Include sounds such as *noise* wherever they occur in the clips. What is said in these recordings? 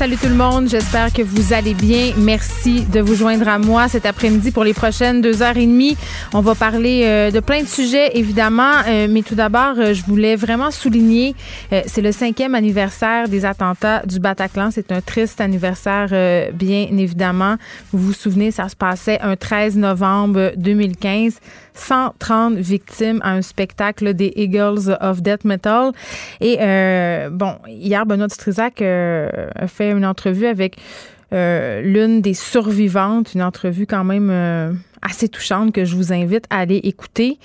Salut tout le monde, j'espère que vous allez bien. Merci de vous joindre à moi cet après-midi pour les prochaines deux heures et demie. On va parler euh, de plein de sujets, évidemment, euh, mais tout d'abord, euh, je voulais vraiment souligner, c'est le cinquième anniversaire des attentats du Bataclan. C'est un triste anniversaire, bien évidemment. Vous vous souvenez, ça se passait un 13 novembre 2015. 130 victimes à un spectacle des Eagles of Death Metal. Et bon, hier, Benoît Dutrisac a fait une entrevue avec euh, l'une des survivantes, une entrevue quand même euh, assez touchante que je vous invite à aller écouter.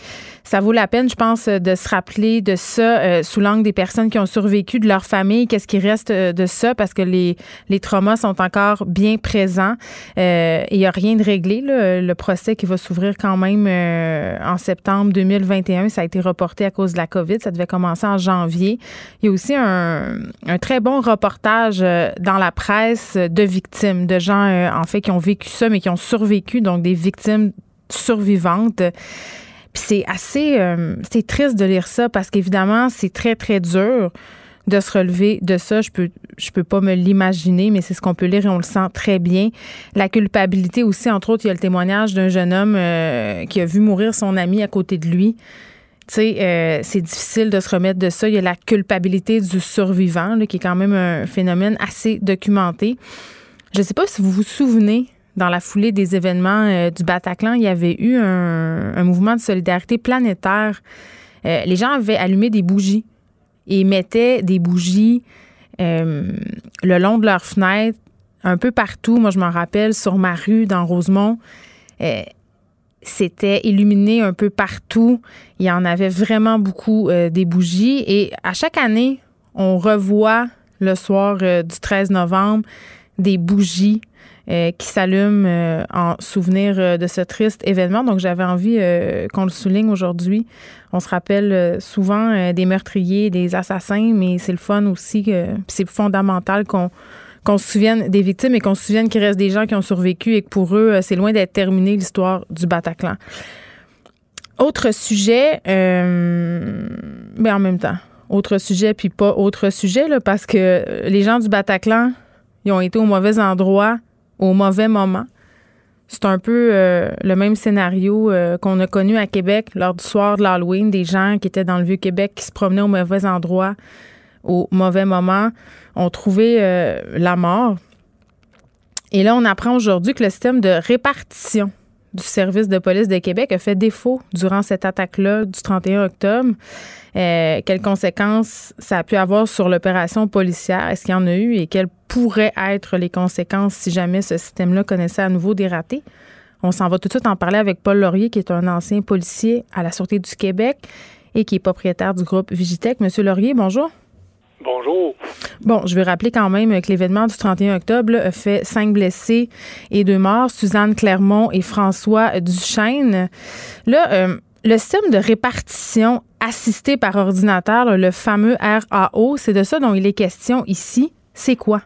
Ça vaut la peine, je pense, de se rappeler de ça euh, sous l'angle des personnes qui ont survécu, de leur famille, qu'est-ce qui reste euh, de ça, parce que les, les traumas sont encore bien présents. Euh, il n'y a rien de réglé. Là. Le procès qui va s'ouvrir quand même en septembre 2021, ça a été reporté à cause de la COVID. Ça devait commencer en janvier. Il y a aussi un, un très bon reportage dans la presse de victimes, de gens, en fait, qui ont vécu ça, mais qui ont survécu, donc des victimes survivantes. C'est assez, euh, c'est triste de lire ça parce qu'évidemment, c'est très, très dur de se relever de ça. Je peux, je peux pas me l'imaginer, mais c'est ce qu'on peut lire et on le sent très bien. La culpabilité aussi, entre autres, il y a le témoignage d'un jeune homme euh, qui a vu mourir son ami à côté de lui. Tu sais, euh, c'est difficile de se remettre de ça. Il y a la culpabilité du survivant, qui est quand même un phénomène assez documenté. Je ne sais pas si vous vous souvenez dans la foulée des événements euh, du Bataclan, il y avait eu un, mouvement de solidarité planétaire. Euh, les gens avaient allumé des bougies et mettaient des bougies euh, le long de leurs fenêtres, un peu partout. Moi, je m'en rappelle, sur ma rue, dans Rosemont. c'était illuminé un peu partout. Il y en avait vraiment beaucoup des bougies. Et à chaque année, on revoit le soir du 13 novembre des bougies euh, qui s'allume euh, en souvenir euh, de ce triste événement. Donc, j'avais envie qu'on le souligne aujourd'hui. On se rappelle souvent des meurtriers, des assassins, mais c'est le fun aussi, c'est fondamental qu'on qu'on se souvienne des victimes et qu'on se souvienne qu'il reste des gens qui ont survécu et que pour eux, c'est loin d'être terminé l'histoire du Bataclan. Autre sujet, euh, ben en même temps, autre sujet puis pas autre sujet là, parce que les gens du Bataclan, ils ont été au mauvais endroit au mauvais moment. C'est un peu euh, le même scénario euh, qu'on a connu à Québec lors du soir de l'Halloween, des gens qui étaient dans le Vieux-Québec qui se promenaient au mauvais endroit au mauvais moment, ont trouvé euh, la mort. Et là, on apprend aujourd'hui que le système de répartition du service de police de Québec a fait défaut durant cette attaque-là du 31 octobre. Euh, quelles conséquences ça a pu avoir sur l'opération policière? Est-ce qu'il y en a eu et quelles pourraient être les conséquences si jamais ce système-là connaissait à nouveau des ratés? On s'en va tout de suite en parler avec Paul Laurier, qui est un ancien policier à la Sûreté du Québec et qui est propriétaire du groupe Vigitech. Monsieur Laurier, bonjour. Bonjour. Bon, je vais rappeler quand même que l'événement du 31 octobre a fait cinq blessés et deux morts, Suzanne Clermont et François Duchesne. Là, euh, le système de répartition assisté par ordinateur, le fameux RAO, c'est de ça dont il est question ici. C'est quoi?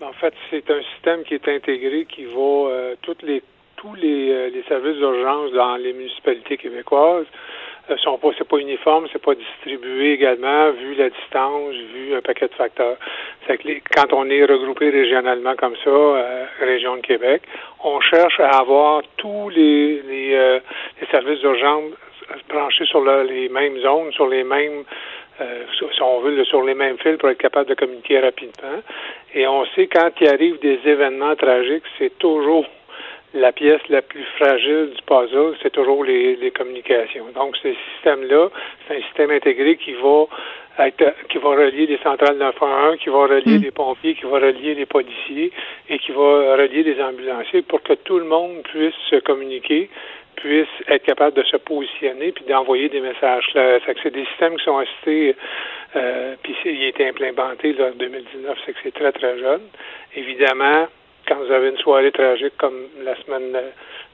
En fait, c'est un système qui est intégré qui va euh, toutes les tous les, euh, les services d'urgence dans les municipalités québécoises sont pas, c'est pas uniforme, c'est pas distribué également, vu la distance, vu un paquet de facteurs. C'est que quand on est regroupé régionalement comme ça, euh, région de Québec, on cherche à avoir tous les, les, euh, les services d'urgence branchés sur les mêmes zones, sur les mêmes euh, si on veut, sur les mêmes fils pour être capable de communiquer rapidement. Et on sait quand il arrive des événements tragiques, c'est toujours la pièce la plus fragile du puzzle, c'est toujours les, les communications. Donc, ce système-là, c'est un système intégré qui va être, qui va relier les centrales 911, qui va relier mm. les pompiers, qui va relier les policiers et qui va relier les ambulanciers pour que tout le monde puisse se communiquer puisse être capable de se positionner puis d'envoyer des messages. c'est des systèmes qui sont assistés, euh, puis il a été implémenté là, en 2019, c'est que c'est très, très jeune. Évidemment, quand vous avez une soirée tragique comme la semaine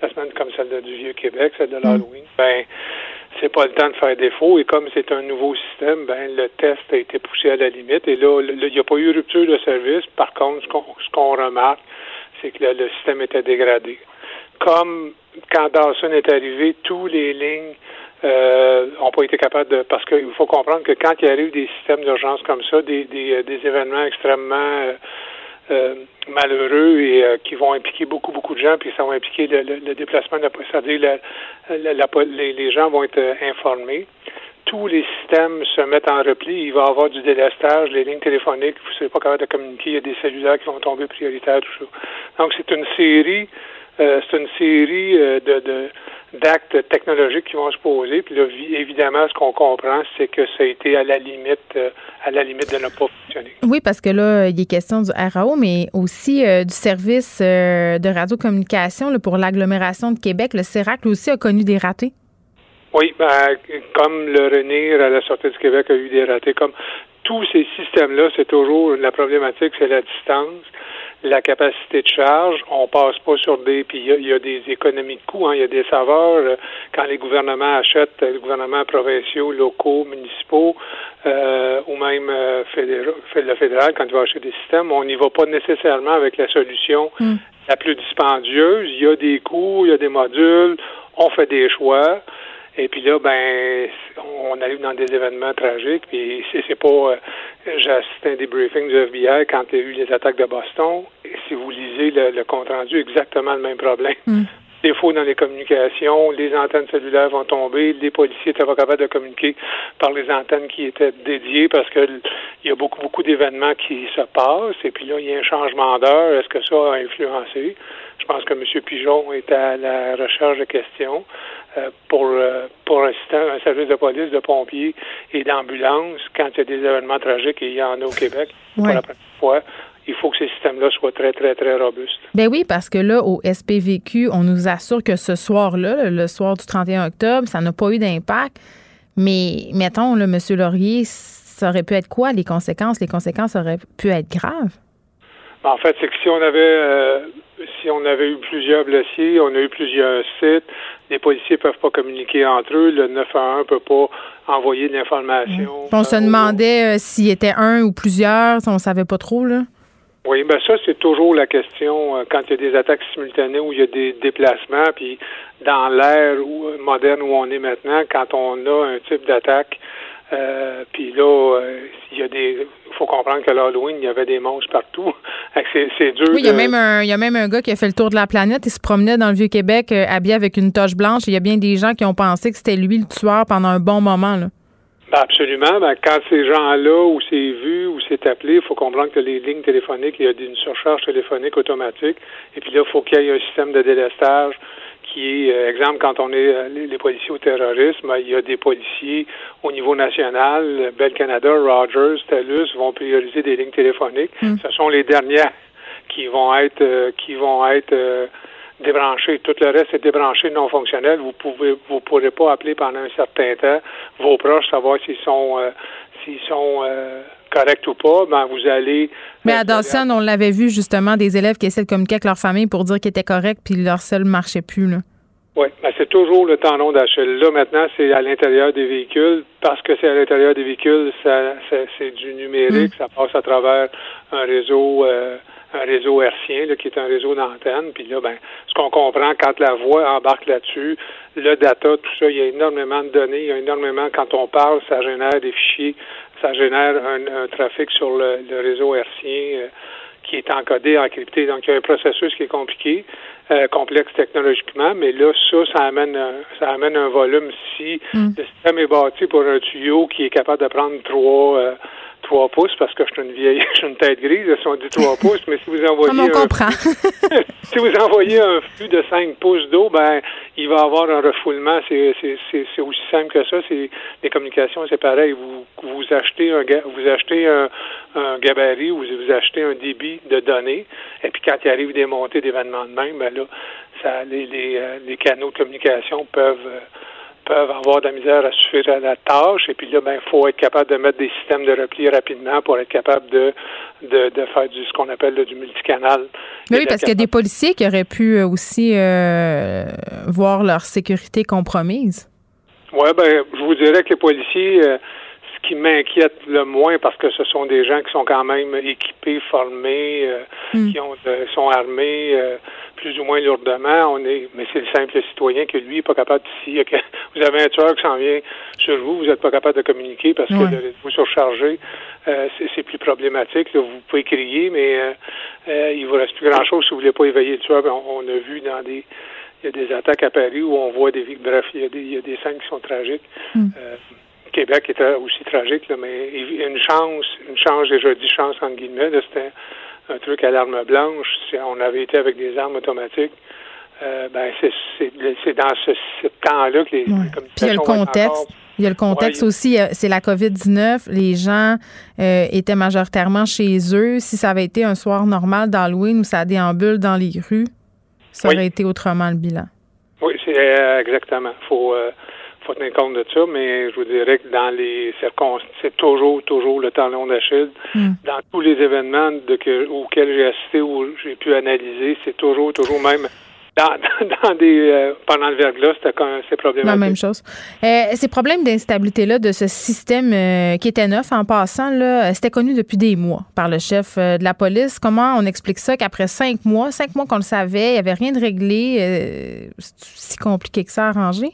la semaine comme celle du Vieux Québec, celle de mm. l'Halloween, ben c'est pas le temps de faire défaut. Et comme c'est un nouveau système, ben le test a été poussé à la limite. Et là, il n'y a pas eu rupture de service. Par contre, ce qu'on remarque, c'est que le système était dégradé. Comme quand Dawson est arrivé, tous les lignes euh, n'ont pas été capables de parce qu'il faut comprendre que quand il arrive des systèmes d'urgence comme ça, des, des, des événements extrêmement euh, euh, malheureux et euh, qui vont impliquer beaucoup, beaucoup de gens, puis ça va impliquer le, le, déplacement de la c'est-à-dire les, les, gens vont être euh, informés. Tous les systèmes se mettent en repli. Il va y avoir du délestage, les lignes téléphoniques, vous ne serez pas capable de communiquer, il y a des cellulaires qui vont tomber prioritaires, tout ça. Donc, c'est une série, c'est une série de, de d'actes technologiques qui vont se poser. Puis là, évidemment, ce qu'on comprend, c'est que ça a été à la limite, euh, à la limite de ne pas fonctionner. Oui, parce que là, il est question du RAO, mais aussi euh, du service euh, de radiocommunication là, pour l'agglomération de Québec. Le CERAC aussi a connu des ratés. Oui, ben, comme le RENIR à la sortie du Québec a eu des ratés, comme tous ces systèmes-là, c'est toujours la problématique, c'est la distance la capacité de charge. On passe pas sur des puis il y, a des économies de coûts, hein, il y a des saveurs euh, quand les gouvernements achètent, les gouvernements provinciaux, locaux, municipaux euh, ou même euh, le fédéral quand il va acheter des systèmes, on n'y va pas nécessairement avec la solution hmm. la plus dispendieuse. Il y a des coûts, il y a des modules, on fait des choix. Et puis là, ben, on arrive dans des événements tragiques. Puis c'est pas. Euh, j'ai assisté à un débriefing du FBI quand il y a eu les attaques de Boston. Et si vous lisez le, compte rendu, exactement le même problème. Mm. Défaut dans les communications, les antennes cellulaires vont tomber, les policiers étaient pas capables de communiquer par les antennes qui étaient dédiées parce que il y a beaucoup, beaucoup d'événements qui se passent. Et puis là, il y a un changement d'heure. Est-ce que ça a influencé? Je pense que M. Pigeon est à la recherche de questions. Euh, pour, euh, pour un, un, service de police, de pompiers et d'ambulance quand il y a des événements tragiques et il y en a au Québec pour la première fois. Il faut que ces systèmes-là soient très, très, très robustes. Ben oui, parce que là, au SPVQ, on nous assure que ce soir-là, le soir du 31 octobre, ça n'a pas eu d'impact. Mais mettons, là, M. Laurier, ça aurait pu être quoi les conséquences? Les conséquences auraient pu être graves. En fait, c'est que si on avait euh, si on avait eu plusieurs blessés, on a eu plusieurs sites, les policiers ne peuvent pas communiquer entre eux, le 911 ne peut pas envoyer de l'information. On se demandait euh, s'il y était un ou plusieurs, on ne savait pas trop, là. Oui, ben ça, c'est toujours la question euh, quand il y a des attaques simultanées où il y a des déplacements, puis dans l'ère moderne où on est maintenant, quand on a un type d'attaque euh, puis là, euh, il y a des. faut comprendre que l'Halloween, il y avait des monstres partout. *laughs* c'est dur. Oui, il y, a même un, y a même un gars qui a fait le tour de la planète. Il se promenait dans le Vieux-Québec euh, habillé avec une toche blanche. Il y a bien des gens qui ont pensé que c'était lui le tueur pendant un bon moment. Là. Ben absolument. Ben, quand ces gens-là, où c'est vu, où c'est appelé, il faut comprendre que les lignes téléphoniques, il y a une surcharge téléphonique automatique. Et puis là, il faut qu'il y ait un système de délestage qui est, euh, exemple, quand on est euh, les, policiers au terrorisme, il y a des policiers au niveau national, Bell Canada, Rogers, TELUS vont prioriser des lignes téléphoniques. Hmm. Ce sont les dernières qui vont être euh, qui vont être débranchées. Tout le reste est débranché non fonctionnel. Vous pouvez vous pourrez pas appeler pendant un certain temps vos proches, savoir s'ils sont s'ils sont corrects ou pas, ben vous allez. Mais à Dawson, on l'avait vu justement des élèves qui essaient de communiquer avec leur famille pour dire qu'ils étaient corrects, puis leur seul marchait plus. Là. Oui, mais c'est toujours le tendon d'Achille. Là, maintenant, c'est à l'intérieur des véhicules. Parce que c'est à l'intérieur des véhicules, ça, c'est du numérique. Mm. Ça passe à travers un réseau, euh, un réseau hertzien, là, qui est un réseau d'antenne. Puis là, ben, ce qu'on comprend quand la voix embarque là-dessus, le data, tout ça, il y a énormément de données. Il y a énormément, quand on parle, ça génère des fichiers ça génère un, trafic sur le, réseau hertzien euh, qui est encodé, encrypté. Donc, il y a un processus qui est compliqué, euh, complexe technologiquement, mais là, ça, ça amène, un, ça amène un volume. Si mm. le système est bâti pour un tuyau qui est capable de prendre trois, euh, 3 pouces parce que je suis une vieille, *laughs* je suis une tête grise, si on dit 3 pouces, mais si vous envoyez un, *laughs* si vous envoyez un flux de 5 pouces d'eau, ben il va avoir un refoulement. C'est, aussi simple que ça. C'est les communications, c'est pareil. Vous, vous achetez un vous achetez un, gabarit ou vous achetez un débit de données, et puis quand il arrive des montées d'événements de même, ben là, ça, les, les, euh, les canaux de communication peuvent euh, peuvent avoir de la misère à suffire à la tâche. Et puis là, ben, il faut être capable de mettre des systèmes de repli rapidement pour être capable de, de, faire du, ce qu'on appelle du multicanal. oui, parce qu'il y a des policiers qui auraient pu euh, aussi euh, voir leur sécurité compromise. Oui, ben, je vous dirais que les policiers, euh, qui m'inquiète le moins, parce que ce sont des gens qui sont quand même équipés, formés, euh, hmm. qui ont, sont armés euh, plus ou moins lourdement. On est, mais c'est le simple citoyen que lui n'est pas capable si *laughs* vous avez un tueur qui s'en vient sur vous, vous n'êtes pas capable de communiquer parce que vous surchargé. c'est plus problématique. Vous pouvez crier, mais il vous reste plus grand chose si vous voulez pas éveiller le tueur. On, on a vu dans des il y a des attaques à Paris où on voit des bref, il y a des, il y a des scènes qui sont tragiques. Mm. Euh, Québec est aussi tragique, là, mais une chance, une chance, déjà dit chance entre guillemets, c'était un truc à l'arme blanche. Si on avait été avec des armes automatiques, euh, ben c'est dans ce, temps-là que les, communications il y a le contexte. Il y a le contexte aussi, euh, c'est la COVID-19. Les gens étaient majoritairement chez eux. Si ça avait été un soir normal d'Halloween où ça déambule dans les rues, ça aurait été autrement le bilan. Oui, c'est euh, exactement. Faut euh, faut tenir compte de ça, mais je vous dirais que dans les circonstances, c'est toujours, toujours le talon d'Achille. Hmm. Dans tous les événements de auxquels j'ai assisté ou j'ai pu analyser, c'est toujours, toujours même dans, *laughs* des euh, pendant le verglas, c'est problématique. La même chose. Euh, ces problèmes d'instabilité-là de ce système euh, qui était neuf en passant, là, c'était connu depuis des mois par le chef de la police. Comment on explique ça qu'après cinq mois, cinq mois qu'on le savait, il n'y avait rien de réglé, c'est si compliqué que ça à arranger?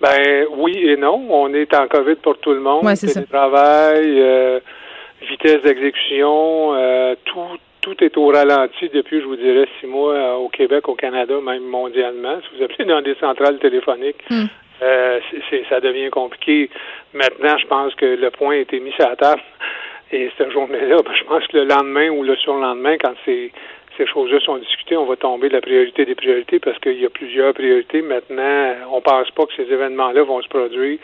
Ben oui et non. On est en COVID pour tout le monde. Ouais, c'est Télétravail, vitesse d'exécution, tout tout est au ralenti depuis, je vous dirais, six mois euh, au Québec, au Canada, même mondialement. Si vous appelez dans des centrales téléphoniques, hmm. euh, ça devient compliqué. Maintenant, je pense que le point a été mis sur la table. Et cette journée-là, ben, je pense que le lendemain ou le surlendemain, quand ces, ces choses-là sont discutées, on va tomber de la priorité des priorités parce qu'il y a plusieurs priorités. Maintenant, on pense pas que ces événements-là vont se produire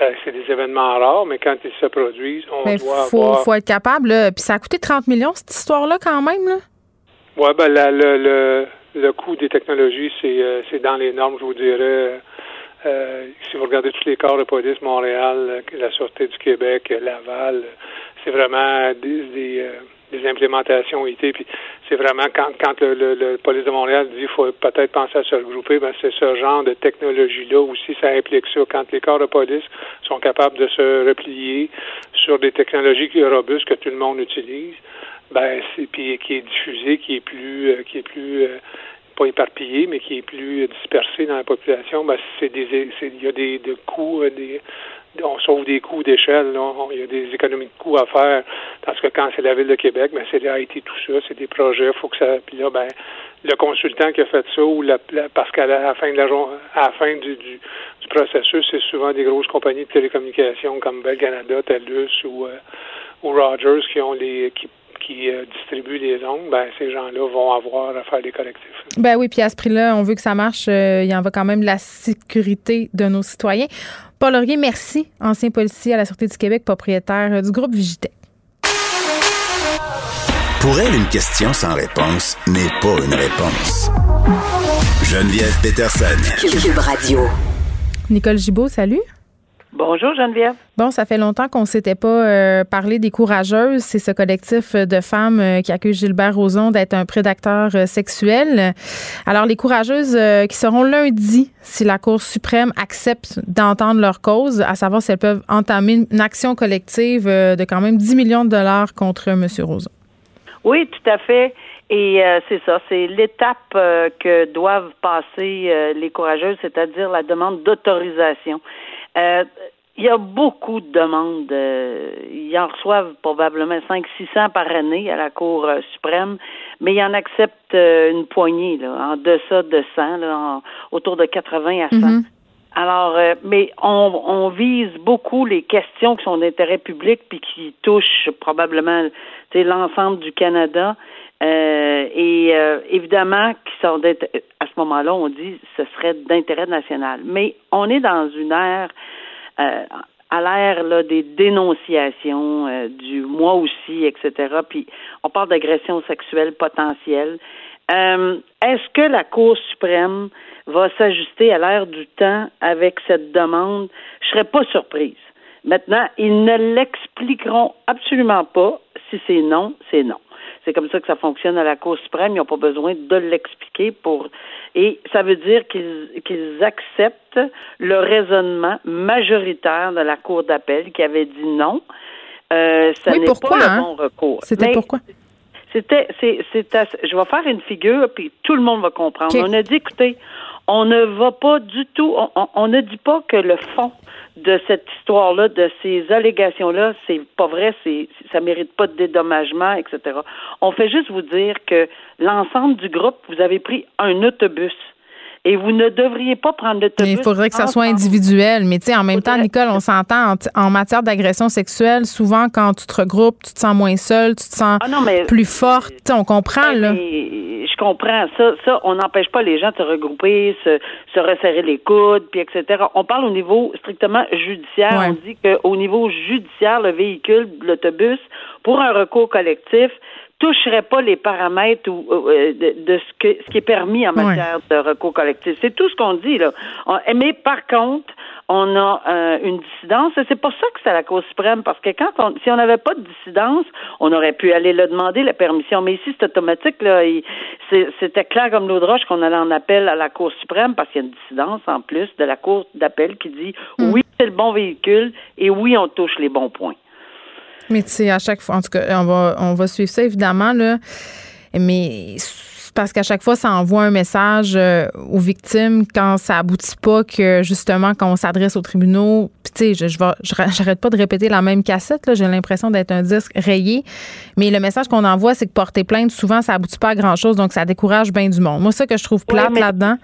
euh, c'est des événements rares, mais quand ils se produisent, on doit faut, faut être capable. Puis ça a coûté 30 millions, cette histoire-là, quand même. Là? Oui, ben, le, le, le coût des technologies, c'est, euh, c'est dans les normes, je vous dirais. Euh, si vous regardez tous les corps de police, Montréal, la Sûreté du Québec, Laval, c'est vraiment des des implémentations IT. Puis c'est vraiment quand, quand le, le, police de Montréal dit qu'il faut peut-être penser à se regrouper, ben c'est ce genre de technologie-là aussi, ça implique ça. Quand les corps de police sont capables de se replier sur des technologies robustes que tout le monde utilise, ben c'est puis qui est diffusé, qui est plus euh, qui est plus euh, pas éparpillé, mais qui est plus dispersé dans la population, ben c'est des il y a des, des coûts, euh, des on sauve des coûts d'échelle. Il y a des économies de coûts à faire. Parce que quand c'est la ville de Québec, ben c'est l'IT, tout ça, c'est des projets. Faut que ça. Puis là, ben, le consultant qui a fait ça, ou la, parce qu'à la fin de la à la fin du, du, processus, c'est souvent des grosses compagnies de télécommunications comme Bell Canada, TELUS ou, euh, ou Rogers qui ont les qui qui euh, distribuent les ongles, ben, ces gens-là vont avoir à faire des correctifs. Ben oui, puis à ce prix-là, on veut que ça marche. Euh, il y en va quand même de la sécurité de nos citoyens. Paul Laurier, merci, ancien policier à la Sûreté du Québec, propriétaire euh, du groupe Vigitech. Pour elle, une question sans réponse n'est pas une réponse. Geneviève Peterson. Cube Radio. Nicole Gibault, salut. Bonjour Geneviève. Bon, ça fait longtemps qu'on ne s'était pas euh, parlé des courageuses. C'est ce collectif de femmes euh, qui accuse Gilbert Rozon d'être un prédateur euh, sexuel. Alors, les courageuses qui seront lundi, si la Cour suprême accepte d'entendre leur cause, à savoir si elles peuvent entamer une action collective de quand même 10 millions de dollars contre M. Rozon. Oui, tout à fait. Et c'est ça, c'est l'étape que doivent passer les courageuses, c'est-à-dire la demande d'autorisation. Euh, il y a beaucoup de demandes. Euh, ils en reçoivent probablement 500-600 par année à la Cour euh, suprême, mais ils en acceptent une poignée, là, en deçà de 100, autour de 80 à 100. Mm-hmm. Alors, mais on, on, vise beaucoup les questions qui sont d'intérêt public puis qui touchent probablement l'ensemble du Canada. Et évidemment, qui sont à ce moment-là, on dit ce serait d'intérêt national. Mais on est dans une ère euh, à l'ère des dénonciations, euh, du moi aussi, etc. Puis on parle d'agression sexuelle potentielle. Euh, est-ce que la Cour suprême va s'ajuster à l'ère du temps avec cette demande? Je serais pas surprise. Maintenant, ils ne l'expliqueront absolument pas. Si c'est non, c'est non. C'est comme ça que ça fonctionne à la Cour suprême. Ils n'ont pas besoin de l'expliquer pour. Et ça veut dire qu'ils qu'ils acceptent le raisonnement majoritaire de la Cour d'appel qui avait dit non. Euh, ça n'est pas le hein? bon recours. C'était pourquoi? C'était, c'est, c'est, je vais faire une figure, puis tout le monde va comprendre. On a dit, écoutez, on ne va pas du tout, on, on ne dit pas que le fond de cette histoire-là, de ces allégations-là, c'est pas vrai, c'est ça mérite pas de dédommagement, etc. On fait juste vous dire que l'ensemble du groupe, vous avez pris un autobus et vous ne devriez pas prendre l'autobus. Il faudrait que ça soit individuel. Mais tu sais, en même temps, Nicole, on s'entend en, matière d'agression sexuelle, souvent quand tu te regroupes, tu te sens moins seul, tu te sens ah plus forte. on comprend, là. je comprends. Ça, ça on n'empêche pas les gens de se regrouper, se, se resserrer les coudes, puis etc. On parle au niveau strictement judiciaire. On dit qu'au niveau judiciaire, le véhicule, l'autobus, pour un recours collectif, toucherait pas les paramètres ou, euh, de, ce, que, ce qui est permis en matière de recours collectif. C'est tout ce qu'on dit là. mais par contre, on a euh, une dissidence. Et c'est pour ça que c'est la Cour suprême, parce que quand on, si on n'avait pas de dissidence, on aurait pu aller le demander la permission. Mais ici, c'est automatique. Là, c'était clair comme l'eau de roche qu'on allait en appel à la Cour suprême, parce qu'il y a une dissidence en plus de la Cour d'appel qui dit mm. oui, c'est le bon véhicule et oui, on touche les bons points. Mais tu sais, à chaque fois, en tout cas, on va, on va suivre ça évidemment, là. Mais parce qu'à chaque fois, ça envoie un message euh, aux victimes quand ça aboutit pas que justement quand on s'adresse aux tribunaux. Puis tu sais, je, je, j'arrête pas de répéter la même cassette. Là, j'ai l'impression d'être un disque rayé. Mais le message qu'on envoie, c'est que porter plainte, souvent, ça aboutit pas à grand chose. Donc, ça décourage bien du monde. Moi, ça que je trouve plate là-dedans.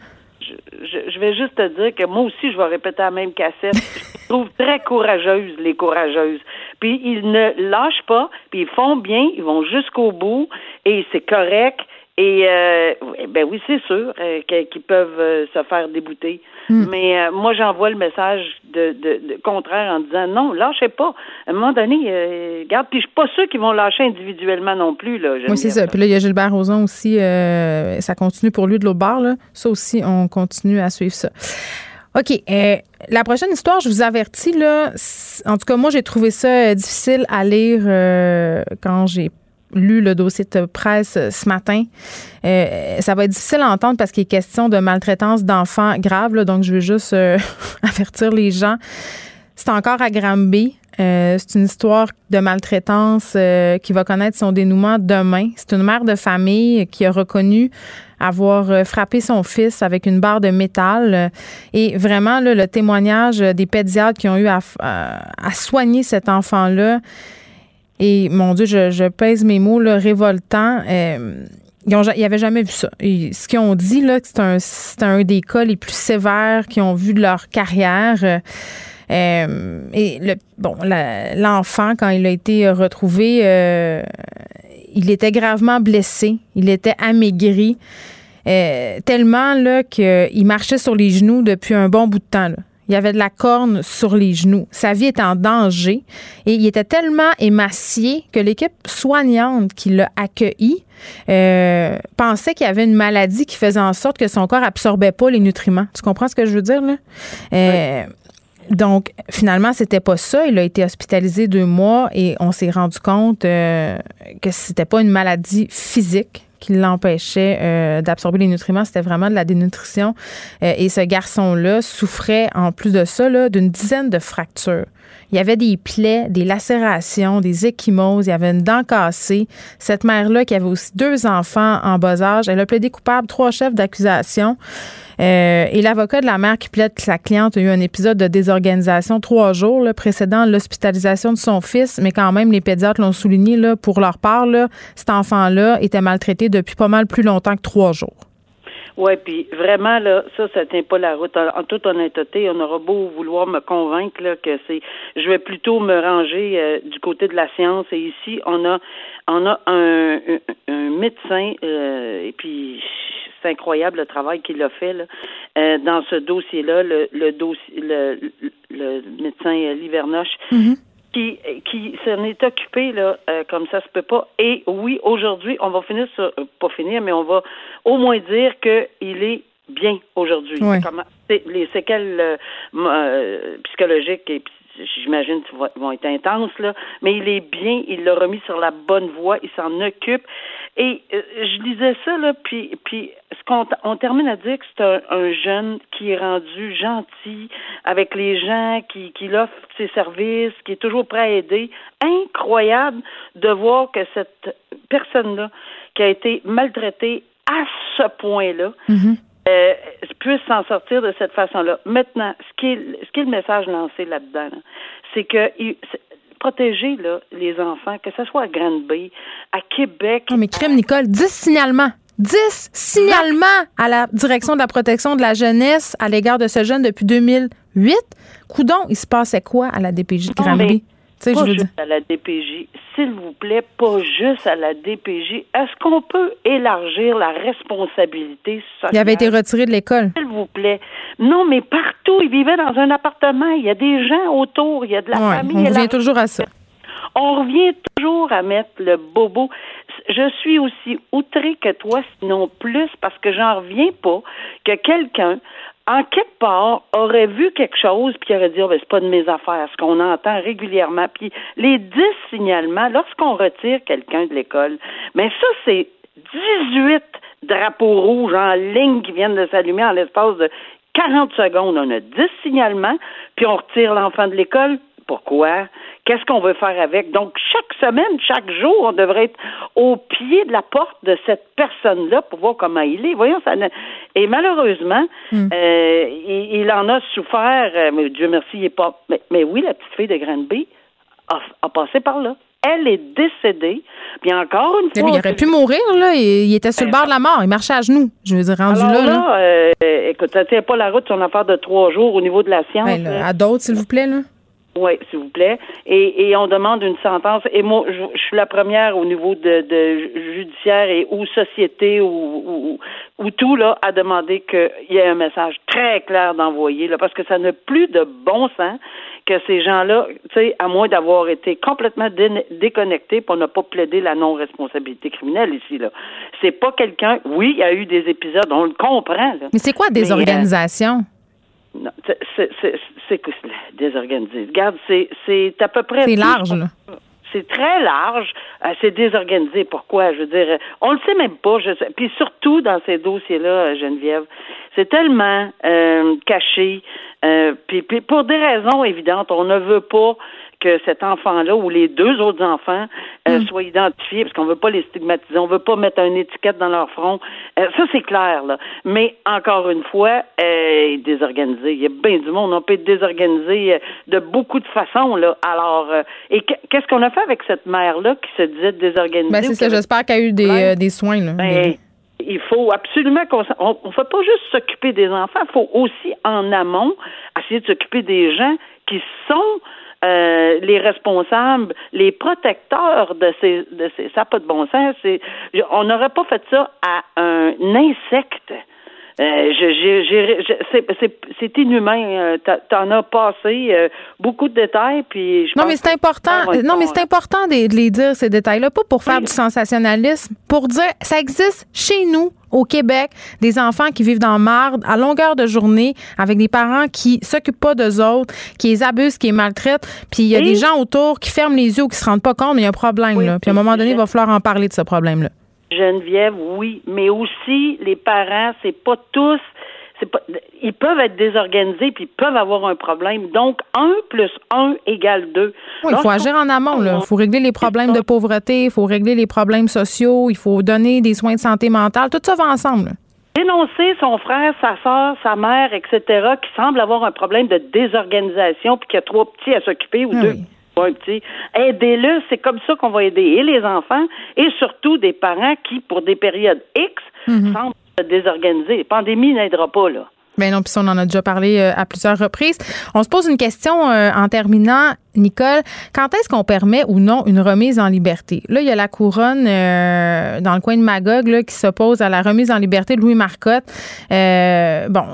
Je, je, vais juste te dire que moi aussi, je vais répéter la même cassette. *laughs* je trouve très courageuse, les courageuses puis ils ne lâchent pas, puis ils font bien, ils vont jusqu'au bout, et c'est correct. Et euh, ben oui, c'est sûr euh, qu'ils peuvent euh, se faire débouter. Hmm. Mais euh, moi, j'envoie le message de, de, contraire en disant non, lâchez pas. À un moment donné, regarde, puis je suis pas sûr qu'ils vont lâcher individuellement non plus. Là, oui, c'est ça. Puis là, il y a Gilbert Rozon aussi. ça continue pour lui de l'autre bord. Là. Ça aussi, on continue à suivre ça. OK. Euh, la prochaine histoire, je vous avertis, là, en tout cas, moi, j'ai trouvé ça difficile à lire euh, quand j'ai lu le dossier de presse ce matin. ça va être difficile à entendre parce qu'il est question de maltraitance d'enfants graves, donc je vais juste *laughs* avertir les gens. C'est encore à Granby. c'est une histoire de maltraitance qui va connaître son dénouement demain. C'est une mère de famille qui a reconnu avoir euh, frappé son fils avec une barre de métal. Et vraiment, le témoignage des pédiatres qui ont eu à, soigner cet enfant-là, et mon Dieu, je, pèse mes mots, là, révoltant. Euh, ils n'avaient jamais vu ça. ce qu'ils ont dit, là, c'est un, un des cas les plus sévères qu'ils ont vu de leur carrière. Euh, et le, bon, l'enfant, quand il a été retrouvé, il était gravement blessé, il était amaigri. Euh, tellement là qu'il marchait sur les genoux depuis un bon bout de temps. Là. Il avait de la corne sur les genoux. Sa vie était en danger. Et il était tellement émacié que l'équipe soignante qui l'a accueilli euh, pensait qu'il y avait une maladie qui faisait en sorte que son corps absorbait pas les nutriments. Tu comprends ce que je veux dire, là? Euh, donc, finalement, c'était pas ça. Il a été hospitalisé deux mois et on s'est rendu compte euh, que c'était pas une maladie physique qui l'empêchait euh, d'absorber les nutriments, c'était vraiment de la dénutrition. Euh, et ce garçon-là souffrait, en plus de ça, d'une dizaine de fractures. Il y avait des plaies, des lacérations, des échymoses, il y avait une dent cassée. Cette mère-là, qui avait aussi deux enfants en bas âge, elle a plaidé coupable, trois chefs d'accusation. Euh, et l'avocat de la mère qui plaide que sa cliente a eu un épisode de désorganisation trois jours là, précédant l'hospitalisation de son fils, mais quand même, les pédiatres l'ont souligné, là, pour leur part, là, cet enfant-là était maltraité depuis pas mal plus longtemps que trois jours. Oui, puis vraiment, là, ça, ça tient pas la route. En, toute honnêteté, on aura beau vouloir me convaincre là, que c'est je vais plutôt me ranger euh, du côté de la science. Et ici, on a on a un, un, médecin euh, et puis c'est incroyable le travail qu'il a fait là, euh, dans ce dossier-là, le, le dossier le, le médecin Livernoche. Mm-hmm qui, qui s'en est occupé là, euh, comme ça se peut pas. Et oui, aujourd'hui, on va finir sur, euh, pas finir, mais on va au moins dire qu'il est bien aujourd'hui. les séquelles euh, psychologiques et j'imagine vont être intenses, là, mais il est bien, il l'a remis sur la bonne voie, il s'en occupe. Et euh, je lisais ça, là, puis, puis qu'on on termine à dire que c'est un, jeune qui est rendu gentil avec les gens, qui, qui l'offre ses services, qui est toujours prêt à aider. Incroyable de voir que cette personne-là, qui a été maltraitée à ce point-là, mm-hmm. euh, puisse s'en sortir de cette façon-là. Maintenant, ce qui est, ce qui est le message lancé là-dedans, c'est que protéger là, les enfants, que ce soit à Granby, à Québec. Non, mais crème, Nicole, 10 signalements. 10 signalements à la direction de la protection de la jeunesse à l'égard de ce jeune depuis 2008. Coudon, il se passait quoi à la DPJ de Granby? pas juste à la DPJ, s'il vous plaît, pas juste à la DPJ. Est-ce qu'on peut élargir la responsabilité sociale? Il avait été retiré de l'école. S'il vous plaît. Non, mais partout, il vivait dans un appartement. Il y a des gens autour, il y a de la famille. On revient toujours à ça. On revient toujours à mettre le bobo. Je suis aussi outrée que toi, sinon plus, parce que j'en reviens pas que quelqu'un en quelque part, aurait vu quelque chose puis aurait dit oh, ben, c'est pas de mes affaires, ce qu'on entend régulièrement. Puis les dix signalements, lorsqu'on retire quelqu'un de l'école, mais ça, c'est 18 drapeaux rouges en ligne qui viennent de s'allumer en l'espace de 40 secondes. On a 10 signalements, puis on retire l'enfant de l'école. Pourquoi? Qu'est-ce qu'on veut faire avec? Donc, chaque semaine, chaque jour, on devrait être au pied de la porte de cette personne-là pour voir comment il est. Voyons, ça Et malheureusement, hmm. euh, il, en a souffert, euh, mais Dieu merci, il est pas. Mais, oui, la petite fille de Granby a, a passé par là elle est décédée. Puis encore une fois. il aurait pu mourir, là. Il, était sur le bord de la mort. Il marchait à genoux. Je veux dire, rendu là. là, euh, écoute, ça tient pas la route une affaire de trois jours au niveau de la science. Ben, à d'autres, s'il vous plaît, là. Oui, s'il vous plaît. Et, et on demande une sentence. Et moi, je, suis la première au niveau de, de judiciaire et ou société ou, ou, ou tout là à demander qu'il y ait un message très clair d'envoyer là, parce que ça n'a plus de bon sens que ces gens-là, tu sais, à moins d'avoir été complètement déconnectés pour ne pas plaider la non-responsabilité criminelle ici là. C'est pas quelqu'un. Oui, il y a eu des épisodes, on le comprend. Là. Mais c'est quoi des euh, organisations? Non, c'est désorganisé. Regarde, c'est à peu près. C'est large, là. C'est très large. Euh, c'est désorganisé. Pourquoi? Je veux dire, on le sait même pas. Je sais. Puis surtout dans ces dossiers-là, Geneviève, c'est tellement euh, caché. Euh, puis, puis pour des raisons évidentes, on ne veut pas que cet enfant-là ou les deux autres enfants euh, mm. soient identifiés, parce qu'on veut pas les stigmatiser, on veut pas mettre une étiquette dans leur front. Euh, ça, c'est clair, là. Mais encore une fois, euh, désorganisé. Il y a bien du monde. On peut être désorganisé euh, de beaucoup de façons, là. Alors, et qu'est-ce qu'on a fait avec cette mère-là qui se disait désorganisée? Ben, c'est ça. J'espère qu'elle a eu des, des soins, là. Ben, il faut absolument qu'on on, faut pas juste s'occuper des enfants, il faut aussi en amont essayer de s'occuper des gens qui sont euh, les responsables, les protecteurs de ces, de ces, ça n'a pas de bon sens. On n'aurait pas fait ça à un insecte. Euh, c'est inhumain. Euh, t'en as passé euh, beaucoup de détails, puis je Non, mais c'est important. Non, mais c'est important de, les dire ces détails-là, pas pour faire du sensationnalisme, pour dire ça existe chez nous au Québec des enfants qui vivent dans marde à longueur de journée avec des parents qui s'occupent pas d'eux autres, qui les abusent, qui les maltraitent, puis il y a des gens autour qui ferment les yeux ou qui se rendent pas compte, mais il y a un problème là. Puis à un moment donné, il va falloir en parler de ce problème-là. Geneviève, oui, mais aussi les parents, c'est pas tous pas, ils peuvent être désorganisés puis ils peuvent avoir un problème. Donc, un plus un égale deux. Oui, il faut agir en amont. Il faut régler les problèmes de pauvreté, il faut régler les problèmes sociaux, il faut donner des soins de santé mentale. Tout ça va ensemble. Dénoncer son frère, sa soeur, sa mère, etc., qui semble avoir un problème de désorganisation puis qui a trois petits à s'occuper ou ah deux un petit. Aidez-le, c'est comme ça qu'on va aider et les enfants et surtout des parents qui, pour des périodes X, mhm. semblent désorganisés. La pandémie n'aidera pas, là. Mais ben non, puis on en a déjà parlé euh, à plusieurs reprises. On se pose une question euh, en terminant. Nicole, quand est-ce qu'on permet ou non une remise en liberté? Là, il y a la couronne euh, dans le coin de Magog qui s'oppose à la remise en liberté de Louis Marcotte, euh, bon,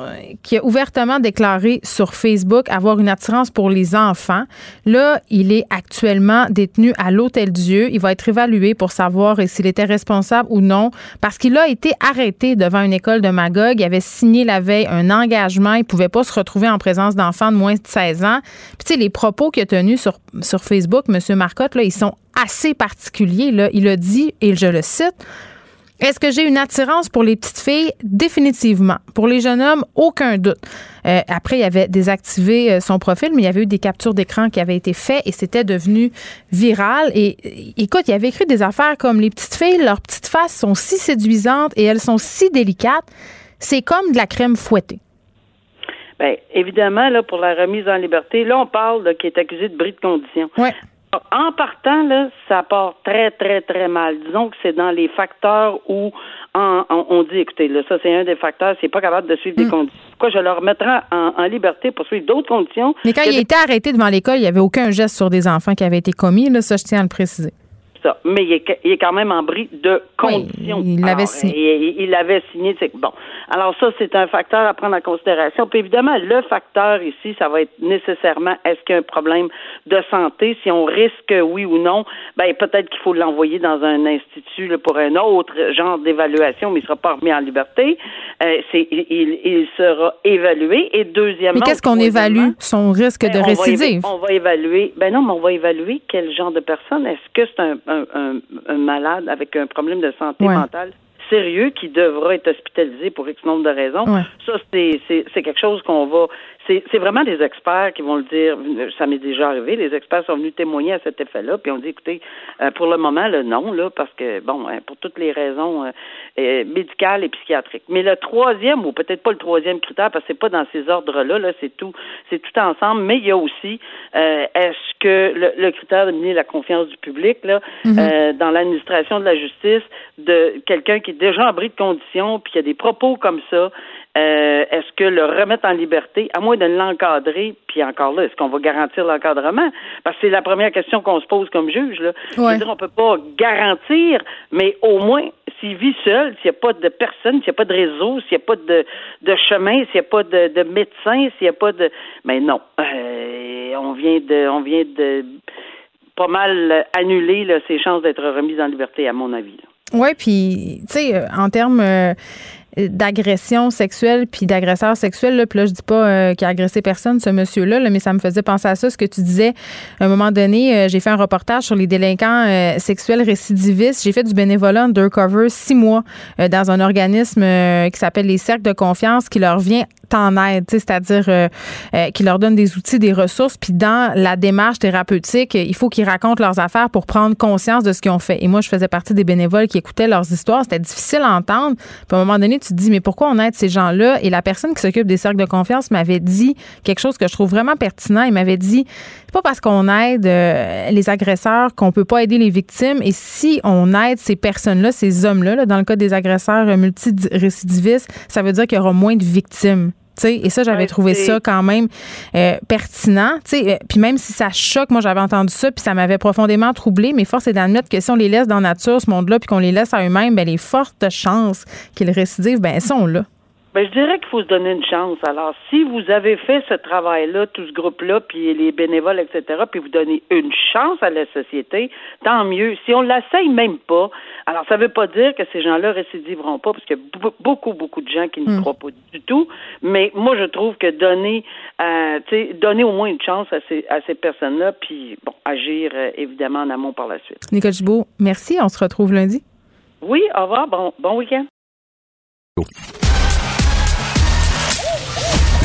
qui a ouvertement déclaré sur Facebook avoir une attirance pour les enfants. Là, il est actuellement détenu à l'Hôtel Dieu. Il va être évalué pour savoir s'il était responsable ou non, parce qu'il a été arrêté devant une école de Magog. Il avait signé la veille un engagement. Il pouvait pas se retrouver en présence d'enfants de moins de 16 ans. Puis, tu sais, les propos qu'il a tenus sur, sur Facebook, M. Marcotte, là, ils sont assez particuliers. Il a dit, et je le cite, est-ce que j'ai une attirance pour les petites filles? Définitivement. Pour les jeunes hommes, aucun doute. Euh, après, il avait désactivé euh, son profil, mais il y avait eu des captures d'écran qui avaient été faites et c'était devenu viral. Et écoute, il avait écrit des affaires comme les petites filles, leurs petites faces sont si séduisantes et elles sont si délicates. C'est comme de la crème fouettée. Bien, évidemment, là, pour la remise en liberté, là, on parle de, qui est accusé de bris de condition. Ouais. En partant, là, ça part très, très, très mal. Disons que c'est dans les facteurs où on, dit, écoutez, là, ça, c'est un des facteurs, c'est pas capable de suivre des conditions. Pourquoi je le remettrai en, liberté pour suivre d'autres conditions? Mais quand il a été arrêté devant l'école, il n'y avait aucun geste sur des enfants qui avaient été commis, là, ça, je tiens à le préciser. Ça. Mais il est, quand même en bris de conditions. il l'avait signé. Il l'avait signé. Bon. Alors ça, c'est un facteur à prendre en considération. Puis évidemment, le facteur ici, ça va être nécessairement est-ce qu'il y a un problème de santé? Si on risque oui ou non, ben peut-être qu'il faut l'envoyer dans un institut pour un autre genre d'évaluation, mais il ne sera pas remis en liberté. Euh, c'est, il, sera évalué. Et deuxièmement. Mais qu'est-ce qu'on évalue? Son risque de ben, récidive? on va évaluer. Ben non, mais on va évaluer quel genre de personne. Est-ce que c'est un, un, malade avec un problème de santé mentale sérieux qui devra être hospitalisé pour X nombre de raisons. Ça, c'est quelque chose qu'on va c'est vraiment des experts qui vont le dire. Ça m'est déjà arrivé. Les experts sont venus témoigner à cet effet-là, puis on dit écoutez, euh, pour le moment, le non, là, parce que bon, hein, pour toutes les raisons euh, euh, médicales et psychiatriques. Mais le troisième, ou peut-être pas le troisième critère, parce que c'est pas dans ces ordres-là, là, c'est tout, c'est tout ensemble. Mais il y a aussi est-ce que le, critère de mener la confiance du public là, mm-hmm. dans l'administration de la justice, de quelqu'un qui est déjà en bris de conditions, puis qui a des propos comme ça, euh, est-ce que le remettre en liberté, à moins de l'encadrer, puis encore là, est-ce qu'on va garantir l'encadrement? Parce que c'est la première question qu'on se pose comme juge. Là. Je veux dire, on peut pas garantir, mais au moins, s'il vit seul, s'il n'y a pas de personne, s'il n'y a pas de réseau, s'il n'y a pas de, de chemin, s'il n'y a pas de, de médecin, s'il n'y a pas de... Mais non, euh, on vient de... On vient de pas mal annuler là, ses chances d'être remis en liberté, à mon avis. Oui, puis, tu sais, euh, en termes d'agression sexuelle puis d'agresseur sexuel. Là, puis là, je dis pas euh, qu'il a agressé personne, ce monsieur-là, mais ça me faisait penser à ça, ce que tu disais. À un moment donné, euh, j'ai fait un reportage sur les délinquants euh, sexuels récidivistes. J'ai fait du bénévolat undercover six mois dans un organisme qui s'appelle les Cercles de confiance qui leur vient en aide, c'est-à-dire qui leur donne des outils, des ressources, puis dans la démarche thérapeutique, il faut qu'ils racontent leurs affaires pour prendre conscience de ce qu'ils ont fait. Et moi, je faisais partie des bénévoles qui écoutaient leurs histoires. C'était difficile à entendre. Puis à un moment donné, tu te dis, mais pourquoi on aide ces gens-là? Et la personne qui s'occupe des cercles de confiance m'avait dit quelque chose que je trouve vraiment pertinent. Il m'avait dit, c'est pas parce qu'on aide euh, les agresseurs qu'on peut pas aider les victimes. Et si on aide ces personnes-là, ces hommes-là, dans le cas des agresseurs multirécidivistes, ça veut dire qu'il y aura moins de victimes et ça, j'avais trouvé ça quand même euh, pertinent. Euh, puis même si ça choque, moi, j'avais entendu ça, puis ça m'avait profondément troublé, mais force est d'admettre que si on les laisse dans la nature, ce monde-là, puis qu'on les laisse à eux-mêmes, ben, les fortes chances qu'ils récidivent, ben, elles sont là. Ben, je dirais qu'il faut se donner une chance. Alors, si vous avez fait ce travail-là, tout ce groupe-là, puis les bénévoles, etc., puis vous donnez une chance à la société, tant mieux. Si on l'essaye même pas, alors ça ne veut pas dire que ces gens-là récidiveront pas, parce qu'il y a beaucoup, beaucoup de gens qui ne hmm. croient pas du tout. Mais moi, je trouve que donner, euh, donner au moins une chance à ces, à ces personnes-là, puis bon, agir euh, évidemment en amont par la suite. Nicole Gibault, merci. On se retrouve lundi. Oui, au revoir. Bon, bon week-end.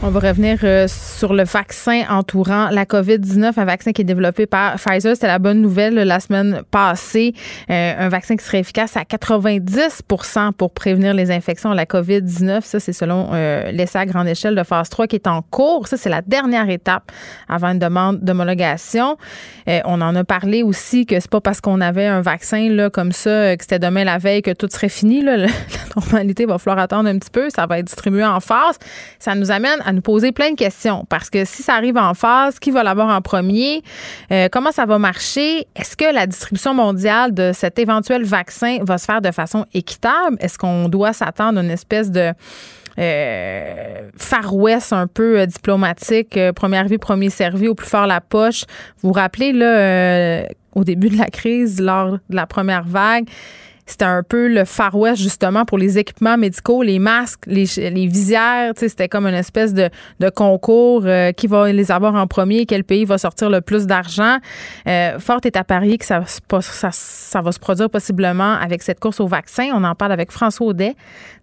On va revenir euh, sur le vaccin entourant la COVID-19, un vaccin qui est développé par Pfizer. C'était la bonne nouvelle la semaine passée. Euh, un vaccin qui serait efficace à 90% pour prévenir les infections à la COVID-19. Ça, c'est selon euh, l'essai à grande échelle de phase 3 qui est en cours. Ça, c'est la dernière étape avant une demande d'homologation. Euh, on en a parlé aussi que c'est pas parce qu'on avait un vaccin là, comme ça, que c'était demain la veille que tout serait fini. Là. *laughs* La normalité va falloir attendre un petit peu. Ça va être distribué en phase. Ça nous amène à nous poser plein de questions parce que si ça arrive en phase, qui va l'avoir en premier? Euh, comment ça va marcher? Est-ce que la distribution mondiale de cet éventuel vaccin va se faire de façon équitable? Est-ce qu'on doit s'attendre à une espèce de euh, un peu euh, diplomatique, euh, premier premier servi, au plus fort la poche? Vous vous rappelez, là, au début de la crise, lors de la première vague, c'était un peu le Far West, justement, pour les équipements médicaux, les masques, les, les visières. C'était comme une espèce de, de concours. Euh, qui va les avoir en premier? Quel pays va sortir le plus d'argent? Euh, Fort est à parier que ça, ça, ça va se produire possiblement avec cette course au vaccin. On en parle avec François Audet,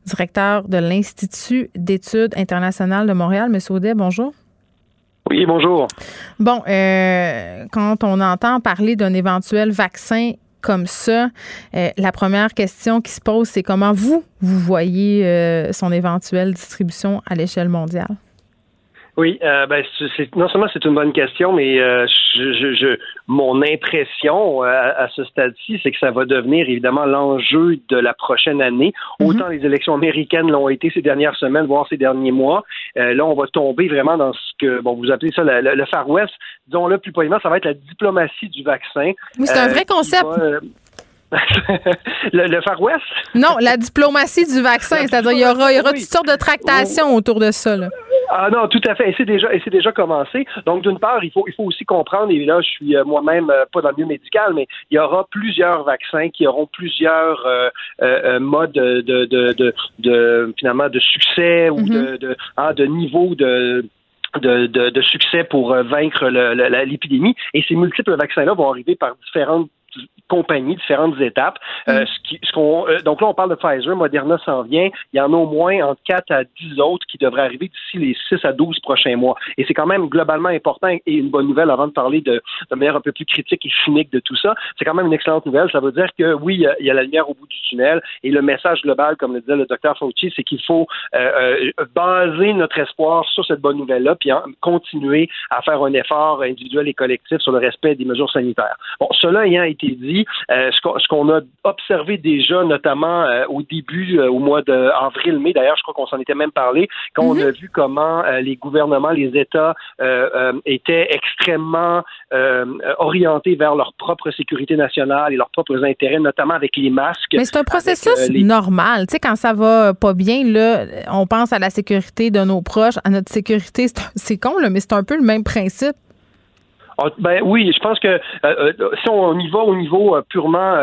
directeur de l'Institut d'études internationales de Montréal. Monsieur Audet, bonjour. Oui, bonjour. Bon, euh, quand on entend parler d'un éventuel vaccin comme ça, euh, la première question qui se pose, c'est comment vous, vous voyez euh, son éventuelle distribution à l'échelle mondiale? Oui, euh, ben, c'est, non seulement c'est une bonne question, mais euh, je, je, mon impression euh, à, ce stade-ci, c'est que ça va devenir évidemment l'enjeu de la prochaine année. Mhm. Autant les élections américaines l'ont été ces dernières semaines, voire ces derniers mois. là, on va tomber vraiment dans ce que bon, vous appelez ça le, Far West. Disons-le plus poliment, ça va être la diplomatie du vaccin. Oui, c'est un vrai concept. Le, Far West? Non, la diplomatie du vaccin. C'est-à-dire, il y aura, il y aura toutes sortes de tractations autour de ça. Là. Ah non, tout à fait. Et c'est déjà, et c'est déjà commencé. Donc, d'une part, il faut, il faut aussi comprendre, et là, je suis euh, moi-même euh, pas dans le milieu médical, mais il y aura plusieurs vaccins qui auront plusieurs euh, modes de, de, de, de, finalement, de succès ou mm-hmm. de, de, ah, de niveau de de, de, de, succès pour vaincre l'épidémie. Et ces multiples vaccins-là vont arriver par différentes compagnies, différentes étapes. Euh, mm. ce qui, ce qu'on, euh, donc là, on parle de Pfizer, Moderna s'en vient. Il y en a au moins entre 4 à 10 autres qui devraient arriver d'ici les 6 à 12 prochains mois. Et c'est quand même globalement important et une bonne nouvelle avant de parler de, de manière un peu plus critique et cynique de tout ça. C'est quand même une excellente nouvelle. Ça veut dire que oui, il y, a, la lumière au bout du tunnel et le message global, comme le disait le docteur Fauci, c'est qu'il faut euh, baser notre espoir sur cette bonne nouvelle-là puis continuer à faire un effort individuel et collectif sur le respect des mesures sanitaires. Bon, cela ayant été dit, euh, ce qu'on a observé déjà, notamment euh, au début, euh, au mois d'avril-mai, d'ailleurs, je crois qu'on s'en était même parlé, quand on a mhm. vu comment les gouvernements, les États étaient extrêmement orientés vers leur propre sécurité nationale et leurs propres intérêts, notamment avec les masques. Mais c'est un processus normal. Tu sais, quand ça va pas bien, là, on pense à la sécurité de nos proches, à notre sécurité. C'est con, là, mais c'est un peu le même principe. Ah, ben oui, je pense que euh, euh, si on y va au niveau euh, purement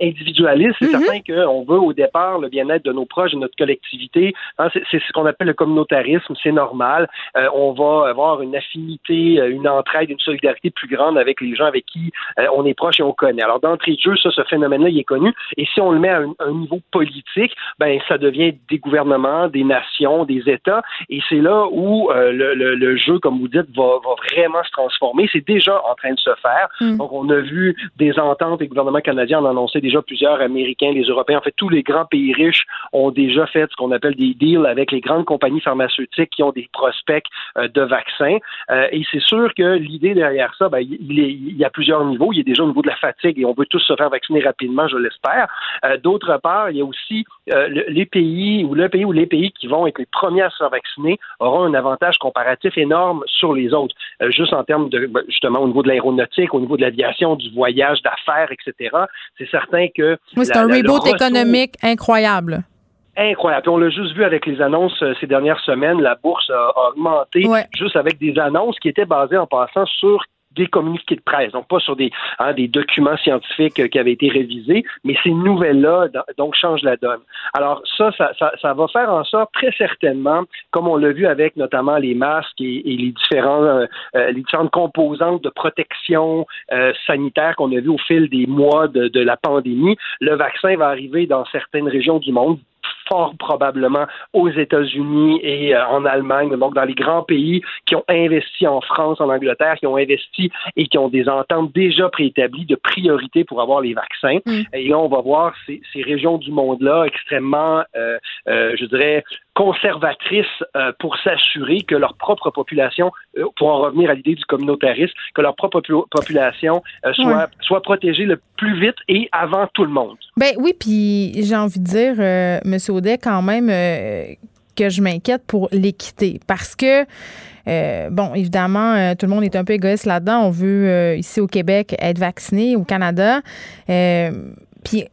individualiste, c'est mm-hmm. certain qu'on veut au départ le bien-être de nos proches, de notre collectivité. Hein, c'est ce qu'on appelle le communautarisme, c'est normal. on va avoir une affinité, une entraide, une solidarité plus grande avec les gens avec qui on est proche et on connaît. Alors d'entrée de jeu, ça, ce phénomène-là, il est connu. Et si on le met à un, niveau politique, ben ça devient des gouvernements, des nations, des États. Et c'est là où le, le, le, jeu, comme vous dites, va, va vraiment se transformer. C'est déjà en train de se faire. Hmm. Donc, on a vu des ententes, les gouvernements canadiens en annonçaient déjà plusieurs, Américains, les Européens, en fait, tous les grands pays riches ont déjà fait ce qu'on appelle des deals avec les grandes compagnies pharmaceutiques qui ont des prospects euh, de vaccins. Euh, et c'est sûr que l'idée derrière ça, ben, il, il, y a plusieurs niveaux. Il y a déjà au niveau de la fatigue et on veut tous se faire vacciner rapidement, je l'espère. Euh, d'autre part, il y a aussi les pays ou le pays ou les pays qui vont être les premiers à se faire vacciner auront un avantage comparatif énorme sur les autres, juste en termes de ben, justement au niveau de l'aéronautique, au niveau de l'aviation, du voyage d'affaires, etc. C'est certain que... Oui, c'est un reboot économique incroyable incroyable. on l'a juste vu avec les annonces euh, ces dernières semaines. La bourse a, augmenté juste avec des annonces qui étaient basées en passant sur des communiqués de presse, donc pas sur des, hein, des documents scientifiques euh, qui avaient été révisés, mais ces nouvelles-là, donc, changent la donne. Alors ça ça, ça, va faire en sorte, très certainement, comme on l'a vu avec notamment les masques et, les, différents, euh, euh, les différentes composantes de protection sanitaire qu'on a vu au fil des mois de, de la pandémie, le vaccin va arriver dans certaines régions du monde, fort probablement aux États-Unis et euh, en Allemagne, donc dans les grands pays qui ont investi en France, en Angleterre, qui ont investi et qui ont des ententes déjà préétablies de priorité pour avoir les vaccins. Mm. Et là, on va voir ces, ces régions du monde-là extrêmement, euh, euh, je dirais, conservatrices euh, pour s'assurer que leur propre population, euh, pour en revenir à l'idée du communautarisme, que leur propre population euh, soit, soit protégée le plus vite et avant tout le monde. Ben oui, puis j'ai envie de dire, M. Quand même, que je m'inquiète pour l'équité parce que bon, évidemment, tout le monde est un peu égoïste là-dedans. On veut, ici au Québec, être vacciné, au Canada. Puis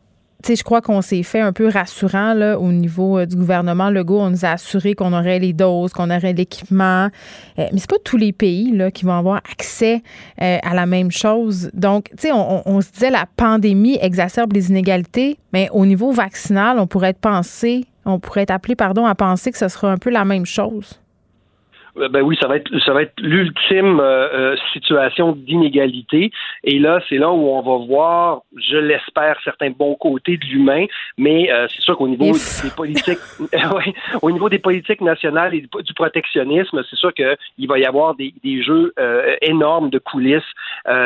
je crois qu'on s'est fait un peu rassurant là, au niveau euh, du gouvernement Legault. On nous a assuré qu'on aurait les doses, qu'on aurait l'équipement. Euh, mais c'est pas tous les pays là, qui vont avoir accès euh, à la même chose. Donc, tu sais, on, se disait la pandémie exacerbe les inégalités, mais au niveau vaccinal, on pourrait être pensé, on pourrait être appelé, pardon, à penser que ce sera un peu la même chose. Euh, ben oui, ça va être ça va être l'ultime euh, euh, situation d'inégalité. Et là, c'est là où on va voir, je l'espère, certains bons côtés de l'humain. Mais c'est sûr qu'au niveau des politiques, *laughs* au niveau des politiques nationales et du protectionnisme, c'est sûr qu'il va y avoir des, des jeux énormes de coulisses,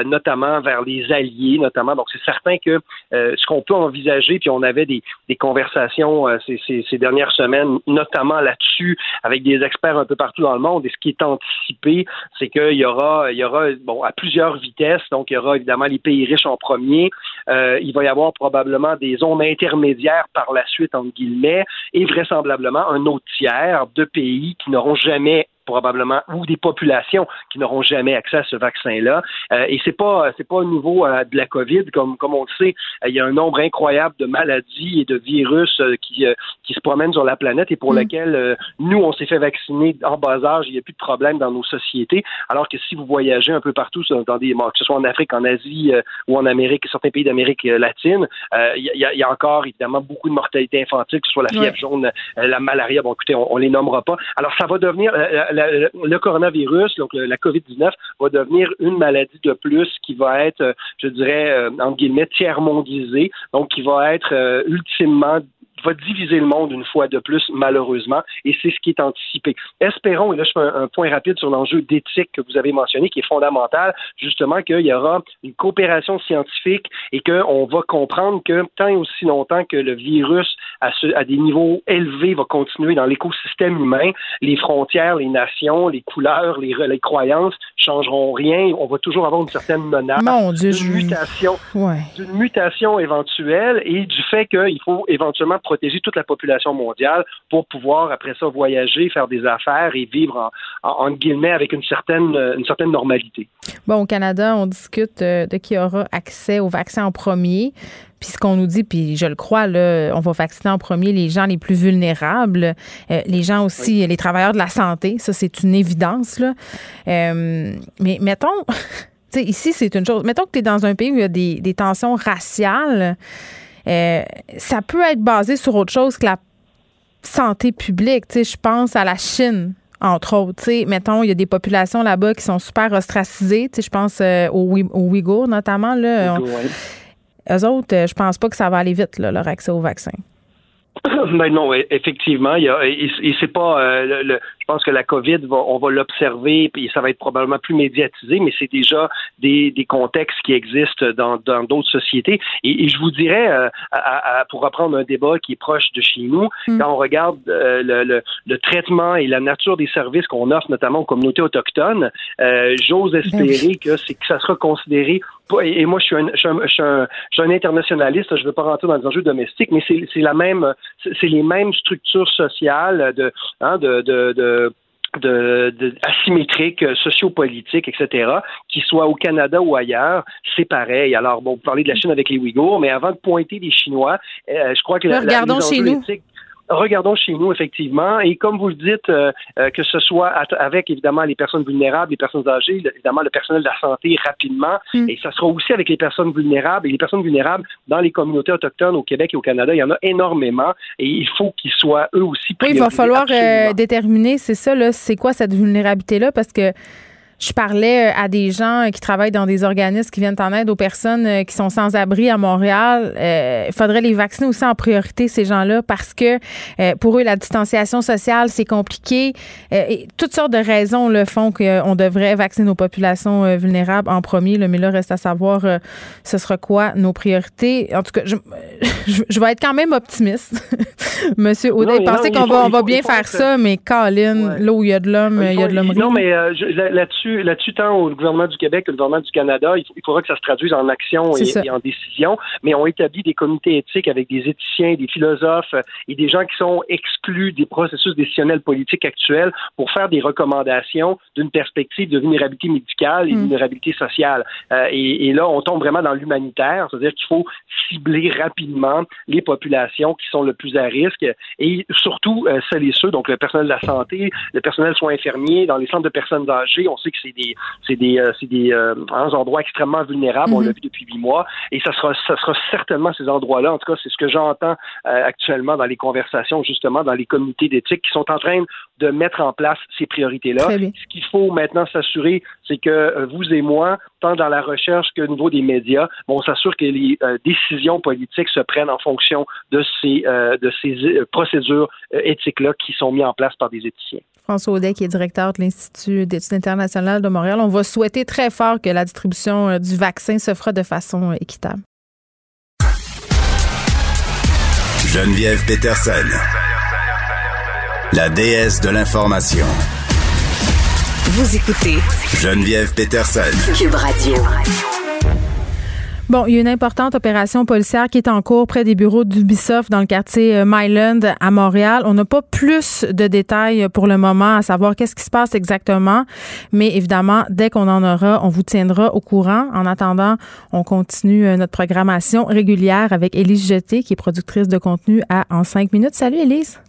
notamment vers les alliés, notamment. Donc c'est certain que ce qu'on peut envisager, puis on avait des, des conversations ces, ces, ces dernières semaines, notamment là-dessus, avec des experts un peu partout dans le monde et ce qui est anticipé, c'est qu'il y aura, à plusieurs vitesses. Donc, il y aura évidemment les pays riches en premier. Euh, il va y avoir probablement des zones intermédiaires par la suite, entre guillemets, et vraisemblablement un autre tiers de pays qui n'auront jamais probablement ou des populations qui n'auront jamais accès à ce vaccin-là. Euh, et c'est pas c'est pas au niveau euh, de la COVID comme comme on le sait, euh, il y a un nombre incroyable de maladies et de virus qui qui se promènent sur la planète et pour mm. lesquels nous on s'est fait vacciner en bas âge, il n'y a plus de problème dans nos sociétés. Alors que si vous voyagez un peu partout dans des que ce soit en Afrique, en Asie ou en Amérique, certains pays d'Amérique latine, il y, a, y, a, encore évidemment beaucoup de mortalité infantile, que ce soit la fièvre jaune, la malaria. Bon, écoutez, on, on les nommera pas. Alors ça va devenir le coronavirus, donc la COVID-19, va devenir une maladie de plus qui va être, je dirais, euh, entre guillemets, tiers-mondisée, donc qui va être euh, ultimement va diviser le monde une fois de plus, malheureusement, et c'est ce qui est anticipé. Espérons, et là je fais un, point rapide sur l'enjeu d'éthique que vous avez mentionné, qui est fondamental, justement qu'il y aura une coopération scientifique et qu'on va comprendre que tant et aussi longtemps que le virus à, à des niveaux élevés va continuer dans l'écosystème humain, les frontières, les nations, les couleurs, les, les croyances changeront rien. On va toujours avoir une certaine menace d'une mutation, d'une mutation éventuelle et du fait qu'il faut éventuellement protéger toute la population mondiale pour pouvoir, après ça, voyager, faire des affaires et vivre, en, guillemets, avec une certaine, une certaine normalité. Bon, au Canada, on discute euh, de qui aura accès au vaccin en premier. Puis ce qu'on nous dit, puis je le crois, là, on va vacciner en premier les gens les plus vulnérables, euh, les gens aussi, les travailleurs de la santé. Ça, c'est une évidence. Là. Euh, mais mettons, *laughs* ici, c'est une chose. Mettons que tu es dans un pays où il y a des, des tensions raciales. Euh, ça peut être basé sur autre chose que la santé publique. je pense à la Chine entre autres. mettons, il y a des populations là-bas qui sont super ostracisées. je pense euh, aux, Ouïghours notamment. Là, Eux autres, euh, je pense pas que ça va aller vite, leur accès au vaccin. *laughs* Ben non, effectivement, il y a, et, c'est pas euh, le, je pense que la COVID on va l'observer puis ça va être probablement plus médiatisé, mais c'est déjà des, des contextes qui existent dans dans d'autres sociétés. Et, je vous dirais, euh, pour reprendre un débat qui est proche de chez nous, mm. quand on regarde euh, le, le, traitement et la nature des services qu'on offre, notamment aux communautés autochtones, j'ose ben espérer que que ça sera considéré et moi, je suis un, je suis un, je suis un, internationaliste. Je ne veux pas rentrer dans les enjeux domestiques, mais c'est la même, c'est les mêmes structures sociales de, hein, de, de, de de, de, asymétriques, sociopolitiques, etc., qui soient au Canada ou ailleurs, c'est pareil. Alors, bon, vous parlez de la Chine avec les Ouïghours, mais avant de pointer les Chinois, euh, je crois que la, regardons chez nous regardons chez nous, effectivement. Et comme vous le dites, euh, euh, que ce soit avec, évidemment, les personnes vulnérables, les personnes âgées, évidemment, le personnel de la santé rapidement. Mm. Et ça sera aussi avec les personnes vulnérables. Et les personnes vulnérables dans les communautés autochtones au Québec et au Canada, il y en a énormément. Et il faut qu'ils soient eux aussi Oui, il va falloir euh, déterminer, c'est ça, là, c'est quoi cette vulnérabilité-là? Parce que je parlais à des gens qui travaillent dans des organismes qui viennent en aide aux personnes qui sont sans abri à Montréal. Il faudrait les vacciner aussi en priorité, ces gens-là, parce que pour eux, la distanciation sociale, c'est compliqué. et toutes sortes de raisons le font qu'on devrait vacciner nos populations vulnérables en premier. mais là, reste à savoir ce sera quoi nos priorités. En tout cas, je, *laughs* je, vais être quand même optimiste. *laughs* Monsieur Audet, pensez qu'on va, on va bien faire ça, mais Colin, là où il y a de l'homme, il, y a de l'homme. Non, mais euh, là-dessus, là-dessus, tant au gouvernement du Québec que le gouvernement du Canada, il, faudra que ça se traduise en action et, en décision. Mais on établit des comités éthiques avec des éthiciens, des philosophes euh, et des gens qui sont exclus des processus décisionnels politiques actuels pour faire des recommandations d'une perspective de vulnérabilité médicale et de mm. vulnérabilité sociale. Euh, et, et là, on tombe vraiment dans l'humanitaire, c'est-à-dire qu'il faut cibler rapidement les populations qui sont le plus à risque et surtout euh, celles et ceux, donc le personnel de la santé, le personnel soins infirmiers, dans les centres de personnes âgées, on sait que c'est des c'est des euh, c'est des euh, endroits extrêmement vulnérables, on l'a mhm. vu depuis huit mois, et ça sera ça sera certainement ces endroits-là. En tout cas, c'est ce que j'entends actuellement dans les conversations, justement dans les comités d'éthique qui sont en train de mettre en place ces priorités-là. Ce qu'il faut maintenant s'assurer, c'est que vous et moi, tant dans la recherche que au niveau des médias, on s'assure que les décisions politiques se prennent en fonction de ces, euh, de ces euh, procédures euh, éthiques-là qui sont mises en place par des éthiciens. François Audet, qui est directeur de l'Institut d'études internationales de Montréal. On va souhaiter très fort que la distribution du vaccin se fera de façon équitable. Geneviève Peterson, la déesse de l'information. Vous écoutez Geneviève Peterson, Cube Radio. Bon, il y a une importante opération policière qui est en cours près des bureaux d'Ubisoft dans le quartier euh, Myland à Montréal. On n'a pas plus de détails pour le moment à savoir qu'est-ce qui se passe exactement, mais évidemment, dès qu'on en aura, on vous tiendra au courant. En attendant, on continue euh, notre programmation régulière avec Élise Jeté, qui est productrice de contenu à En 5 minutes. Salut Élise.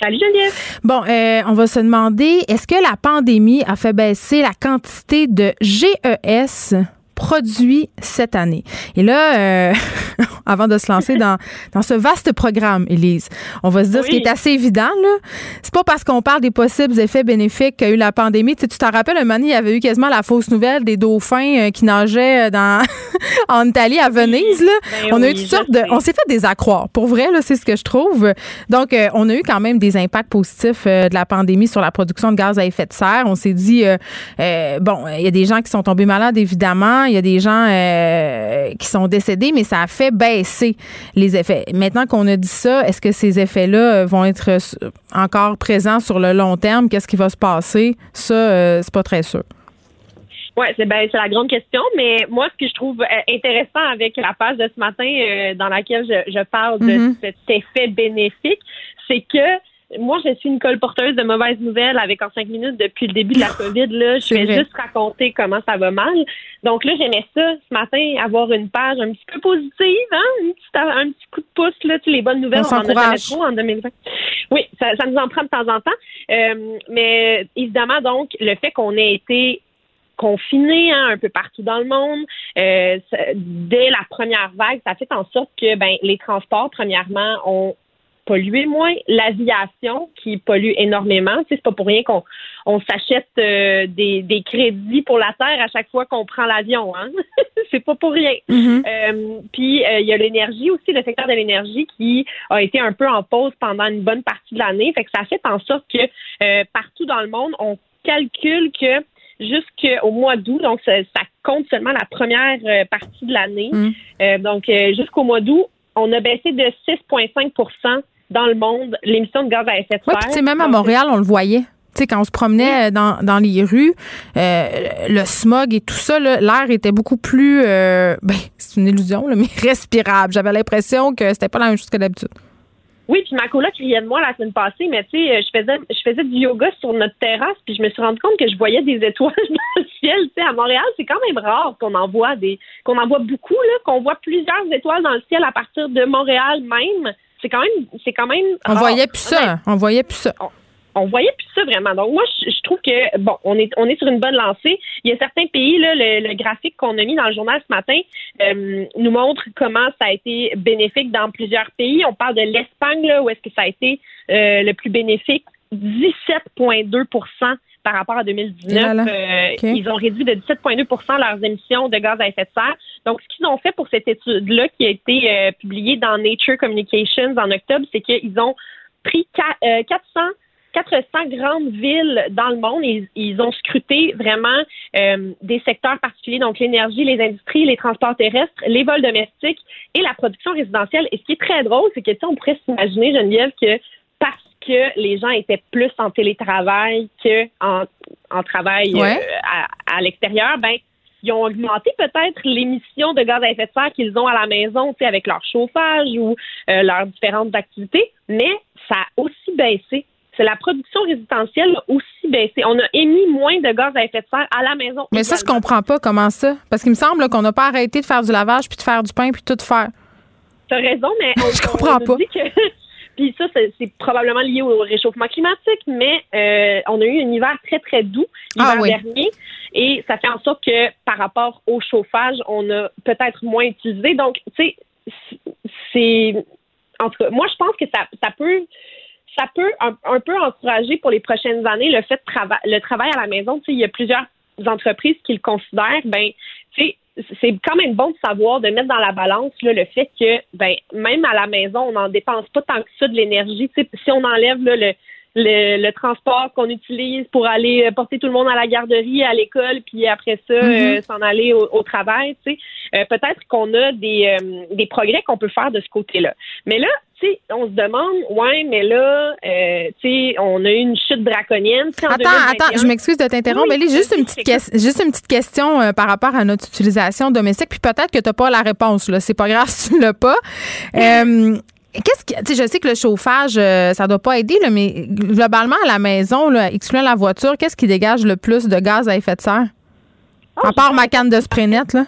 Salut Geneviève. Bon, euh, on va se demander, est-ce que la pandémie a fait baisser la quantité de GES produit cette année. Et là, euh, *laughs* avant de se lancer dans, dans ce vaste programme, Élise, on va se dire ce qui est assez évident, là. C'est pas parce qu'on parle des possibles effets bénéfiques qu'a eu la pandémie. Tu t'en rappelles, un moment, il y avait eu quasiment la fausse nouvelle des dauphins euh, qui nageaient euh, dans, *laughs* en Italie, à Venise, là. Ben on a eu toutes sortes de, on s'est fait des accroires. Pour vrai, là, c'est ce que je trouve. Donc, on a eu quand même des impacts positifs de la pandémie sur la production de gaz à effet de serre. On s'est dit, bon, il y a des gens qui sont tombés malades, évidemment il y a des gens euh, qui sont décédés, mais ça a fait baisser les effets. Maintenant qu'on a dit ça, est-ce que ces effets-là vont être euh, encore présents sur le long terme? Qu'est-ce qui va se passer? Ça, euh, c'est pas très sûr. Oui, c'est ben, la grande question, mais moi, ce que je trouve intéressant avec la page de ce matin dans laquelle je, parle de mm-hmm. cet effet bénéfique, c'est que moi, je suis une colporteuse de mauvaises nouvelles avec en cinq minutes depuis le début de la COVID. Là, je vais juste raconter comment ça va mal. Donc là, j'aimais ça ce matin, avoir une page un petit peu positive, hein? un, petit, coup de pouce, là, les bonnes nouvelles, on, en a trop en 2020. Oui, ça, nous en prend de temps en temps. Euh, mais évidemment, donc, le fait qu'on ait été confinés hein, un peu partout dans le monde. Euh, dès la première vague, ça fait en sorte que ben, les transports, premièrement, ont polluer moins. L'aviation qui pollue énormément. C'est pas pour rien qu'on on s'achète euh, des, des, crédits pour la terre à chaque fois qu'on prend l'avion. Hein? *laughs* c'est pas pour rien. Mm-hmm. Euh, puis euh, il y a l'énergie aussi, le secteur de l'énergie qui a été un peu en pause pendant une bonne partie de l'année. Fait que ça fait en sorte que partout dans le monde, on calcule que jusqu'au mois d'août, donc ça, compte seulement la première partie de l'année. Mm. donc jusqu'au mois d'août, on a baissé de 6,5 dans le monde l'émission de gaz à effet de serre. Oui, même à Montréal, on le voyait. Tu sais, quand on se promenait dans, dans les rues, euh, le smog et tout ça, l'air était beaucoup plus, euh, ben, c'est une illusion, *laughs* mais respirable. J'avais l'impression que c'était pas la même chose que d'habitude. Oui, puis ma coloc riait de moi la semaine passée, mais tu sais, je faisais, je faisais du yoga sur notre terrasse, puis je me suis rendu compte que je voyais des étoiles *laughs* dans le ciel. Tu sais, à Montréal, c'est quand même rare qu'on en voit des, qu'on en voit beaucoup là, qu'on voit plusieurs étoiles dans le ciel à partir de Montréal même c'est quand même, c'est quand même. On voyait plus ça. On voyait plus ça. On, voyait plus ça vraiment. Donc moi, je, trouve que bon, on est, on est sur une bonne lancée. Il y a certains pays là, le, graphique qu'on a mis dans le journal ce matin euh, nous montre comment ça a été bénéfique dans plusieurs pays. On parle de l'Espagne là, où est-ce que ça a été euh, le plus bénéfique? 17,2 par rapport à 2019. Euh, ils ont réduit de 17,2 leurs émissions de gaz à effet de serre. Donc, ce qu'ils ont fait pour cette étude-là, qui a été euh, publiée dans Nature Communications en octobre, c'est qu'ils ont pris 400 400 grandes villes dans le monde. Ils, ils ont scruté vraiment euh, des secteurs particuliers, donc l'énergie, les industries, les transports terrestres, les vols domestiques et la production résidentielle. Et ce qui est très drôle, c'est que on pourrait s'imaginer, Geneviève, que parce que les gens étaient plus en télétravail qu'en en travail euh, à, l'extérieur, ben ils ont augmenté peut-être l'émission de gaz à effet de serre qu'ils ont à la maison, avec leur chauffage ou euh, leurs différentes activités, mais ça a aussi baissé la production résidentielle aussi baissé. On a émis moins de gaz à effet de serre à la maison. Mais ça, je comprends pas comment ça. Parce qu'il me semble qu'on n'a pas arrêté de faire du lavage, puis de faire du pain, puis tout faire. Tu as raison, mais *laughs* on, je comprends pas. Puis ça, c'est probablement lié au réchauffement climatique, mais euh, on a eu un hiver très, très doux l'hiver ah dernier. Et ça fait en sorte que par rapport au chauffage, on a peut-être moins utilisé. Donc, tu sais, c'est. En tout cas, moi, je pense que ça, ça peut ça peut un, peu encourager pour les prochaines années le fait de travailler le travail à la maison. il y a plusieurs entreprises qui le considèrent. Ben, c'est quand même bon de savoir, de mettre dans la balance le fait que, ben, même à la maison, on n'en dépense pas tant que ça de l'énergie. Si on enlève le, le, transport qu'on utilise pour aller euh, porter tout le monde à la garderie, à l'école, puis après ça, mm-hmm. euh, s'en aller au, travail, tu sais. Euh, peut-être qu'on a des, des progrès qu'on peut faire de ce côté-là. Mais là, tu sais, on se demande, ouais, mais là, tu sais, on a eu une chute draconienne. Attends, attends, je m'excuse de t'interrompre, mais juste une petite juste une petite question par rapport à notre utilisation domestique, puis peut-être que tu n'as pas la réponse là, c'est pas grave *laughs* si tu l'as pas. Qu'est-ce que, je sais que le chauffage, euh, ça doit pas aider, là, mais globalement, à la maison, là, excluant la voiture, qu'est-ce qui dégage le plus de gaz à effet de serre? Ah, à part ma canne de spray net, là.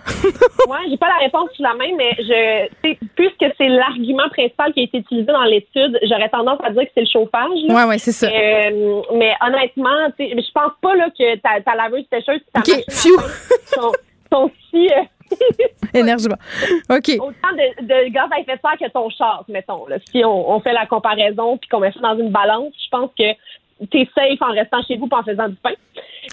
oui, j'ai pas la réponse sous la main, mais je, puisque c'est l'argument principal qui a été utilisé dans l'étude, j'aurais tendance à dire que c'est le chauffage. Oui, oui, c'est ça. Euh, mais honnêtement, je pense pas là, que ta, ta laveuse sécheuse, ta okay. sont, sont si, euh. *laughs* OK. Autant de, de, gaz à effet de serre que ton char, mettons. Si on, fait la comparaison puis qu'on met ça dans une balance, je pense que tu es safe en restant chez vous et en faisant du pain.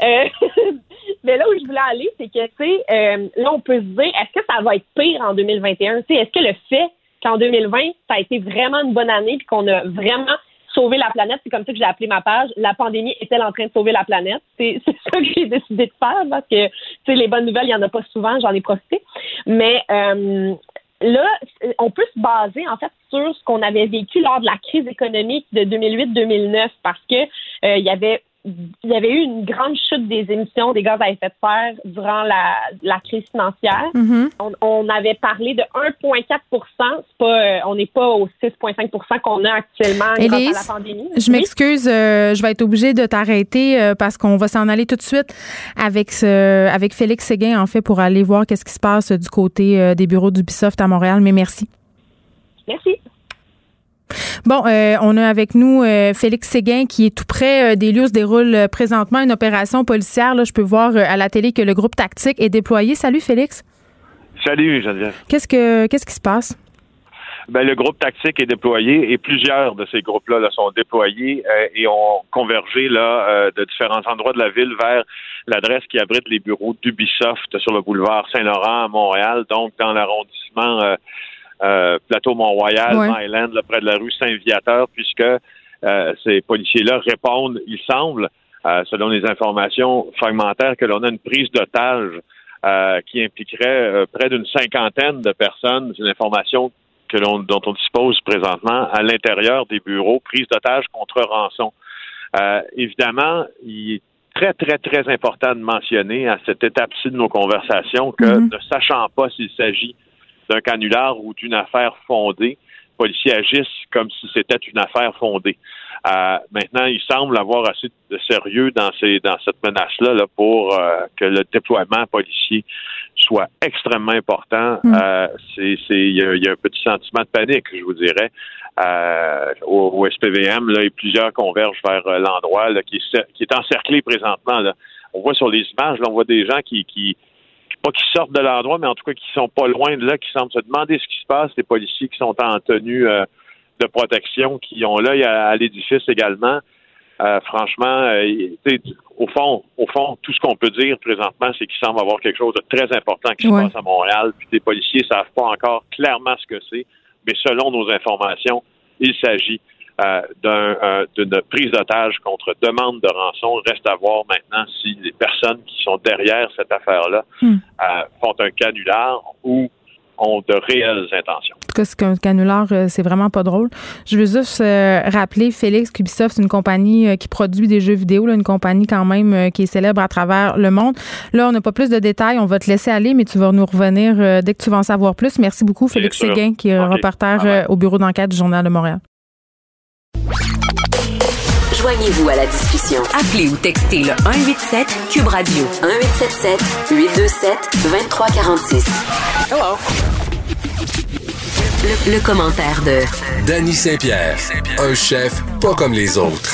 Euh, *laughs* mais là où je voulais aller, c'est que, tu sais, euh, là, on peut se dire, est-ce que ça va être pire en 2021? Est-ce que le fait qu'en 2020, ça a été vraiment une bonne année puis qu'on a vraiment sauver la planète? C'est comme ça que j'ai appelé ma page. La pandémie est-elle en train de sauver la planète? C'est *laughs* ça que j'ai décidé de faire parce que, tu sais, les bonnes nouvelles, il n'y en a pas souvent. J'en ai profité. Mais euh, là, on peut se baser, en fait, sur ce qu'on avait vécu lors de la crise économique de 2008-2009 parce que euh, il y avait il y avait eu une grande chute des émissions des gaz à effet de serre durant la, la crise financière. Mm-hmm. on, avait parlé de 1,4 pas, euh, On n'est pas au 6,5% qu'on a actuellement grâce à la pandémie. Je m'excuse, euh, je vais être obligée de t'arrêter euh, parce qu'on va s'en aller tout de suite avec, avec Félix Séguin, en fait, pour aller voir qu'est-ce qui se passe du côté des bureaux d'Ubisoft à Montréal. Mais merci. Merci. Bon, euh, on a avec nous euh, Félix Séguin qui est tout près euh, des lieux où se déroule présentement une opération policière. Là, je peux voir à la télé que le groupe tactique est déployé. Salut Félix. Salut Geneviève. Qu'est-ce que qu'est-ce qui se passe? Ben, le groupe tactique est déployé et plusieurs de ces groupes-là sont déployés et ont convergé là de différents endroits de la ville vers l'adresse qui abrite les bureaux d'Ubisoft sur le boulevard Saint-Laurent à Montréal, donc dans l'arrondissement euh, plateau Mont-Royal, ouais. près de la rue Saint-Viateur, puisque euh, ces policiers-là répondent, il semble, euh, selon les informations fragmentaires, que l'on a une prise d'otage qui impliquerait près d'une cinquantaine de personnes. C'est une information que l'on, dont on dispose présentement à l'intérieur des bureaux, prise d'otage contre rançon. évidemment, il est très, très, très important de mentionner à cette étape-ci de nos conversations que, mm-hmm. ne sachant pas s'il s'agit d'un canular ou d'une affaire fondée. Les policiers agissent comme si c'était une affaire fondée. Euh, maintenant, il semble avoir assez de sérieux dans ces dans cette menace-là là, pour euh, que le déploiement policier soit extrêmement important. Mm. Euh, il y, a un petit sentiment de panique, je vous dirais. au, SPVM, là, et plusieurs convergent vers l'endroit qui, est, qui est encerclé présentement. Là. On voit sur les images, là, on voit des gens qui, qui, pas qui sortent de l'endroit, mais en tout cas qui sont pas loin de là, qui semblent se demander ce qui se passe, les policiers qui sont en tenue euh, de protection, qui ont l'œil à, l'édifice également. Euh, franchement, euh, au fond, au fond, tout ce qu'on peut dire présentement, c'est qu'il semble avoir quelque chose de très important qui se passe à Montréal. Puis les policiers savent pas encore clairement ce que c'est, mais selon nos informations, il s'agit d'une prise d'otage contre demande de rançon. Reste à voir maintenant si les personnes qui sont derrière cette affaire-là hmm. font un canular ou ont de réelles intentions. En tout cas, c'est un canular, euh, c'est vraiment pas drôle. Je veux juste euh, rappeler, Félix, qu'Ubisoft, c'est une compagnie euh, qui produit des jeux vidéo, une compagnie quand même qui est célèbre à travers le monde. Là, on n'a pas plus de détails, on va te laisser aller, mais tu vas nous revenir dès que tu vas en savoir plus. Merci beaucoup, Félix Séguin, qui est reporter au bureau d'enquête du Journal de Montréal. Joignez-vous à la discussion. Appelez ou textez le 187 Cube Radio 1877 827 2346. Hello. Le, le commentaire de Danny Saint-Pierre, un chef pas comme les autres.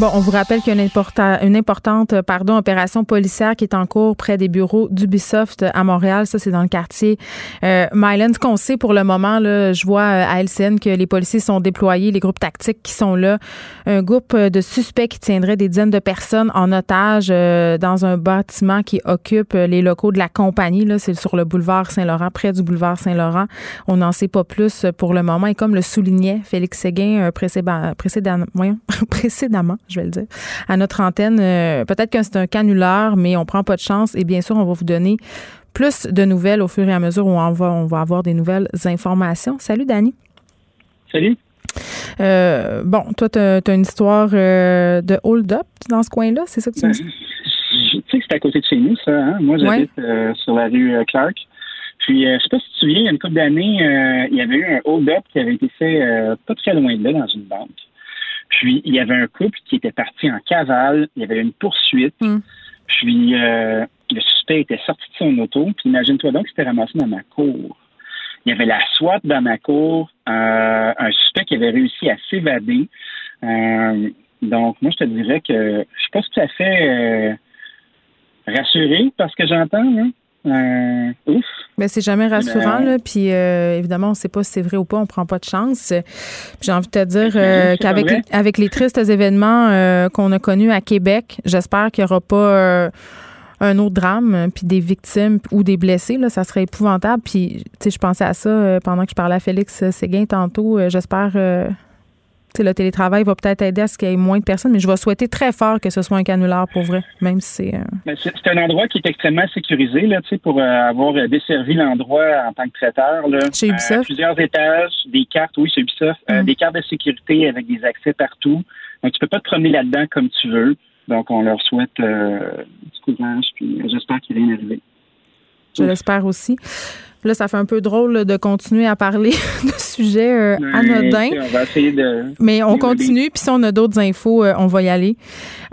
Bon, on vous rappelle qu'il y a une, importante pardon, opération policière qui est en cours près des bureaux d'Ubisoft à Montréal. Ça, c'est dans le quartier euh, Myland. Ce qu'on sait pour le moment, là, je vois euh, à LCN que les policiers sont déployés, les groupes tactiques qui sont là. Un groupe de suspects qui tiendrait des dizaines de personnes en otage euh, dans un bâtiment qui occupe les locaux de la compagnie. Là, c'est sur le boulevard Saint-Laurent, près du boulevard Saint-Laurent. On n'en sait pas plus pour le moment. Et comme le soulignait Félix Séguin précédemment, précédemment *laughs* je vais le dire, à notre antenne. Euh, peut-être que c'est un canular, mais on prend pas de chance. Et bien sûr, on va vous donner plus de nouvelles au fur et à mesure où on va, on va avoir des nouvelles informations. Salut, Dani. Salut. Euh, bon, toi, tu as, une histoire euh, de hold-up dans ce coin-là, c'est ça que tu me dis? Ben, tu sais que c'est à côté de chez nous, ça. Hein? Moi, j'habite sur la rue Clark. Puis, je sais pas si tu te souviens, il y a une couple d'années, il y avait eu un hold-up qui avait été fait pas très loin de là, dans une banque. Puis, il y avait un couple qui était parti en cavale. Il y avait une poursuite. Hmm. Puis, euh, le suspect était sorti de son auto. Puis, imagine-toi donc, c'était ramassé dans ma cour. Il y avait la SWAT dans ma cour. Euh, un suspect qui avait réussi à s'évader. Euh, donc, moi, je te dirais que je suis pas tout à fait rassuré par ce que j'entends. Hein. Euh, ouf. Mais c'est jamais rassurant, là. Puis euh, évidemment, on ne sait pas si c'est vrai ou pas, on prend pas de chance. J'ai envie de te dire euh, qu'avec avec les tristes *laughs* événements qu'on a connus à Québec, j'espère qu'il n'y aura pas un autre drame, puis des victimes ou des blessés, là, ça serait épouvantable. Puis, tu sais, je pensais à ça pendant que je parlais à Félix Séguin tantôt. j'espère le télétravail va peut-être aider à ce qu'il y ait moins de personnes, mais je vais souhaiter très fort que ce soit un canular pour vrai, même si c'est. Euh, c'est un endroit qui est extrêmement sécurisé là, pour euh, avoir desservi l'endroit en tant que traiteur. Là. Chez Ubisoft. Euh, plusieurs étages, des cartes, oui, chez Ubisoft, mm. des cartes de sécurité avec des accès partout. Donc, tu peux pas te promener là-dedans comme tu veux. Donc, on leur souhaite du courage, puis j'espère qu'il rien arrivé. Je l'espère aussi. Là, ça fait un peu drôle de continuer à parler *laughs* de sujets euh, anodins. On va essayer de. Mais on continue, puis si on a d'autres infos, euh, on va y aller.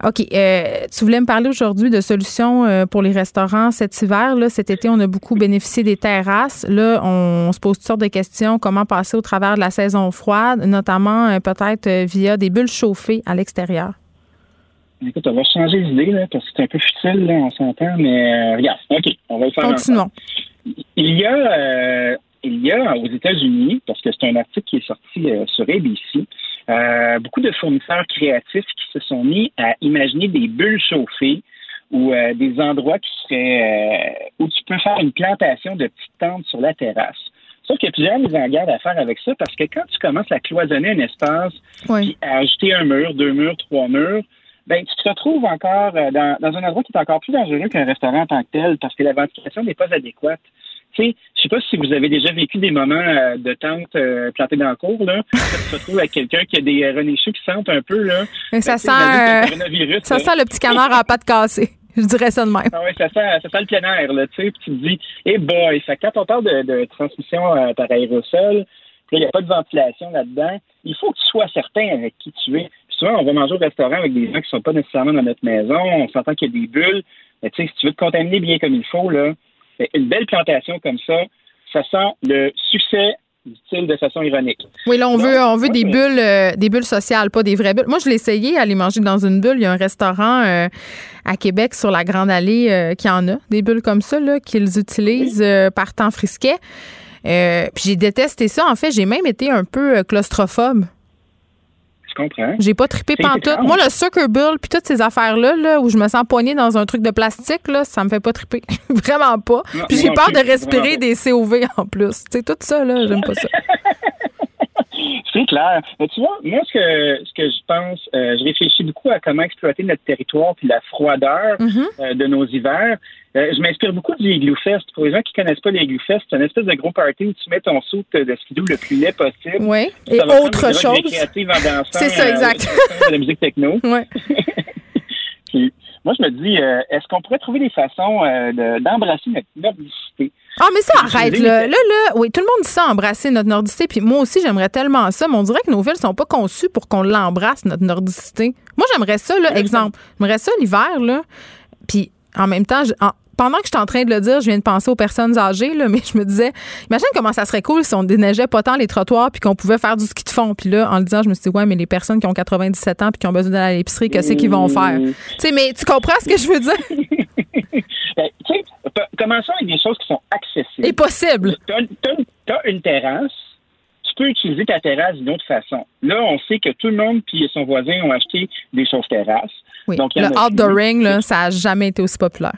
OK. Euh, tu voulais me parler aujourd'hui de solutions pour les restaurants cet hiver. Là, cet été, on a beaucoup bénéficié des terrasses. Là, on, se pose toutes sortes de questions. Comment passer au travers de la saison froide, notamment peut-être via des bulles chauffées à l'extérieur? Écoute, on va changer d'idée, parce que c'est un peu futile, là, on s'entend, mais regarde, OK, on va le faire. Continuons. Il y a, euh, il y a aux États-Unis, parce que c'est un article qui est sorti euh, sur ABC, euh, beaucoup de fournisseurs créatifs qui se sont mis à imaginer des bulles chauffées ou des endroits qui seraient où tu peux faire une plantation de petites tentes sur la terrasse. Sauf qu'il y a plusieurs mises en garde à faire avec ça parce que quand tu commences à cloisonner un espace, puis à ajouter un mur, deux murs, trois murs, ben, tu te retrouves encore dans, dans, un endroit qui est encore plus dangereux qu'un restaurant en tant que tel parce que la ventilation n'est pas adéquate. Tu sais, je sais pas si vous avez déjà vécu des moments euh, de tente euh, plantée dans le cours, là. *laughs* tu te retrouves avec quelqu'un qui a des euh, qui sentent un peu, là. ça ben, sent, ça sent le petit canard à pattes cassées. *laughs* Je dirais ça de même. Ah oui, ça sent, ça sent le plein air, là, tu sais. Puis tu te dis, eh hey boy, ça, quand on parle de, de transmission par aérosol, il n'y a pas de ventilation là-dedans, il faut que tu sois certain avec qui tu es. On va manger au restaurant avec des gens qui ne sont pas nécessairement dans notre maison, on s'entend qu'il y a des bulles. Mais tu sais, si tu veux te contaminer bien comme il faut, là, une belle plantation comme ça, ça sent le succès de façon ironique. Oui, là, on veut, on veut des bulles, euh, des bulles sociales, pas des vraies bulles. Moi, je l'ai essayé, aller manger dans une bulle. Il y a un restaurant euh, à Québec sur la Grande Allée euh, qui en a des bulles comme ça, là, qu'ils utilisent par temps frisquet. puis j'ai détesté ça. En fait, j'ai même été un peu claustrophobe. Tu comprends? J'ai pas trippé C'est pantoute. Moi, le Sucker Bull puis toutes ces affaires-là, là, où je me sens poignée dans un truc de plastique, là, ça me fait pas tripper. *laughs* Vraiment pas. Puis j'ai peur de respirer des COV en plus. Sais, tout ça, là, j'aime pas ça. *laughs* C'est clair. Mais tu vois, moi, ce que, ce que je pense, euh, je réfléchis beaucoup à comment exploiter notre territoire puis la froideur Mhm. euh, de nos hivers. Euh, je m'inspire beaucoup du Igloo Fest. Pour les gens qui connaissent pas les Igloo Fest, c'est une espèce de gros party où tu mets ton soupe de skidoo le plus laid possible. Oui. Et autre chose. C'est ça, euh, exact. de la musique techno. *laughs* Ouais. Puis, moi, je me dis, euh, est-ce qu'on pourrait trouver des façons euh, de- d'embrasser notre nordicité? Ah, mais ça, arrête, là. Là, là, oui, tout le monde dit ça, embrasser notre nordicité. Puis moi aussi, j'aimerais tellement ça. Mais on dirait que nos villes sont pas conçues pour qu'on l'embrasse, notre nordicité. Moi, j'aimerais ça, là, exemple. J'aimerais ça l'hiver, là. Puis en même temps, je- en- pendant que je suis en train de le dire, je viens de penser aux personnes âgées, là, *laughs* mais je me disais, imagine comment ça serait cool si on déneigeait pas tant les trottoirs puis qu'on pouvait faire du ski de fond. Puis là, en le disant, je me suis dit, ouais, mais les personnes qui ont 97 ans puis qui ont besoin d'aller à l'épicerie, qu'est-ce qu'ils vont faire? Mmh. Tu sais, mais tu comprends ce que je veux dire? *laughs* Ben, tu sais, p- commençons avec des choses qui sont accessibles. C'est possible. T'as t'as- t'as une terrasse, tu peux utiliser ta terrasse d'une autre façon. Là, on sait que tout le monde puis son voisin ont acheté des choses terrasses. Oui. Donc, le outdooring, là, ça a jamais été aussi populaire.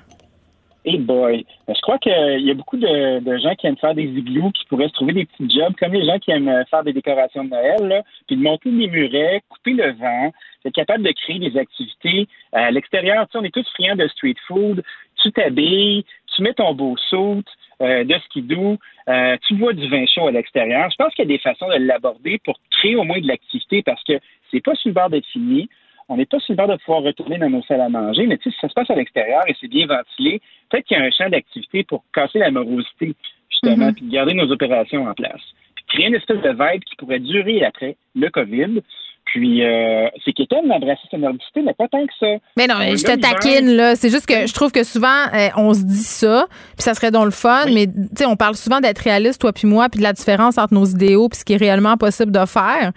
Et boy, Ben, je crois qu'il y a beaucoup de, de gens qui aiment faire des igloos, qui pourraient se trouver des petits jobs, comme les gens qui aiment euh, faire des décorations de Noël, là, puis de monter des murets, couper le vent, être capable de créer des activités à l'extérieur. Tu sais, on est tous friands de street food. Tu t'habilles, tu mets ton beau saut euh, de skidoo, euh, tu bois du vin chaud à l'extérieur. Je pense qu'il y a des façons de l'aborder pour créer au moins de l'activité parce que c'est pas sur le bord d'être fini. On n'est pas sur le bord de pouvoir retourner dans nos salles à manger, mais si ça se passe à l'extérieur et c'est bien ventilé, peut-être qu'il y a un champ d'activité pour casser la morosité, justement, Mhm. puis garder nos opérations en place. Puis créer une espèce de vibe qui pourrait durer après le COVID. Puis, euh, c'est qu'Étienne d'embrasser sa nordicité, mais pas tant que ça. Mais non, On je te taquine, là. C'est juste que je trouve que souvent, euh, on se dit ça, puis ça serait donc le fun, mais tu sais, on parle souvent d'être réaliste, toi puis moi, puis de la différence entre nos idéaux puis ce qui est réellement possible de faire.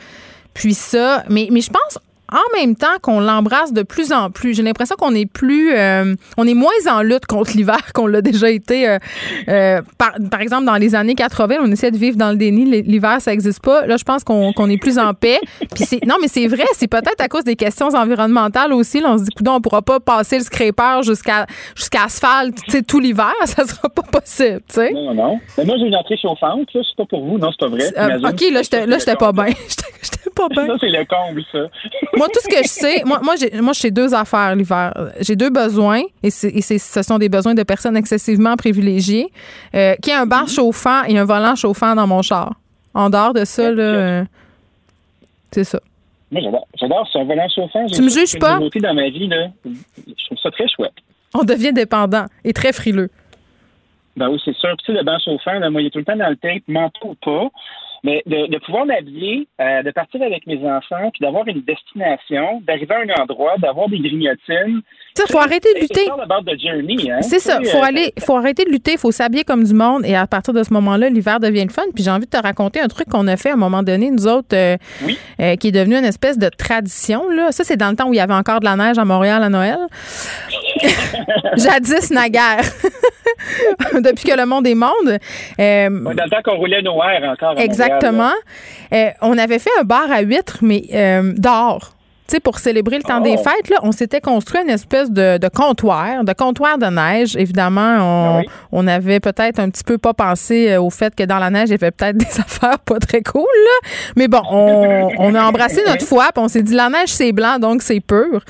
Puis ça, mais, mais je pense en même temps qu'on l'embrasse de plus en plus. J'ai l'impression qu'on est plus, euh, on est moins en lutte contre l'hiver *laughs* qu'on l'a déjà été. euh, euh, par, par exemple, dans les années 80, on essaie de vivre dans le déni. L'hiver, ça n'existe pas. Là, je pense qu'on est plus en paix. *laughs* Puis c'est, non, mais c'est vrai. C'est peut-être à cause des questions environnementales aussi. Là, on se dit, coudonc, on pourra pas passer le scraper jusqu'à jusqu'à asphalte, tout l'hiver. *laughs* Ça sera pas possible, tu sais. Non, non. Mais moi, j'ai une entrée chauffante, là. C'est pas pour vous. Non, c'est pas vrai. Euh. OK, là, j'étais pas bien. J'étais pas bien. Ça, c'est le comble, ça. Moi, tout ce que je sais, moi, moi, j'ai, moi, j'ai deux affaires l'hiver. J'ai deux besoins, et, c'est, et c'est- ce sont des besoins de personnes excessivement privilégiées, euh, qui a un bar chauffant et un volant chauffant dans mon char. En dehors de ça, là, euh, c'est ça. Moi, j'adore. J'adore. C'est un volant chauffant. Tu me juges pas? une dans ma vie, là. Je trouve ça très chouette. On devient dépendant et très frileux. Ben oui, c'est sûr. Puis, tu sais, le banc chauffant, là, moi, il est tout le temps dans le tape, manteau ou pas. Mais de, de pouvoir m'habiller, euh, de partir avec mes enfants, puis d'avoir une destination, d'arriver à un endroit, d'avoir des grignotines. Sais, faut arrêter de lutter. C'est hein? C'est ça. Tu sais, Faut euh, aller, faut arrêter de lutter. Faut s'habiller comme du monde. Et à partir de ce moment-là, l'hiver devient le fun. Puis j'ai envie de te raconter un truc qu'on a fait à un moment donné, nous autres, euh, Oui. euh, qui est devenu une espèce de tradition. Là. Ça, c'est dans le temps où il y avait encore de la neige à Montréal à Noël. *laughs* Jadis, naguère. *laughs* Depuis que le monde est monde. Euh, dans le temps qu'on roulait nos airs encore. Exactement. Euh, on avait fait un bar à huîtres, mais euh, d'or. Tu sais, pour célébrer le temps Oh. des fêtes, là, on s'était construit une espèce de, de comptoir, de comptoir de neige. Évidemment, on, Ah oui. on avait peut-être un petit peu pas pensé euh, au fait que dans la neige, il y avait peut-être *laughs* des affaires pas très cool. Là. Mais bon, on, on a embrassé notre foi, puis on s'est dit la neige, c'est blanc, donc c'est pur.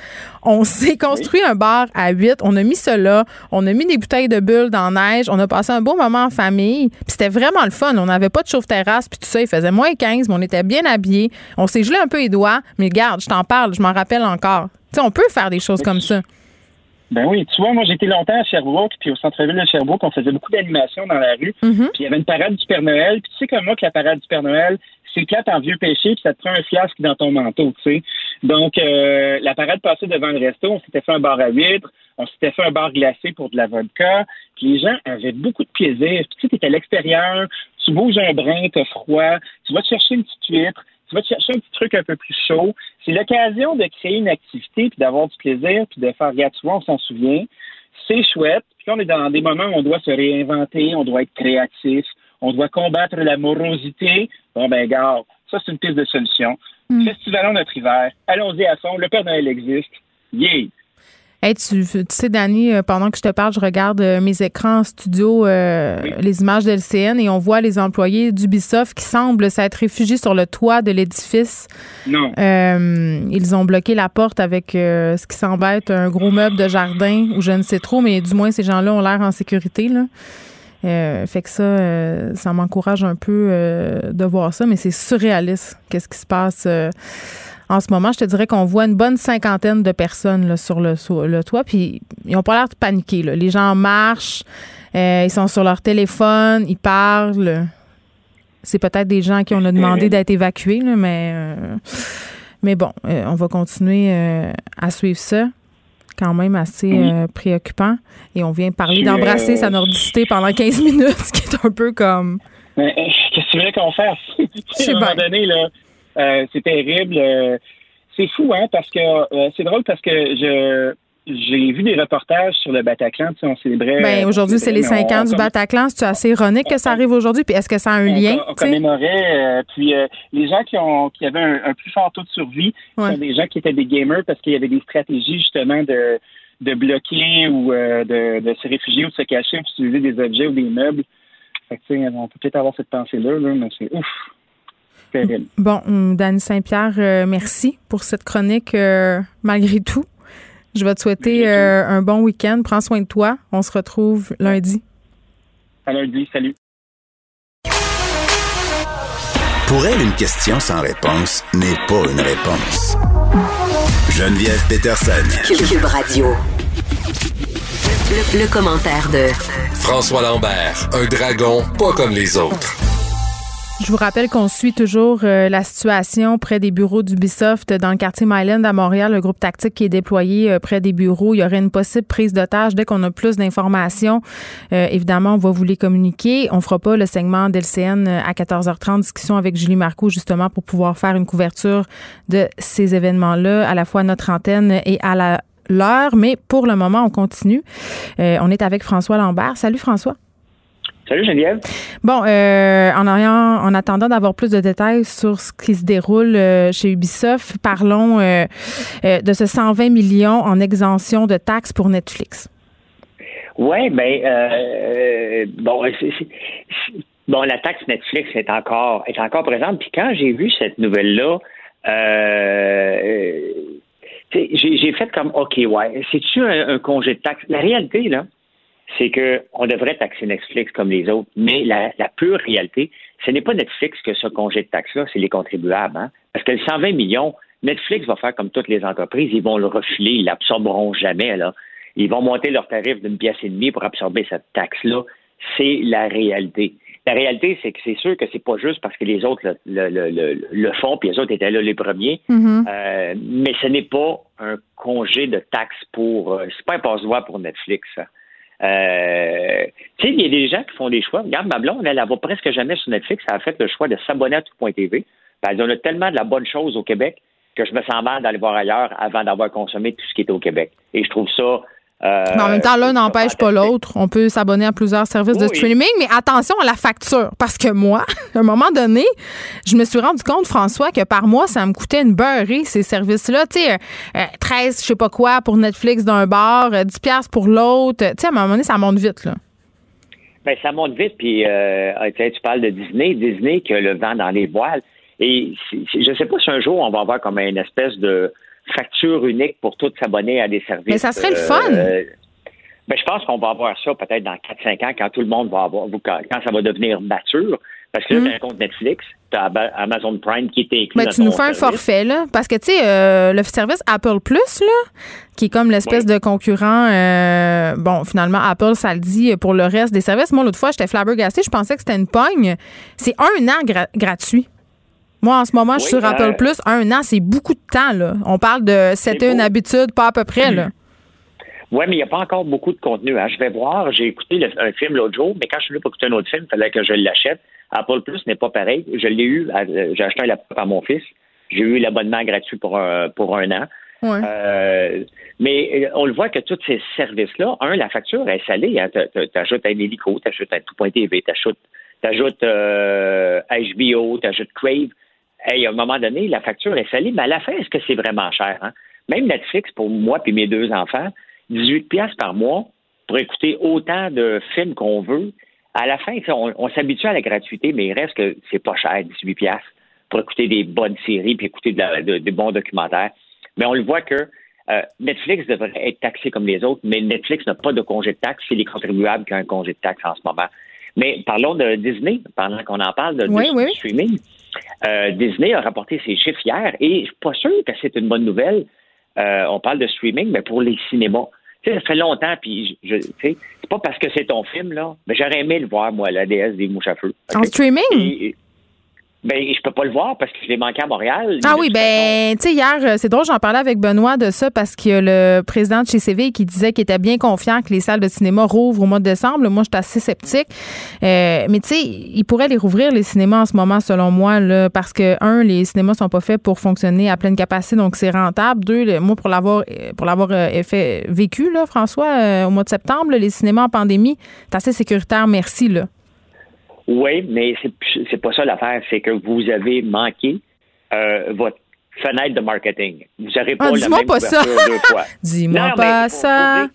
On s'est construit un bar à 8. On a mis cela. On a mis des bouteilles de bulles dans la neige. On a passé un beau moment en famille. Puis c'était vraiment le fun. On n'avait pas de chauffe-terrasse. Puis tout ça, il faisait moins 15, mais on était bien habillés. On s'est gelé un peu les doigts. Mais regarde, je t'en parle. Je m'en rappelle encore. Tu sais, on peut faire des choses comme ça. Ben oui, tu vois, moi j'étais longtemps à Sherbrooke, puis au centre-ville de Sherbrooke, on faisait beaucoup d'animations dans la rue. Mhm. Puis il y avait une parade du Père Noël. Puis tu sais comme moi que la parade du Père Noël, c'est plate en vieux péché, puis ça te prend un fiasque dans ton manteau, tu sais. Donc euh, la parade passait devant le resto, on s'était fait un bar à huîtres, on s'était fait un bar glacé pour de la vodka. Puis les gens avaient beaucoup de plaisir. Puis tu sais, t'es à l'extérieur, tu bouges un brin, t'as froid, tu vas te chercher une petite huître, tu vas te chercher un petit truc un peu plus chaud. C'est l'occasion de créer une activité, puis d'avoir du plaisir, puis de faire, vois, on s'en souvient. C'est chouette. Puis on est dans des moments où on doit se réinventer, on doit être créatif, on doit combattre la morosité. Bon, ben, gars, ça, c'est une piste de solution. Mm. Festivalons notre hiver. Allons-y à fond. Le Père Noël existe. Yeah! Hey, tu, sais, Dani, euh, pendant que je te parle, je regarde euh, mes écrans en studio, euh, les images de LCN, et on voit les employés d'Ubisoft qui semblent s'être réfugiés sur le toit de l'édifice. Non. ils ont bloqué la porte avec ce qui semble être un gros meuble de jardin, ou je ne sais trop, mais du moins, ces gens-là ont l'air en sécurité. Là. Fait que ça, ça m'encourage un peu de voir ça, mais c'est surréaliste. Qu'est-ce qui se passe en ce moment, je te dirais qu'on voit une bonne cinquantaine de personnes là, sur le, le, toit, puis ils n'ont pas l'air de paniquer. Là. Les gens marchent, euh, ils sont sur leur téléphone, ils parlent. C'est peut-être des gens qui on a demandé d'être évacués, là, mais, euh, mais bon, euh, on va continuer à suivre ça. Quand même assez préoccupant. Et on vient parler d'embrasser sa nordicité pendant 15 *laughs* minutes, ce qui est un peu comme. Qu'est-ce que tu veux qu'on fasse? *laughs* à un moment donné, là, euh, c'est terrible. Euh, c'est fou, hein, parce que euh, c'est drôle parce que je j'ai vu des reportages sur le Bataclan, tu sais, on célébrait. Ben, aujourd'hui, c'est les cinq ans du Bataclan. C'est assez ironique que ça arrive aujourd'hui. Puis est-ce que ça a un lien? On, commémorait. puis les gens qui ont qui avaient un, plus fort taux de survie sont des gens qui étaient des gamers parce qu'il y avait des stratégies justement de de bloquer ou de, de se réfugier ou de se cacher pour utiliser des objets ou des meubles. Fait que, on peut peut-être avoir cette pensée-là, là, mais c'est ouf. Bon, hum, Dani Saint-Pierre, euh, merci pour cette chronique euh, malgré tout. Je vais te souhaiter euh, un bon week-end. Prends soin de toi. On se retrouve lundi. À lundi. Salut. Pour elle, une question sans réponse n'est pas une réponse. Geneviève Peterson. Cube Radio. le commentaire de François Lambert, un dragon pas comme les autres. Je vous rappelle qu'on suit toujours euh, la situation près des bureaux d'Ubisoft dans le quartier Myland à Montréal, le groupe tactique qui est déployé euh, près des bureaux. Il y aurait une possible prise d'otage dès qu'on a plus d'informations. Euh, évidemment, on va vous les communiquer. On fera pas le segment d'LCN à 14h30, discussion avec Julie Marcoux justement pour pouvoir faire une couverture de ces événements-là, à la fois à notre antenne et à la l'heure. Mais pour le moment, on continue. on est avec François Lambert. Salut François. Salut Geneviève. Bon, euh, en, en attendant d'avoir plus de détails sur ce qui se déroule euh, chez Ubisoft, parlons euh, de ce 120 millions en exemption de taxes pour Netflix. Oui, ben bon, bon, la taxe Netflix est encore est encore présente. Puis quand j'ai vu cette nouvelle là, j'ai fait comme OK, ouais, c'est-tu un, un congé de taxe? La réalité là c'est qu'on devrait taxer Netflix comme les autres, mais la, pure réalité, ce n'est pas Netflix que ce congé de taxe-là, c'est les contribuables. Hein? Parce que le 120 millions, Netflix va faire comme toutes les entreprises, ils vont le refiler, ils l'absorberont jamais. Là. Ils vont monter leur tarif d'une pièce et demie pour absorber cette taxe-là. C'est la réalité. La réalité, c'est que c'est sûr que c'est pas juste parce que les autres le, font, puis les autres étaient là les premiers. Mm-hmm. Euh, mais ce n'est pas un congé de taxe pour. Euh, c'est pas un passe-droit pour Netflix. Ça. Euh, il y a des gens qui font des choix. Regarde, ma blonde, elle, ne va presque jamais sur Netflix. Elle a fait le choix de s'abonner à tout.tv. Elle a tellement de la bonne chose au Québec que je me sens mal d'aller voir ailleurs avant d'avoir consommé tout ce qui est au Québec. Et je trouve ça euh, mais en même temps, l'un n'empêche pas l'autre. On peut s'abonner à plusieurs services de streaming, mais attention à la facture. Parce que moi, *laughs* à un moment donné, je me suis rendu compte, François, que par mois, ça me coûtait une beurrée, ces services-là. Tu sais, 13, euh, je sais pas quoi, pour Netflix d'un bar, 10 euh, pièces pour l'autre. Tu sais, à un moment donné, ça monte vite, là. Ben, ça monte vite, puis tu parles de Disney. Disney qui a le vent dans les voiles. Et je sais pas si un jour, on va avoir comme une espèce de facture unique pour tous s'abonner à des services. Mais ça serait le fun. Euh, ben, je pense qu'on va avoir ça peut-être dans 4-5 ans quand tout le monde va avoir, quand, ça va devenir mature. Parce que là, tu as un compte Netflix, tu as Amazon Prime qui était inclus. Mais tu nous fais un forfait, là. Parce que, tu sais, euh, le service Apple Plus, là, qui est comme l'espèce de concurrent, euh, bon, finalement, Apple, ça le dit pour le reste des services. Moi, l'autre fois, j'étais flabbergastée, je pensais que c'était une pogne. C'est un an gratuit. Moi, en ce moment, je suis sur Apple euh, Plus. Un an, c'est beaucoup de temps. Là. On parle de c'était une habitude, pas à peu près. Là. Oui, mais il n'y a pas encore beaucoup de contenu. Hein. Je vais voir. J'ai écouté un film l'autre jour, mais quand je suis venu pour écouter un autre film, il fallait que je l'achète. Apple Plus n'est pas pareil. Je l'ai eu. Euh, j'ai acheté un laptop à mon fils. J'ai eu l'abonnement gratuit pour un, pour un an. Euh, mais on le voit que tous ces services-là, un, la facture est salée. Hein. Tu ajoutes un hélico, tu achoutes un tout.tv, tu ajoutes, HBO, tu ajoutes Crave hey, à un moment donné, la facture est salée, mais à la fin, est-ce que c'est vraiment cher? Hein? Même Netflix, pour moi et mes deux enfants, 18 pièces par mois pour écouter autant de films qu'on veut. À la fin, on, s'habitue à la gratuité, mais il reste que c'est pas cher, 18 pièces pour écouter des bonnes séries puis écouter des bons documentaires. Mais on le voit que euh, Netflix devrait être taxé comme les autres, mais Netflix n'a pas de congé de taxe. C'est les contribuables qui ont un congé de taxe en ce moment. Mais parlons de Disney, pendant qu'on en parle de, streaming. Euh, Disney a rapporté ses chiffres hier et je suis pas sûr que c'est une bonne nouvelle. Euh, on parle de streaming, mais pour les cinémas. Tu sais, ça fait longtemps, puis je, c'est pas parce que c'est ton film, là, mais j'aurais aimé le voir, moi, la DS des mouches à feu. En streaming? Ben, je peux pas le voir parce que je l'ai manqué à Montréal. Ah oui, ben, tu sais, hier, euh, c'est drôle, j'en parlais avec Benoît de ça parce qu'il y a le président de chez CV qui disait qu'il était bien confiant que les salles de cinéma rouvrent au mois de décembre. Moi, j'étais assez sceptique. Euh, mais tu sais, il pourrait les rouvrir, les cinémas, en ce moment, selon moi, là, parce que, un, les cinémas sont pas faits pour fonctionner à pleine capacité, donc c'est rentable. Deux, moi, pour l'avoir pour l'avoir euh, fait vécu, là, François, au mois de septembre, les cinémas en pandémie, c'est assez sécuritaire, merci, là. Oui, mais c'est pas ça l'affaire, c'est que vous avez manqué euh, votre fenêtre de marketing. Vous n'aurez pas ah, la même pas ça. deux fois. *laughs* dis-moi pas ça.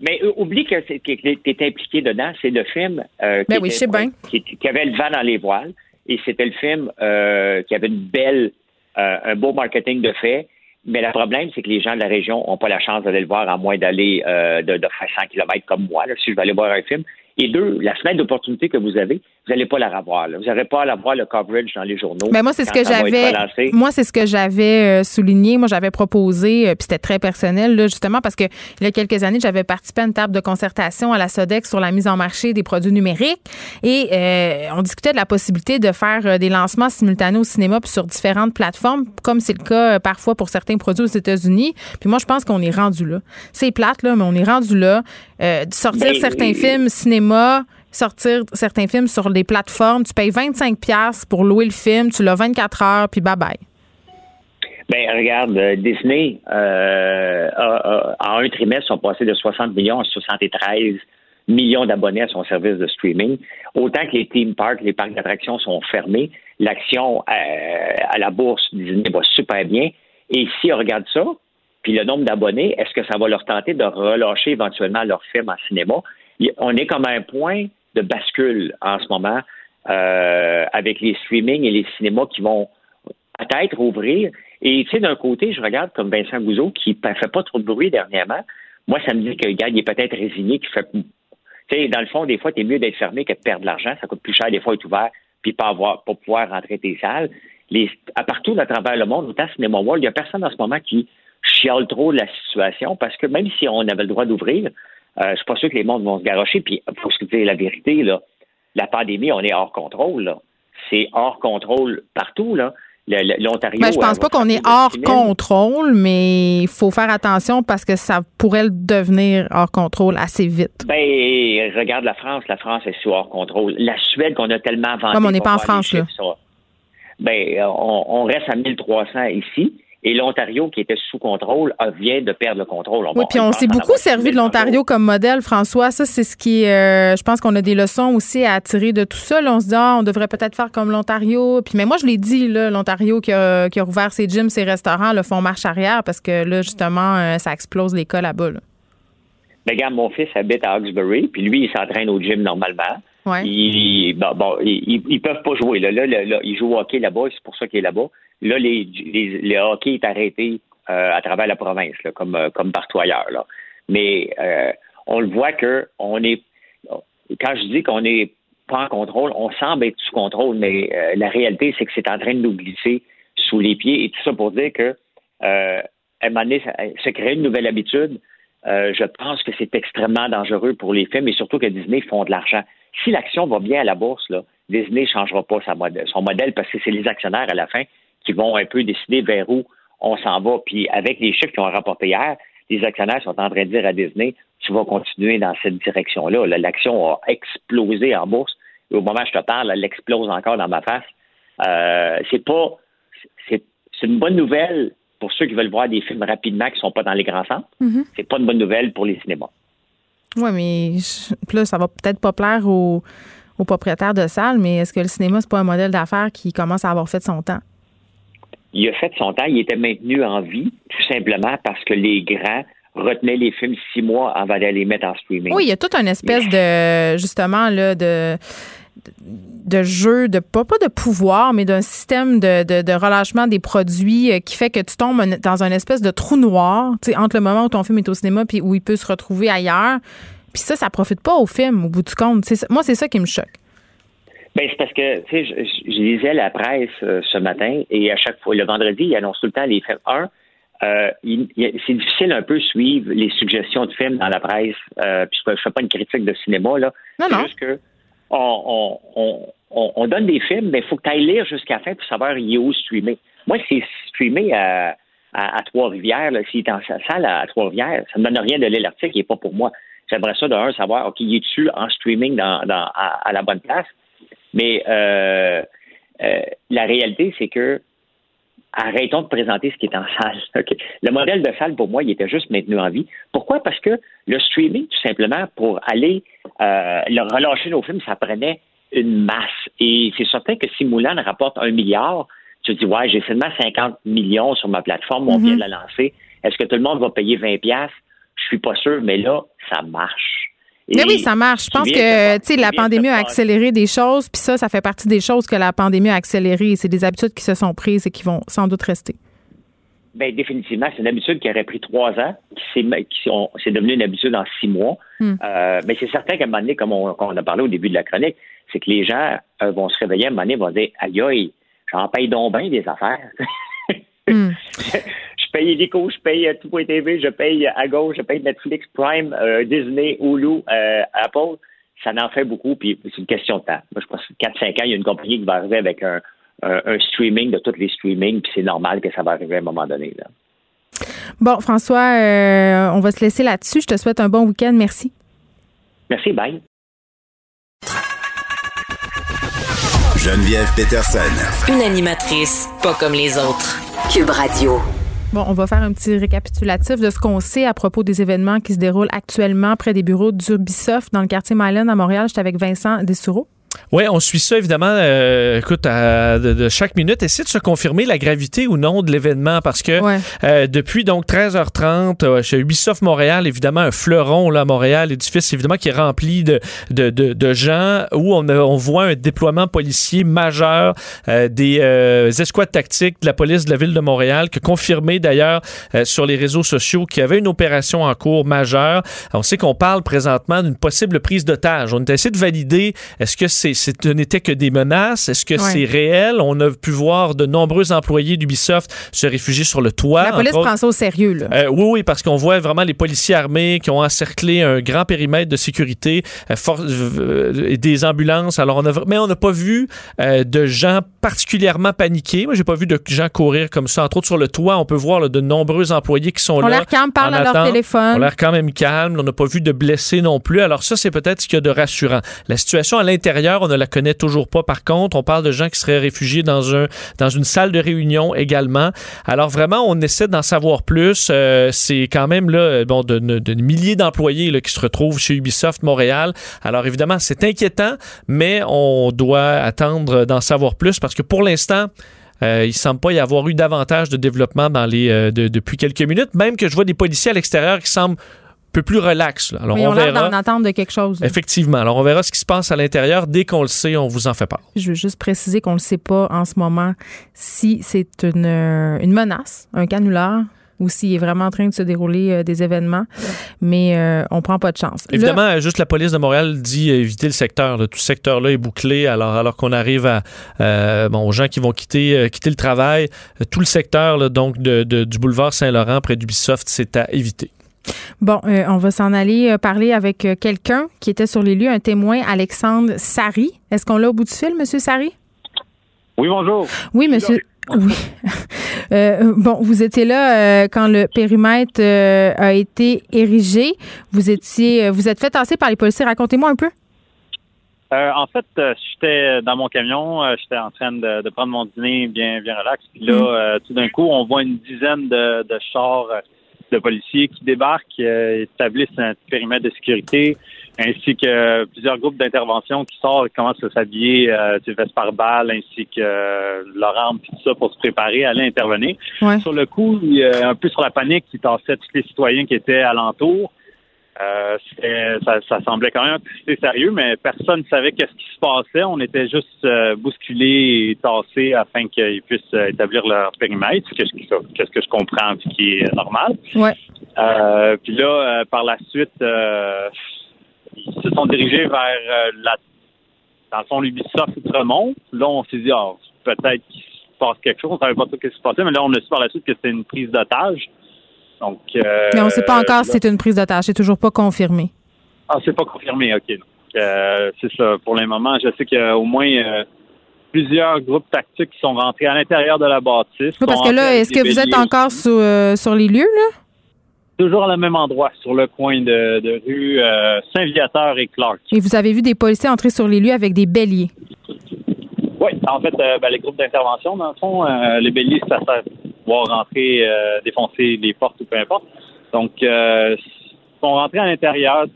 mais oublie que tu es impliqué dedans. C'est le film euh, ben qui, qui, avait le vent dans les voiles. Et c'était le film euh, qui avait une belle, euh, un beau marketing de fait. Mais le problème, c'est que les gens de la région n'ont pas la chance d'aller le voir à moins d'aller de, de faire 100 km comme moi. Là, si je vais aller voir un film, et deux, la fenêtre d'opportunité que vous avez, vous n'allez pas la revoir. Vous n'allez pas à voir le coverage dans les journaux. Mais moi, c'est ce que j'avais. Moi, c'est ce que j'avais euh, souligné. Moi, j'avais proposé, euh, puis c'était très personnel, là, justement, parce que il y a quelques années, j'avais participé à une table de concertation à la SODEX sur la mise en marché des produits numériques. Et euh, on discutait de la possibilité de faire des lancements simultanés au cinéma puis sur différentes plateformes, comme c'est le cas parfois pour certains produits aux États-Unis. Puis moi, je pense qu'on est rendu là. C'est plate, là, mais on est rendu là. de sortir certains films cinéma sortir certains films sur les plateformes. Tu payes 25 pièces pour louer le film, tu l'as 24 heures, puis bye bye. Ben regarde, euh, Disney euh, en un trimestre sont passés de 60 millions à 73 millions d'abonnés à son service de streaming. Autant que les theme parks, les parcs d'attractions sont fermés, l'action euh, à la bourse Disney va super bien. Et si on regarde ça, puis le nombre d'abonnés, est-ce que ça va leur tenter de relâcher éventuellement leur film en cinéma? On est comme à un point de bascule en ce moment euh, avec les streamings et les cinémas qui vont peut-être ouvrir. Et tu sais, d'un côté, je regarde comme Vincent Gouzeau qui ne fait pas trop de bruit dernièrement. Moi, ça me dit que le gars, est peut-être résigné, qui fait. Tu sais, dans le fond, des fois, tu es mieux d'être fermé que de perdre de l'argent. Ça coûte plus cher, des fois, être ouvert, puis pas avoir, pas pouvoir rentrer tes salles. Les, à partout à travers le monde, autant Cinéma World, il n'y a personne en ce moment qui chiale trop la situation parce que même si on avait le droit d'ouvrir, euh, je suis pas sûr que les mondes vont se garocher. Puis, faut se dire la vérité, là. La pandémie, on est hors contrôle, C'est hors contrôle partout, là. L'Ontario. Ben, je pense pas qu'on est hors contrôle, mais il faut faire attention parce que ça pourrait devenir hors contrôle assez vite. Ben, regarde la France. La France est sous hors contrôle. La Suède qu'on a tellement vendu. Comme on n'est pas en France, là. Ben, on, on, reste à 1300 ici. Et l'Ontario, qui était sous contrôle, vient de perdre le contrôle. oui, puis on s'est beaucoup servi de l'Ontario comme modèle, François. Ça, c'est ce qui euh, je pense qu'on a des leçons aussi à tirer de tout ça. on se dit, ah, on devrait peut-être faire comme l'Ontario. Puis, mais moi, je l'ai dit, l'Ontario qui a, qui a rouvert ses gyms, ses restaurants, le font marche arrière parce que là, justement, euh, ça explose l'école là-bas. Là. Ben, regarde, mon fils habite à Hawkesbury, puis lui, il s'entraîne au gym normalement. Ils, peuvent pas jouer. Là, là, là, il joue au hockey là-bas, c'est pour ça qu'il est là-bas. Là, les, le hockey est arrêté euh, à travers la province, euh, comme partout ailleurs. Mais euh, on le voit que on est. Quand je dis qu'on n'est pas en contrôle, on semble être sous contrôle, mais la réalité, c'est que c'est en train de nous glisser sous les pieds. Et tout ça pour dire que à un moment donné, ça, ça crée une nouvelle habitude. je pense que c'est extrêmement dangereux pour les films et surtout que Disney font de l'argent. Si l'action va bien à la bourse, là, Disney ne changera pas sa son modèle parce que c'est les actionnaires à la fin qui vont un peu décider vers où on s'en va. Puis avec les chiffres qui ont rapporté hier, les actionnaires sont en train de dire à Disney, tu vas continuer dans cette direction-là. L'action a explosé en bourse. Et au moment où je te parle, elle explose encore dans ma face. Euh, c'est pas, c'est une bonne nouvelle pour ceux qui veulent voir des films rapidement qui ne sont pas dans les grands centres. Mm-hmm. C'est pas une bonne nouvelle pour les cinémas. Oui, mais là, ça va peut-être pas plaire aux, aux propriétaires de salles, mais est-ce que le cinéma, c'est pas un modèle d'affaires qui commence à avoir fait son temps? il a fait son temps, il était maintenu en vie, tout simplement parce que les grands retenaient les films six mois avant d'aller les mettre en streaming. Oui, il y a toute une espèce de, justement, là, de de jeu, de pas, pas de pouvoir, mais d'un système de, de, relâchement des produits euh, qui fait que tu tombes dans un espèce de trou noir, tu sais, entre le moment où ton film est au cinéma puis où il peut se retrouver ailleurs. Puis ça, ça profite pas au film, au bout du compte. moi, c'est ça qui me choque. Ben, c'est parce que, tu sais, je, lisais la presse euh, ce matin et à chaque fois, le vendredi, il annonce tout le temps les films. Un, euh, c'est difficile un peu suivre les suggestions de films dans la presse. Euh, puis je ne fais pas une critique de cinéma, là. Non, non. juste que on, on, donne des films, mais il faut que tu ailles lire jusqu'à la fin pour savoir il est où streamer. Moi, c'est streamé à, à, Trois-Rivières, s'il est en salle à, Trois-Rivières, ça ne me donne rien de lire l'article, il n'est pas pour moi. J'aimerais ça, d'un, savoir, OK, il est dessus en streaming dans, dans à, la bonne place? Mais euh, euh, la réalité, c'est que arrêtons de présenter ce qui est en salle. *laughs* Le modèle de salle, pour moi, il était juste maintenu en vie. Pourquoi? Parce que le streaming, tout simplement, pour aller euh, relâcher nos films, ça prenait une masse. Et c'est certain que si Moulin rapporte un milliard, tu te dis, ouais, j'ai seulement 50 millions sur ma plateforme, on vient de la lancer. Est-ce que tout le monde va payer 20 pièces Je suis pas sûr, mais là, ça marche. Mais oui, ça marche. Je pense que la pandémie a accéléré des choses, puis ça, ça fait partie des choses que la pandémie a accéléré. C'est des habitudes qui se sont prises et qui vont sans doute rester. Bien, définitivement, c'est une habitude qui aurait pris trois ans, qui s'est devenu une habitude en six mois. Hmm. Euh, mais c'est certain qu'à un moment donné, comme on, a parlé au début de la chronique, c'est que les gens euh, vont se réveiller à un moment donné, vont dire Aïe aïe, j'en paye donc bien des affaires. *laughs* Hmm. *laughs* je paye Helico, je paye euh, Tout.tv, je paye à gauche, je paye Netflix, Prime, euh, Disney, Hulu, euh, Apple. Ça en fait beaucoup, puis c'est une question de temps. Moi, je pense que 4-5 ans, il y a une compagnie qui va arriver avec un, streaming de tous les streamings, puis c'est normal que ça va arriver à un moment donné. Bon, François, on va se laisser là-dessus. Je te souhaite un bon week-end. Merci. Merci, bye. Geneviève Peterson. Une animatrice pas comme les autres. Cube Radio. Bon, on va faire un petit récapitulatif de ce qu'on sait à propos des événements qui se déroulent actuellement près des bureaux d'Ubisoft dans le quartier Myland à Montréal. J'étais avec Vincent Dessoureau. Oui, on suit ça évidemment, euh, écoute, de, chaque minute. Essayer de se confirmer la gravité ou non de l'événement parce que euh, depuis donc 13h30 euh, chez Ubisoft Montréal, évidemment un fleuron là à Montréal, l'édifice évidemment qui est rempli de, de, de, gens où on, on voit un déploiement policier majeur des escouades tactiques de la police de la ville de Montréal, qui a confirmé d'ailleurs sur les réseaux sociaux qu'il y avait une opération en cours majeure. On sait qu'on parle présentement d'une possible prise d'otage. On a essayé de valider est-ce que c'est ce n'était que des menaces? Est-ce que c'est réel? On a pu voir de nombreux employés d'Ubisoft se réfugier sur le toit. La police prend ça au sérieux, là. Euh, oui, oui, parce qu'on voit vraiment les policiers armés qui ont encerclé un grand périmètre de sécurité euh, euh, des ambulances. Alors, on a, mais on n'a pas vu de gens particulièrement paniqués. Moi, j'ai pas vu de gens courir comme ça. Entre autres, sur le toit, on peut voir de nombreux employés qui sont on là. On l'air calme, parlent à leur téléphone. On l'air quand même calme. On n'a pas vu de blessés non plus. Alors ça, c'est peut-être ce qu'il y a de rassurant. La situation à l'intérieur, on ne la connaît toujours pas. Par contre, on parle de gens qui seraient réfugiés dans, un, dans une salle de réunion également. Alors vraiment, on essaie d'en savoir plus. Euh, c'est quand même là, bon, de, milliers d'employés qui se retrouvent chez Ubisoft Montréal. Alors évidemment, c'est inquiétant, mais on doit attendre d'en savoir plus parce que pour l'instant, euh, il semble pas y avoir eu davantage de développement euh, depuis quelques minutes. Même que je vois des policiers à l'extérieur qui semblent peu plus relax. Alors, on, verra. en attente de quelque chose. Effectivement. Alors, on verra ce qui se passe à l'intérieur. Dès qu'on le sait, on vous en fait part. Je veux juste préciser qu'on ne sait pas en ce moment si c'est une, euh, une menace, un canular ou s'il est vraiment en train de se dérouler euh, des événements, mais euh, on prend pas de chance. Évidemment, juste la police de Montréal dit éviter le secteur. Tout ce secteur-là est bouclé, alors alors qu'on arrive à bon aux gens qui vont quitter quitter le travail, tout le secteur donc de, du boulevard Saint-Laurent près d'Ubisoft, c'est à éviter. Bon, euh, on va s'en aller euh, parler avec euh, quelqu'un qui était sur les lieux, un témoin, Alexandre Sari. Est-ce qu'on l'a au bout du fil, Monsieur Sari? Oui, bonjour. Oui, monsieur. Oui. *laughs* bon, vous étiez là quand le périmètre a été érigé. Vous étiez, vous êtes fait tasser par les policiers. Racontez-moi un peu. en fait, j'étais dans mon camion, j'étais en train de, prendre mon dîner bien, bien relax. Puis là, mm. tout d'un coup, on voit une dizaine de, de chars de policiers qui débarquent, euh, établissent un périmètre de sécurité. ainsi que plusieurs groupes d'intervention qui sortent et commencent à s'habiller, euh, veste par balle, ainsi que euh, Laurent, puis tout ça pour se préparer à aller intervenir. Sur le coup, un peu sur la panique qui tassait tous les citoyens qui étaient alentour. Euh, ça, ça, semblait quand même assez sérieux, mais personne ne savait qu'est-ce qui se passait. On était juste euh, bousculés et tassés afin qu'ils puissent euh, établir leur périmètre, qu'est-ce que, que je comprends, ce qui est normal. Ouais. Puis là, par la suite, ils se sont dirigés vers la, dans le fond, l'Ubisoft Outremont. Là, on s'est dit, oh, peut-être qu'il se passe quelque chose. On ne savait pas trop ce qui se passait, mais là, on a su par la suite que c'était une prise d'otage. Donc, euh, Mais on ne sait pas encore si c'est une prise d'otage. C'est toujours pas confirmé. Ah, c'est pas confirmé, OK. Euh, c'est ça. Pour le moment, je sais qu'il y a au moins euh, plusieurs groupes tactiques qui sont rentrés à l'intérieur de la bâtisse. Oui, parce que là, est-ce que vous êtes encore sur, les lieux, là? Toujours au même endroit, sur le coin de, rue Saint-Viateur et Clark. Et vous avez vu des policiers entrer sur les lieux avec des béliers? Oui, en fait, ben, les groupes d'intervention, dans le fond, les béliers, ça sert pouvoir rentrer, euh, défoncer les portes ou peu importe. Donc, euh, ils sont rentrés à l'intérieur.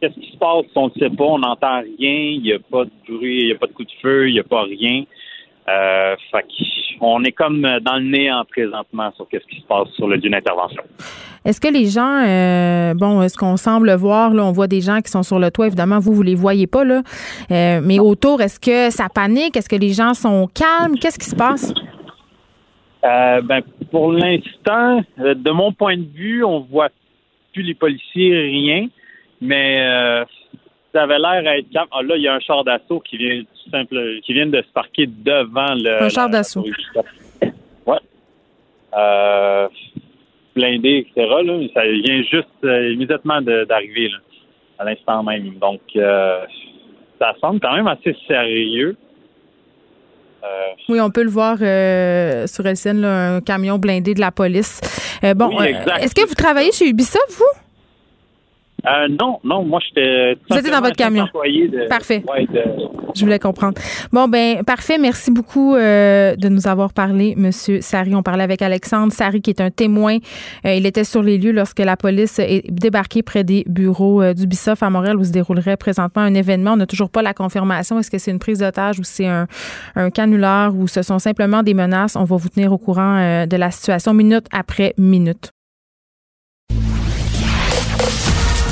Qu'est-ce qui se passe? On ne sait pas, on n'entend rien, il n'y a pas de bruit, il n'y a pas de coup de feu, il n'y a pas rien. Euh, fait on est comme dans le néant présentement sur ce qui se passe sur le lieu d'intervention. Est-ce que les gens, euh, bon, ce qu'on semble voir, là, on voit des gens qui sont sur le toit, évidemment, vous, vous les voyez pas, là, mais autour, est-ce que ça panique? Est-ce que les gens sont calmes? Qu'est-ce qui se passe? Euh, ben, pour l'instant, euh, de mon point de vue, on voit plus les policiers, rien. Mais euh, ça avait l'air à être. Ah, là, il y a un char d'assaut qui vient simple, qui vient de se parquer devant le. Un char d'assaut. Ouais. Euh, blindé, etc. Là, ça vient juste immédiatement d'arriver à l'instant même. Donc, ça semble quand même assez sérieux. Euh, oui, on peut le voir euh, sur LCN, un camion blindé de la police. Euh, bon, est-ce que vous travaillez chez Ubisoft, vous? Euh, non, non, moi j'étais. Vous étiez dans votre camion. parfait. Je voulais comprendre. Bon, ben, parfait. Merci beaucoup euh, de nous avoir parlé, Monsieur Sari. On parlait avec Alexandre Sari, qui est un témoin. Euh, il était sur les lieux lorsque la police est débarquée près des bureaux d'Ubisoft à Montréal où se déroulerait présentement un événement. On n'a toujours pas la confirmation. Est-ce que c'est une prise d'otage ou c'est un, un canular ou ce sont simplement des menaces? On va vous tenir au courant de la situation minute après minute.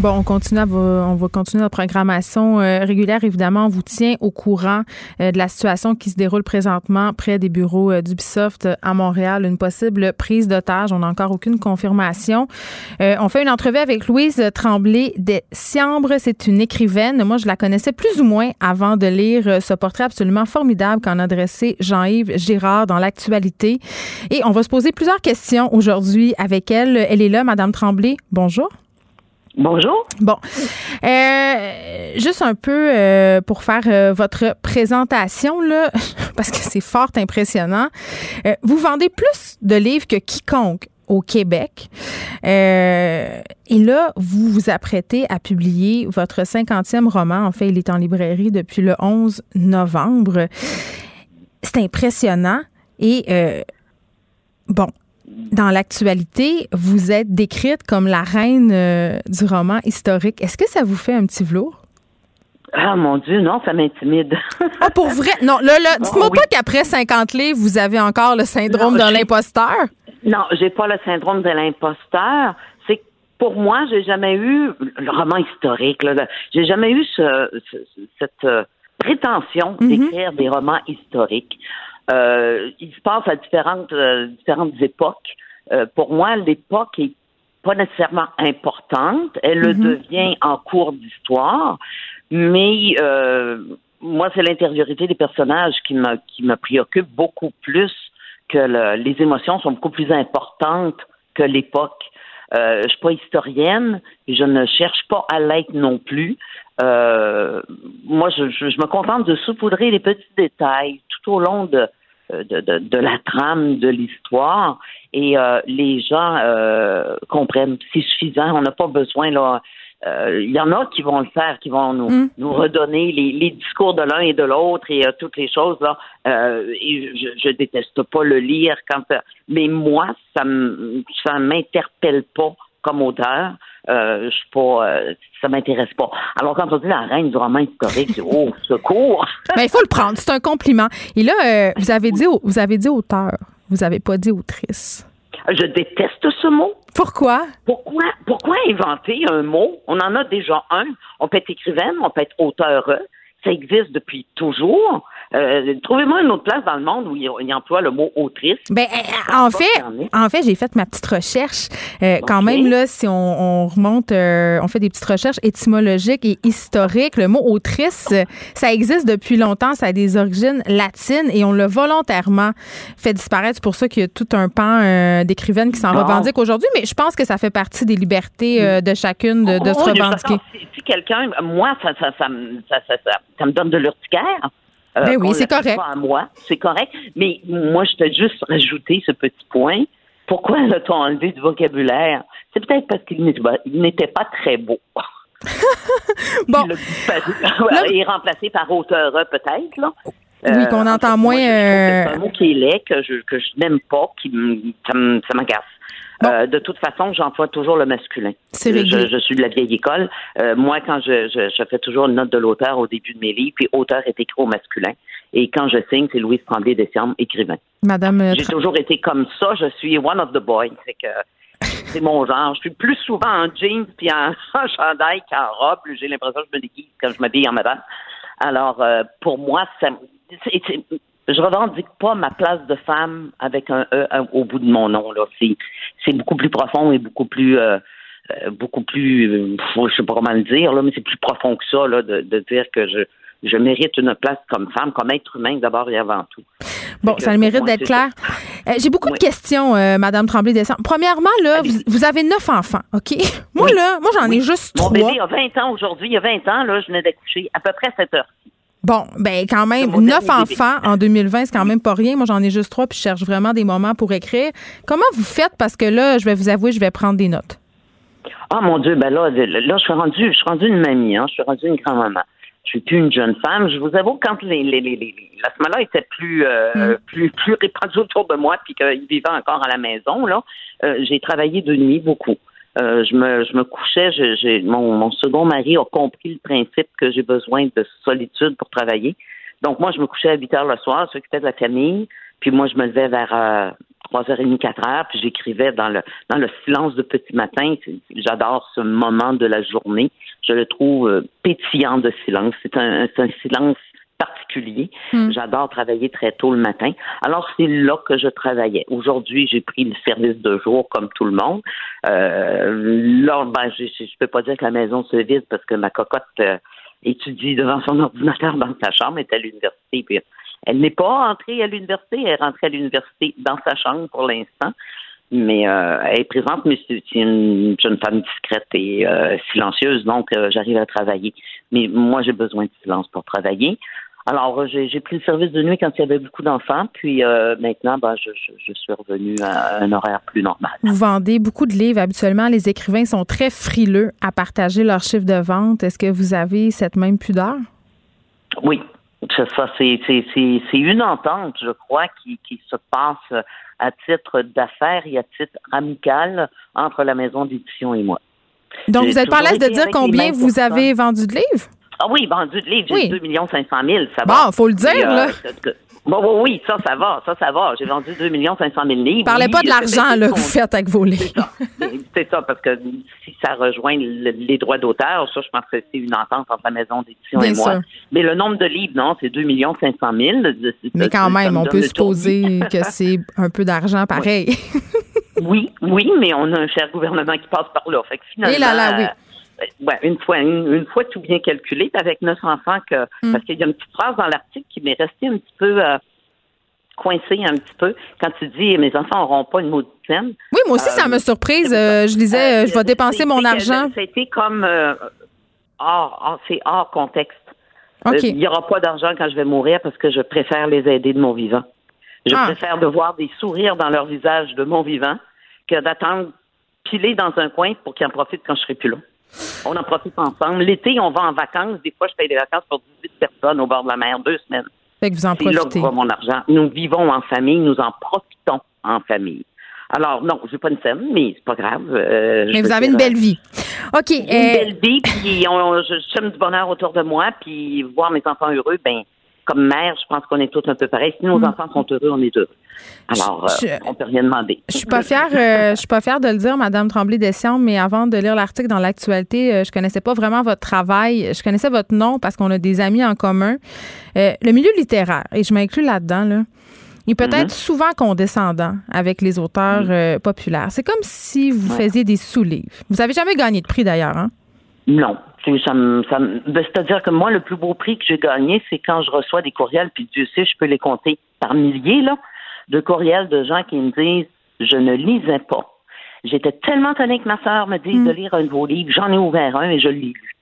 Bon, on continue, on va continuer notre programmation euh, régulière. Évidemment, on vous tient au courant euh, de la situation qui se déroule présentement près des bureaux euh, d'Ubisoft à Montréal. Une possible prise d'otage. On n'a encore aucune confirmation. on fait une entrevue avec Louise Tremblay des Siambres. C'est une écrivaine. Moi, je la connaissais plus ou moins avant de lire ce portrait absolument formidable qu'en a dressé Jean-Yves Girard dans l'actualité. Et on va se poser plusieurs questions aujourd'hui avec elle. Elle est là, Madame Tremblay. Bonjour. Bonjour. Bon, euh, juste un peu euh, pour faire euh, votre présentation là, *laughs* parce que c'est fort impressionnant. vous vendez plus de livres que quiconque au Québec. et là, vous vous apprêtez à publier votre 50e roman. En fait, il est en librairie depuis le 11 novembre. C'est impressionnant. Et bon, dans l'actualité, vous êtes décrite comme la reine euh, du roman historique. Est-ce que ça vous fait un petit velours? Ah mon Dieu, non, ça m'intimide. *laughs* ah, pour vrai? Non, là, là, dites-moi pas qu'après 50 livres, vous avez encore le syndrome de l'imposteur. Non, j'ai pas le syndrome de l'imposteur. C'est pour moi, j'ai jamais eu le roman historique. J'ai jamais eu cette euh, prétention mm-hmm. d'écrire des romans historiques. Euh, il se passe à différentes, euh, différentes époques. Euh, pour moi, l'époque est pas nécessairement importante. Elle le mhm. devient en cours d'histoire, mais moi, c'est l'intériorité des personnages qui me, qui me préoccupe beaucoup plus que les émotions sont beaucoup plus importantes que l'époque. Euh, je suis pas historienne je ne cherche pas à l'être non plus. Euh, moi, je, je, me contente de saupoudrer les petits détails tout au long de, de, de, de la trame de l'histoire et euh, les gens euh, comprennent. C'est suffisant. On n'a pas besoin là. Euh, il y en a qui vont le faire, qui vont nous, mm. nous redonner les, les, discours de l'un et de l'autre et euh, toutes les choses là. Euh, et je, je déteste pas le lire quand, mais moi ça ça m'interpelle pas comme auteur. Euh, je suis pas, ça m'intéresse pas. Alors quand on dit la reine du roman historique, oh secours. *laughs* Mais il faut le prendre, c'est un compliment. Et là, vous avez dit, vous avez dit auteur, vous avez pas dit autrice. Je déteste ce mot. Pourquoi? Pourquoi, pourquoi inventer un mot? On en a déjà un. On peut être écrivaine, on peut être auteur. Ça existe depuis toujours. Euh, trouvez-moi une autre place dans le monde où il, emploie le mot autrice. Ben, euh, en, fait, en fait, j'ai fait ma petite recherche. Euh, quand même, là, si on, remonte, on fait des petites recherches étymologiques et historiques, le mot autrice, ça existe depuis longtemps. Ça a des origines latines et on l'a volontairement fait disparaître. C'est pour ça qu'il y a tout un pan d'écrivaines qui s'en revendiquent aujourd'hui. Mais je pense que ça fait partie des libertés de chacune de, se revendiquer. Si, quelqu'un, moi, ça, ça, ça, ça, me donne de l'urticaire. Euh, ben oui, c'est correct. Pas à moi, c'est correct. Mais moi, je t'ai juste rajouté ce petit point. Pourquoi l'a-t-on enlevé du vocabulaire? C'est peut-être parce qu'il n'était pas très beau. *laughs* bon. *laughs* Il, est remplacé par auteur, peut-être, là. Oui, qu'on euh, entend moins. C'est un mot qui est laid, que je, que je n'aime pas, qui ça m'agace. Euh, de toute façon, j'emploie toujours le masculin. C'est je, je, suis de la vieille école. Euh, moi, quand je, je, fais toujours une note de l'auteur au début de mes livres, puis auteur est écrit au masculin. Et quand je signe, c'est Louise Tremblay Dessiam, écrivain. Madame. Euh, J'ai toujours été comme ça. Je suis one of the boys. C'est que c'est mon genre. Je suis plus souvent en jeans puis en, *laughs* chandail qu'en robe. J'ai l'impression que je me déguise quand je m'habille en madame. Alors, pour moi, ça, je revendique pas ma place de femme avec un E au bout de mon nom. Là, c'est, c'est beaucoup plus profond et beaucoup plus, euh, euh, beaucoup plus, euh, je sais pas comment le dire là, mais c'est plus profond que ça là, de, de dire que je, je mérite une place comme femme, comme être humain d'abord et avant tout. Bon, ça le mérite d'être clair. j'ai beaucoup de questions, Madame Tremblay-Descamps. Premièrement, là, vous, avez neuf enfants, OK? *laughs* Moi, là, moi, j'en ai juste trois. Mon bébé a 20 ans aujourd'hui. Il y a 20 ans, là, je venais d'accoucher à peu près à cette heure. Bon, ben quand même, neuf enfants en 2020, c'est quand même pas rien. Moi, j'en ai juste trois, puis je cherche vraiment des moments pour écrire. Comment vous faites? Parce que là, je vais vous avouer, je vais prendre des notes. Ah mon Dieu, ben là, là, je suis rendue, je suis rendue une mamie, hein, je suis rendue une grand-maman. Je suis plus une jeune femme. Je vous avoue, quand les, les, les, les la était plus, euh, mm. plus, plus répandue autour de moi, puis qu'ils vivaient encore à la maison, là, euh, j'ai travaillé de nuit beaucoup. Euh, je me je me couchais, j'ai mon, mon second mari a compris le principe que j'ai besoin de solitude pour travailler. Donc moi je me couchais à 8 heures le soir, s'occupais de la famille, puis moi je me levais vers euh, trois heures et demie, quatre heures, puis j'écrivais dans le dans le silence de petit matin. J'adore ce moment de la journée. Je le trouve euh, pétillant de silence. C'est un, un silence particulier. Hmm. J'adore travailler très tôt le matin. Alors, c'est là que je travaillais. Aujourd'hui, j'ai pris le service de jour comme tout le monde. Euh, là, ben, je ne peux pas dire que la maison se vide parce que ma cocotte euh, étudie devant son *laughs* ordinateur dans sa chambre, elle est à l'université. Puis elle n'est pas entrée à l'université, elle est rentrée à l'université dans sa chambre pour l'instant. Mais euh, elle est présente, mais c'est une jeune femme discrète et euh, silencieuse, donc j'arrive à travailler. Mais moi, j'ai besoin de silence pour travailler. Alors, euh, j'ai pris le service de nuit quand il y avait beaucoup d'enfants, puis euh, maintenant, ben, je, suis revenue à un horaire plus normal. Vous vendez beaucoup de livres. Habituellement, les écrivains sont très frileux à partager leurs chiffres de vente. Est-ce que vous avez cette même pudeur? Oui. Ça, c'est une entente, je crois, qui, qui se passe à titre d'affaires et à titre amical entre la maison d'édition et moi. Donc, vous êtes pas à l'aise de dire combien vous avez vendu de livres? Ah oui, vendu de livres, j'ai 2 500 000, ça va. Bon, faut le dire, là. Euh, bon, oui, ça, ça va, ça, ça va. J'ai vendu 2 500 000 livres. Parlez pas de l'argent là, que vous faites avec vos livres. C'est ça. parce que si ça rejoint les droits d'auteur, ça, je pense que c'est une entente entre la maison d'édition et moi. Mais le nombre de livres, non, c'est 2 500 000. Mais quand même, on peut supposer que c'est un peu d'argent *laughs* pareil. oui, oui, mais on a un cher gouvernement qui passe par là. Fait que finalement, et là, là, oui ouais, une fois une, fois tout bien calculé, avec neuf enfants que hmm. parce qu'il y a une petite phrase dans l'article qui m'est restée un petit peu euh, coincée un petit peu quand tu dis mes enfants n'auront pas une maudite scène. Oui, moi aussi ça m'a euh, surprise. Euh, je disais je vais dépenser mon argent. C'était comme hors, c'est hors contexte. Il n'y aura pas d'argent quand je vais mourir parce que je préfère les aider de mon vivant. Je ah. préfère de voir des sourires dans leur visage de mon vivant que d'attendre pilé dans un coin pour qu'ils en profitent quand je serai plus là. On en profite ensemble. L'été, on va en vacances. Des fois, je paye des vacances pour 18 personnes au bord de la mer, deux semaines. Fait que vous en profitez. là mon argent. Nous vivons en famille, nous en profitons en famille. Alors, non, je n'ai pas une scène, mais c'est pas grave. Euh, mais vous avez une belle vie. OK. Une belle vie, puis on, je sème du bonheur autour de moi, puis voir mes enfants heureux, ben comme mère, je pense qu'on est tous un peu pareils. Si nos hmm. enfants sont heureux, on est heureux. Alors, euh, on ne peut rien demander. Je suis pas fière, euh, je suis pas fière de le dire, Madame Tremblay Dessian, mais avant de lire l'article dans l'actualité, euh, je connaissais pas vraiment votre travail. Je connaissais votre nom parce qu'on a des amis en commun. le milieu littéraire, et je m'inclus là-dedans, là, il peut être mm-hmm. souvent condescendant avec les auteurs populaires. C'est comme si vous faisiez des sous-livres. Vous avez jamais gagné de prix d'ailleurs, hein? Non. Ça ben, C'est-à-dire que moi, le plus beau prix que j'ai gagné, c'est quand je reçois des courriels, puis Dieu sait, je peux les compter par milliers, là, de courriels de gens qui me disent Je ne lisais pas. J'étais tellement tannée que ma sœur me dise de mm. lire un de vos livres. J'en ai ouvert un et je l'ai lu.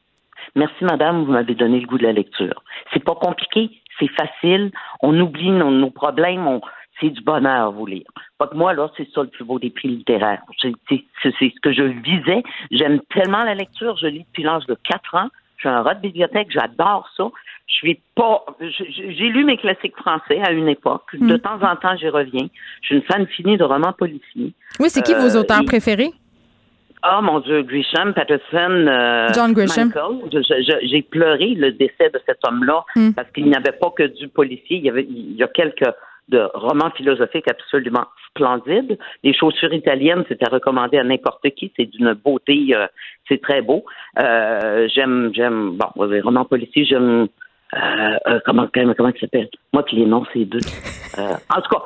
Merci, madame, vous m'avez donné le goût de la lecture. C'est pas compliqué, c'est facile. On oublie nos, nos problèmes. On, c'est du bonheur vous lire. Pas que moi, là, c'est ça le plus beau des prix littéraires. C'est ce que je visais. J'aime tellement la lecture. Je lis depuis l'âge de 4 ans. Je suis un rat de bibliothèque. J'adore ça. Je suis pas. J'ai lu mes classiques français à une époque. De mm. temps en temps, j'y reviens. Je suis une fan finie de romans policiers. Oui, c'est qui vos euh, auteurs préférés? Ah, mon Dieu, Grisham, Patterson, euh, John Grisham. J'ai pleuré le décès de cet homme-là mm. parce qu'il n'y avait pas que du policier. Il y avait, il y a quelques de romans philosophiques absolument splendides. Les chaussures italiennes, c'était recommandé à n'importe qui. C'est d'une beauté, euh, c'est très beau. Euh, j'aime, j'aime, bon, les romans policiers, j'aime euh, euh, comment comment il s'appelle Moi qui les noms c'est deux. *laughs* Euh, en tout cas,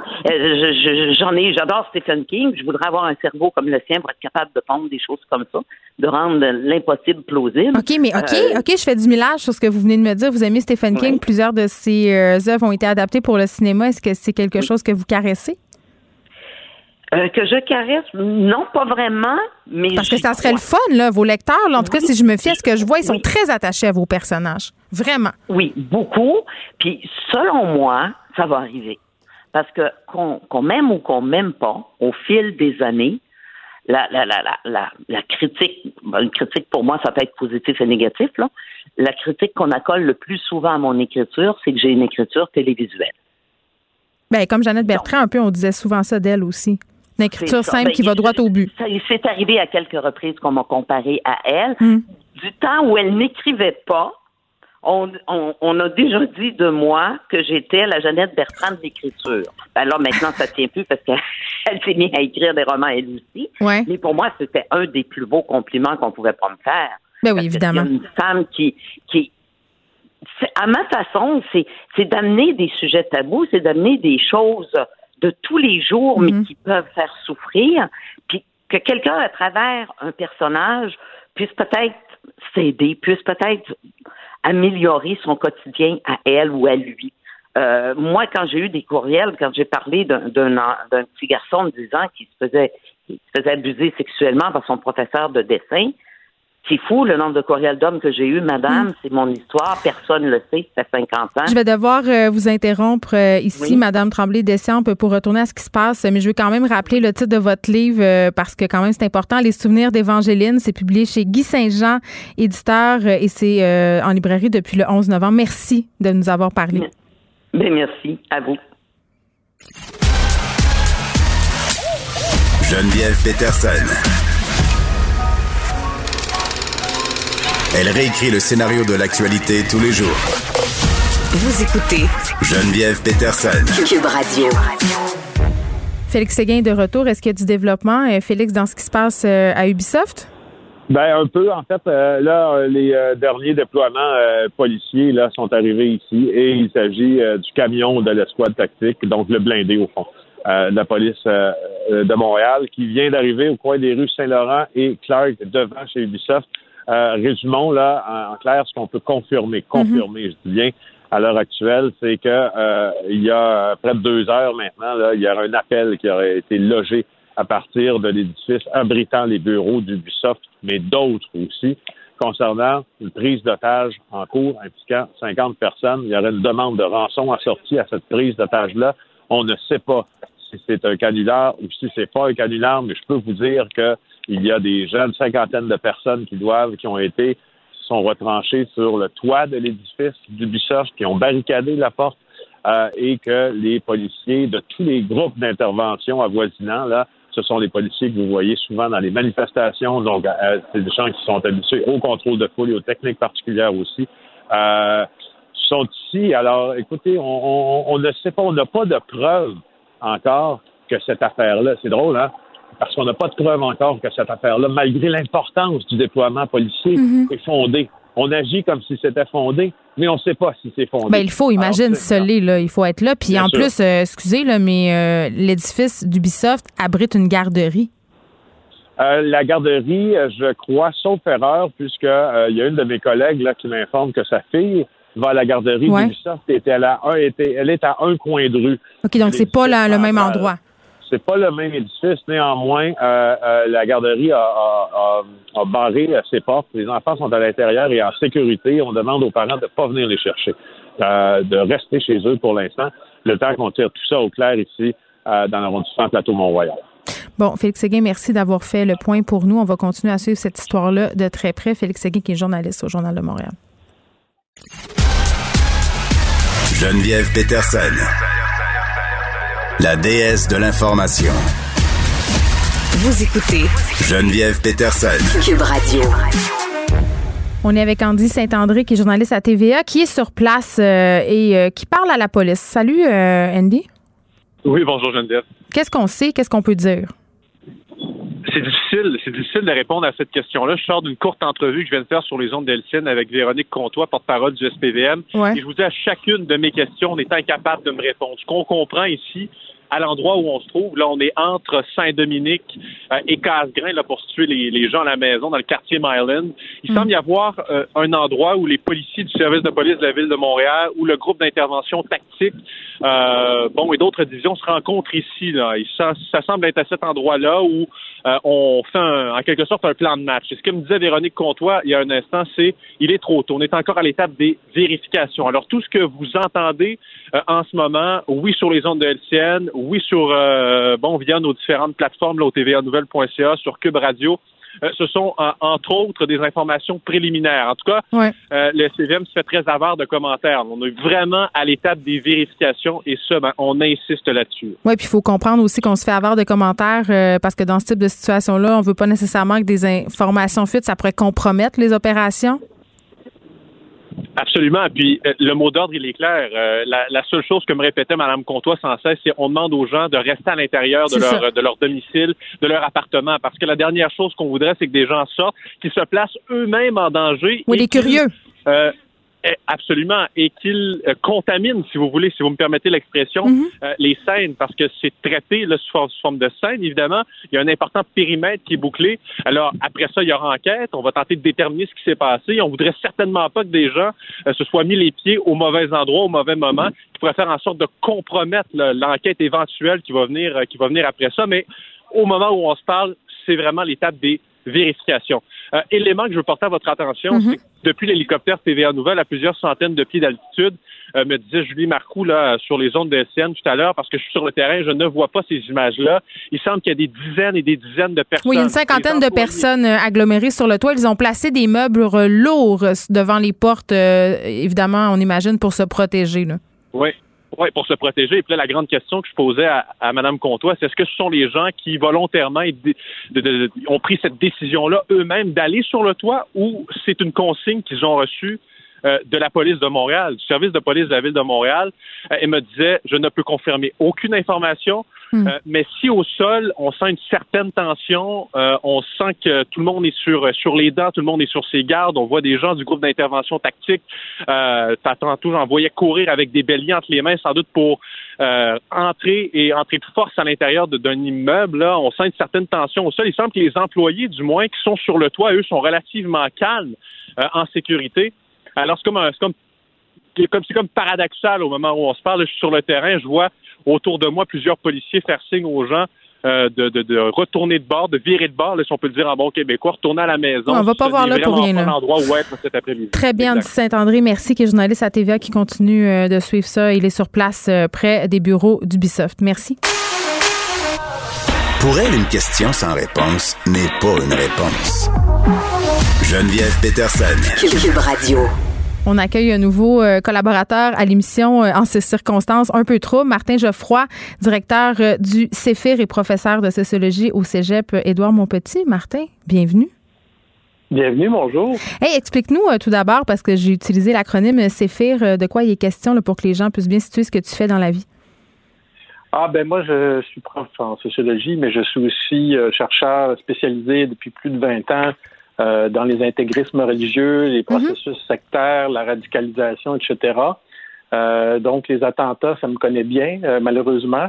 j'en ai, j'adore Stephen King. Je voudrais avoir un cerveau comme le sien pour être capable de pondre des choses comme ça, de rendre l'impossible plausible. Ok, mais ok, ok, je fais du millage sur ce que vous venez de me dire. Vous aimez Stephen King. Plusieurs de ses œuvres ont été adaptées pour le cinéma. Est-ce que c'est quelque chose que vous caressez? Euh, que je caresse, non, pas vraiment, mais. Parce que ça serait le fun, là, vos lecteurs. en tout cas, si je me fie à ce que je vois, ils sont très attachés à vos personnages. Vraiment. Oui, beaucoup. Puis, selon moi, ça va arriver. Parce que qu'on m'aime ou qu'on m'aime pas, au fil des années, la, la, la, la, la critique, une critique pour moi, ça peut être positif et négatif, là. La critique qu'on accole le plus souvent à mon écriture, c'est que j'ai une écriture télévisuelle. Bien, comme Jeannette Bertrand, un peu, on disait souvent ça d'elle aussi. Une écriture simple qui va droit au but. C'est arrivé à quelques reprises qu'on m'a comparé à elle. Hmm. Du temps où elle n'écrivait pas, on, a déjà dit de moi que j'étais la Jeannette Bertrand de l'écriture. Alors ben maintenant, ça tient plus parce qu'elle *laughs* s'est mise à écrire des romans elle aussi. Mais pour moi, c'était un des plus beaux compliments qu'on pouvait pas me faire. Ben oui, évidemment. Une femme qui, qui, à ma façon, c'est d'amener des sujets tabous, c'est d'amener des choses de tous les jours, mais mhm. qui peuvent faire souffrir, puis que quelqu'un, à travers un personnage, puisse peut-être s'aider, puisse peut-être améliorer son quotidien à elle ou à lui. Euh, moi, quand j'ai eu des courriels, quand j'ai parlé d'un petit garçon de 10 ans qui se faisait, qui se faisait abuser sexuellement par son professeur de dessin, c'est fou le nombre de courriels d'hommes que j'ai eu, madame. Mm. C'est mon histoire. Personne ne le sait. Ça fait 50 ans. Je vais devoir euh, vous interrompre ici, euh, ici, madame Tremblay-Dessiamp, pour retourner à ce qui se passe. Mais je veux quand même rappeler le titre de votre livre euh, parce que quand même c'est important. Les souvenirs d'Évangéline. C'est publié chez Guy Saint-Jean, éditeur, et c'est en librairie depuis le 11 novembre. Merci de nous avoir parlé. Bien, merci à vous. Geneviève Peterson. Elle réécrit le scénario de l'actualité tous les jours. Vous écoutez Geneviève Peterson. Cube Radio. Félix Séguin de retour. Est-ce qu'il y a du développement, euh, Félix, dans ce qui se passe euh, à Ubisoft? Ben un peu. En fait, euh, là, les derniers déploiements policiers là sont arrivés ici et il s'agit du camion de l'escouade tactique, donc le blindé au fond de la police de Montréal, qui vient d'arriver au coin des rues Saint-Laurent et Clark devant chez Ubisoft. Euh, résumons là en, clair ce qu'on peut confirmer. Confirmer, je dis bien, à l'heure actuelle, c'est que euh, il y a près de deux heures maintenant, là, il y a un appel qui aurait été logé à partir de l'édifice abritant les bureaux d'Ubisoft, mais d'autres aussi, concernant une prise d'otage en cours impliquant 50 personnes. Il y aurait une demande de rançon assortie à cette prise d'otage-là. On ne sait pas si c'est un canular ou si c'est pas un canular, mais je peux vous dire que Il y a des jeunes cinquantaines de personnes qui doivent, qui ont été, sont retranchées sur le toit de l'édifice d'Ubisoft, qui ont barricadé la porte euh, et que les policiers de tous les groupes d'intervention avoisinants, là, ce sont les policiers que vous voyez souvent dans les manifestations. Donc, euh, c'est des gens qui sont habitués au contrôle de foule et aux techniques particulières aussi. Euh, sont ici. Alors, écoutez, on, on ne sait pas, on n'a pas de preuves encore que cette affaire-là, c'est drôle, hein? Parce qu'on n'a pas de preuve encore que cette affaire-là, malgré l'importance du déploiement policier, mhm. est fondée. On agit comme si c'était fondé, mais on ne sait pas si c'est fondé. Ben, il faut, imagine, seul là, il faut être là. Puis en plus, euh, excusez, là, mais euh, l'édifice d'Ubisoft abrite une garderie. Euh, la garderie, je crois, sauf erreur, puisque il y a une de mes collègues là, qui m'informe que sa fille va à la garderie d'Ubisoft et elle, a un, elle est à un coin de rue. OK, donc c'est pas le même endroit. C'est pas le même édifice. Néanmoins, euh, euh, la garderie a, a, a, barré ses portes. Les enfants sont à l'intérieur et en sécurité. On demande aux parents de ne pas venir les chercher, euh, de rester chez eux pour l'instant, le temps qu'on tire tout ça au clair ici dans l'arrondissement Plateau-Mont-Royal. Bon, Félix Séguin, merci d'avoir fait le point pour nous. On va continuer à suivre cette histoire-là de très près. Félix Séguin, qui est journaliste au Journal de Montréal. Geneviève Peterson la déesse de l'information. Vous écoutez Geneviève Peterson. Cube Radio. On est avec Andy Saint-André, qui est journaliste à TVA, qui est sur place euh, et euh, qui parle à la police. Salut, euh, Andy. Oui, bonjour Geneviève. Qu'est-ce qu'on sait? Qu'est-ce qu'on peut dire? C'est difficile, c'est difficile de répondre à cette question-là. Je sors d'une courte entrevue que je viens de faire sur les ondes d'Elcine avec Véronique Comtois, porte-parole du SPVM. Et je vous dis à chacune de mes questions, on est incapable de me répondre. Ce qu'on comprend ici, à l'endroit où on se trouve. Là, on est entre Saint-Dominique euh, et Casgrain, là, pour situer les, gens à la maison, dans le quartier Myland. Il semble y avoir euh, un endroit où les policiers du service de police de la ville de Montréal, où le groupe d'intervention tactique, euh, bon, et d'autres divisions se rencontrent ici. Là. ça, ça semble être à cet endroit-là où on fait en quelque sorte un plan de match. Et ce que me disait Véronique Comtois il y a un instant, c'est il est trop tôt. On est encore à l'étape des vérifications. Alors, tout ce que vous entendez en ce moment, oui, sur les ondes de LCN, oui, sur euh, bon, via nos différentes plateformes, là, au tvanouvelle.ca, sur Cube Radio. Euh, ce sont, entre autres, des informations préliminaires. En tout cas, le CVM se fait très avare de commentaires. On est vraiment à l'étape des vérifications et ça, ben, on insiste là-dessus. Oui, puis il faut comprendre aussi qu'on se fait avare de commentaires euh, parce que dans ce type de situation-là, on ne veut pas nécessairement que des informations fuites, ça pourrait compromettre les opérations. Absolument. Puis euh, le mot d'ordre, il est clair. Euh, la, seule chose que me répétait Mme Comtois sans cesse, c'est on demande aux gens de rester à l'intérieur de leur, de leur domicile, de leur appartement. Parce que la dernière chose qu'on voudrait, c'est que des gens sortent, qui se placent eux-mêmes en danger. Oui, les curieux. Euh, absolument, et qu'il euh, contamine, si vous voulez, si vous me permettez l'expression, mhm. euh, les scènes, parce que c'est traité là, sous, forme de scène, évidemment. Il y a un important périmètre qui est bouclé. Alors, après ça, il y aura enquête. On va tenter de déterminer ce qui s'est passé. On voudrait certainement pas que des gens euh, se soient mis les pieds au mauvais endroit, au mauvais moment, qui pourrait faire en sorte de compromettre l'enquête éventuelle qui va venir, qui va venir après ça. Mais au moment où on se parle, c'est vraiment l'étape des vérification. Euh, élément que je veux porter à votre attention, mhm. c'est que depuis l'hélicoptère TVA Nouvelle à plusieurs centaines de pieds d'altitude, euh, me disait Julie Marcoux là, sur les ondes de SN tout à l'heure, parce que je suis sur le terrain, je ne vois pas ces images-là. Il semble qu'il y a des dizaines et des dizaines de personnes. Oui, une cinquantaine de personnes euh, agglomérées sur le toit. Ils ont placé des meubles lourds devant les portes, évidemment, on imagine, pour se protéger. Là. Oui, oui, pour se protéger. Et puis là, la grande question que je posais à, Mme Comtois, c'est est-ce que ce sont les gens qui volontairement ont pris cette décision-là eux-mêmes d'aller sur le toit ou c'est une consigne qu'ils ont reçue euh, de la police de Montréal, du service de police de la ville de Montréal, euh, et me disait je ne peux confirmer aucune information, hmm. euh, mais si au sol on sent une certaine tension, on sent que tout le monde est sur sur les dents, tout le monde est sur ses gardes, on voit des gens du groupe d'intervention tactique, euh, tantôt j'en voyais courir avec des béliers entre les mains, sans doute pour entrer et entrer de force à l'intérieur d'un immeuble. Là, on sent une certaine tension au sol. Il semble que les employés, du moins, qui sont sur le toit, eux, sont relativement calmes en sécurité. Alors, c'est comme, comme, comme, c'est comme paradoxal au moment où on se parle. Je suis sur le terrain, je vois autour de moi plusieurs policiers faire signe aux gens euh, de, de, de, retourner de bord, de virer de bord, si on peut le dire en bon québécois, retourner à la maison. On va pas voir là pour rien. où être cet après-midi. Très bien, Saint-André, merci, qui est journaliste à TVA, qui continue euh, de suivre ça. Il est sur place euh, près des bureaux d'Ubisoft. Merci. Pour elle, une question sans réponse n'est pas une réponse. Geneviève Peterson. Cube Radio. On accueille un nouveau euh, collaborateur à l'émission euh, en ces circonstances un peu trop, Martin Geoffroy, directeur euh, du CEFIR et professeur de sociologie au Cégep Édouard Montpetit. Martin, bienvenue. Bienvenue, bonjour. Hey, explique-nous tout d'abord, parce que j'ai utilisé l'acronyme CEFIR, de quoi il est question là, pour que les gens puissent bien situer ce que tu fais dans la vie. Ah ben moi je suis prof en sociologie, mais je suis aussi chercheur spécialisé depuis plus de 20 ans euh, dans les intégrismes religieux, les mhm. processus sectaires, la radicalisation, etc. Euh, donc, les attentats, ça me connaît bien, euh, malheureusement.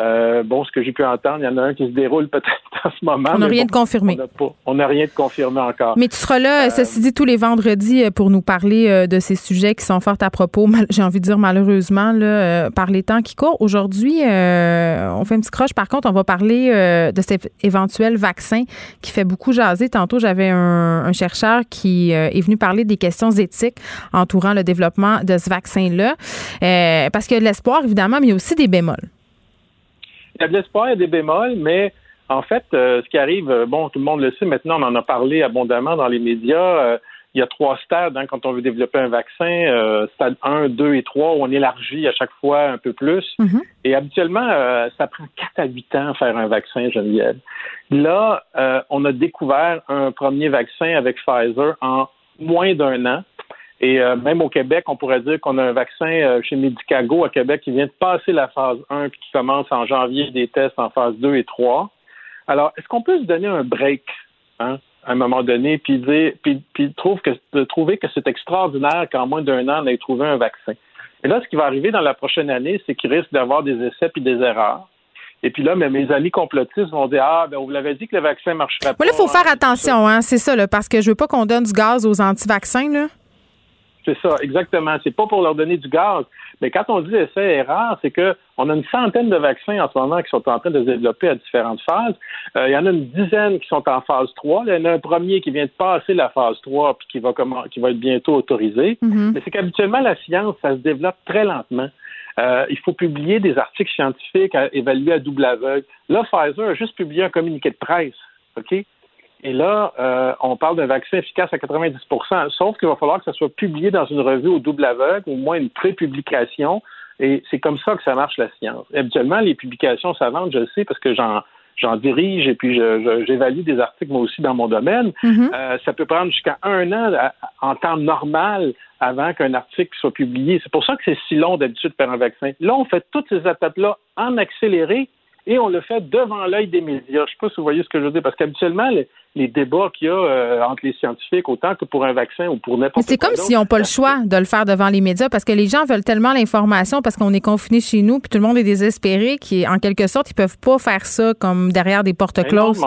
Euh, bon, ce que j'ai pu entendre, il y en a un qui se déroule peut-être *laughs* en ce moment. On n'a rien de confirmé. On n'a rien de confirmé encore. Mais tu seras là, euh, ceci dit, tous les vendredis euh, pour nous parler de ces sujets qui sont fort à propos, *laughs* j'ai envie de dire malheureusement, là, par les temps qui courent. Aujourd'hui, on fait un petit croche. Par contre, on va parler de cet éventuel vaccin qui fait beaucoup jaser. Tantôt, j'avais un, un, chercheur qui est venu parler des questions éthiques entourant le développement de ce vaccin-là. parce qu'il y a de l'espoir, évidemment, mais il y a aussi des bémols il y a de l'espoir, et des bémols, mais en fait, euh, ce qui arrive, euh, bon, tout le monde le sait maintenant, on en a parlé abondamment dans les médias. Euh, il y a trois stades hein, quand on veut développer un vaccin, stade 1, 2 et 3, où on élargit à chaque fois un peu plus. Mm-hmm. Et habituellement, ça prend 4 à 8 ans à faire un vaccin, Geneviève. Là, on a découvert un premier vaccin avec Pfizer en moins d'un an. Et euh, même au Québec, on pourrait dire qu'on a un vaccin euh, chez Medicago à Québec qui vient de passer la phase 1 puis qui commence en janvier des tests en phase 2 et 3. Alors, est-ce qu'on peut se donner un break hein, à un moment donné puis dire puis, puis trouve que, de trouver que c'est extraordinaire qu'en moins d'un an, on ait trouvé un vaccin? Et là, ce qui va arriver dans la prochaine année, c'est qu'il risque d'avoir des essais puis des erreurs. Et puis là, mes amis complotistes vont dire Ah, ben, vous l'avez dit que le vaccin marcherait pas. là, il faut faire hein, attention, hein, c'est ça, là, parce que je veux pas qu'on donne du gaz aux anti-vaccins. Là. C'est ça, exactement. C'est pas pour leur donner du gaz. Mais quand on dit essai-erreur, c'est que on a une centaine de vaccins en ce moment qui sont en train de se développer à différentes phases. Euh, il y en a une dizaine qui sont en phase 3. Il y en a un premier qui vient de passer la phase 3 puis qui va, qui va être bientôt autorisé. Mm-hmm. Mais c'est qu'habituellement, la science, ça se développe très lentement. Euh, il faut publier des articles scientifiques à, évalués à double aveugle. Là, Pfizer a juste publié un communiqué de presse. OK? Et là, euh, on parle d'un vaccin efficace à 90% sauf qu'il va falloir que ça soit publié dans une revue au double aveugle, au moins une pré-publication. Et c'est comme ça que ça marche la science. habituellement, les publications savantes, je le sais parce que j'en j'en dirige et puis j'évalue des articles moi aussi dans mon domaine. Mm-hmm. euh, ça peut prendre jusqu'à un an en temps normal avant qu'un article soit publié. C'est pour ça que c'est si long d'habitude de faire un vaccin. Là, on fait toutes ces étapes-là en accéléré et on le fait devant l'œil des médias. Je ne sais pas si vous voyez ce que je veux dire, parce qu'habituellement, les, débats qu'il y a euh, entre les scientifiques, autant que pour un vaccin ou pour n'importe quoi. C'est comme s'ils n'ont pas le choix de le faire devant les médias, parce que les gens veulent tellement l'information, parce qu'on est confiné chez nous, puis tout le monde est désespéré, qu'en quelque sorte, ils peuvent pas faire ça comme derrière des portes closes.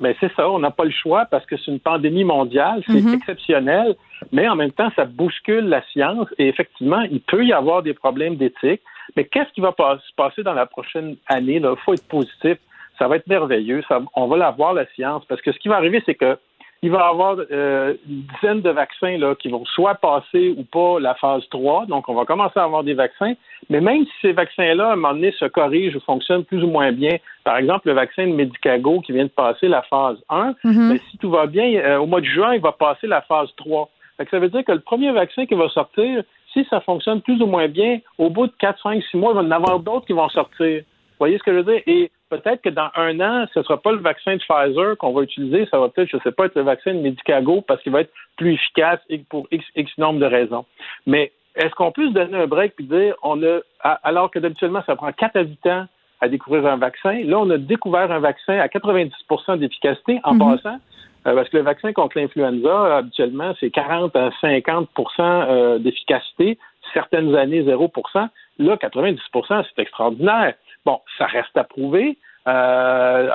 Mais c'est ça, on n'a pas le choix parce que c'est une pandémie mondiale, c'est mhm. exceptionnel, mais en même temps, ça bouscule la science et effectivement, il peut y avoir des problèmes d'éthique. Mais qu'est-ce qui va se passer dans la prochaine année? Il faut être positif. Ça va être merveilleux. on va la voir, la science, parce que ce qui va arriver, c'est que il va y avoir euh, une dizaine de vaccins là, qui vont soit passer ou pas la phase 3. Donc, on va commencer à avoir des vaccins. Mais même si ces vaccins-là, à un moment donné, se corrigent ou fonctionnent plus ou moins bien, par exemple, le vaccin de Medicago qui vient de passer la phase 1, mais mm-hmm. ben, si tout va bien, euh, au mois de juin, il va passer la phase 3. ça veut dire que le premier vaccin qui va sortir, si ça fonctionne plus ou moins bien, au bout de 4, 5, 6 mois, il va y en avoir d'autres qui vont sortir. Vous voyez ce que je veux dire? Et peut-être que dans un an, ce ne sera pas le vaccin de Pfizer qu'on va utiliser, ça va peut-être, je ne sais pas, être le vaccin de Medicago parce qu'il va être plus efficace pour X, X nombre de raisons. Mais est-ce qu'on peut se donner un break et dire, on a, alors que d'habituellement, ça prend 4 à 8 ans à découvrir un vaccin, là, on a découvert un vaccin à 90% d'efficacité en mm-hmm. passant. Euh, parce que le vaccin contre l'influenza, habituellement, c'est 40 à 50% euh, d'efficacité, certaines années 0% Là, 90% c'est extraordinaire. Bon, ça reste à prouver. Euh,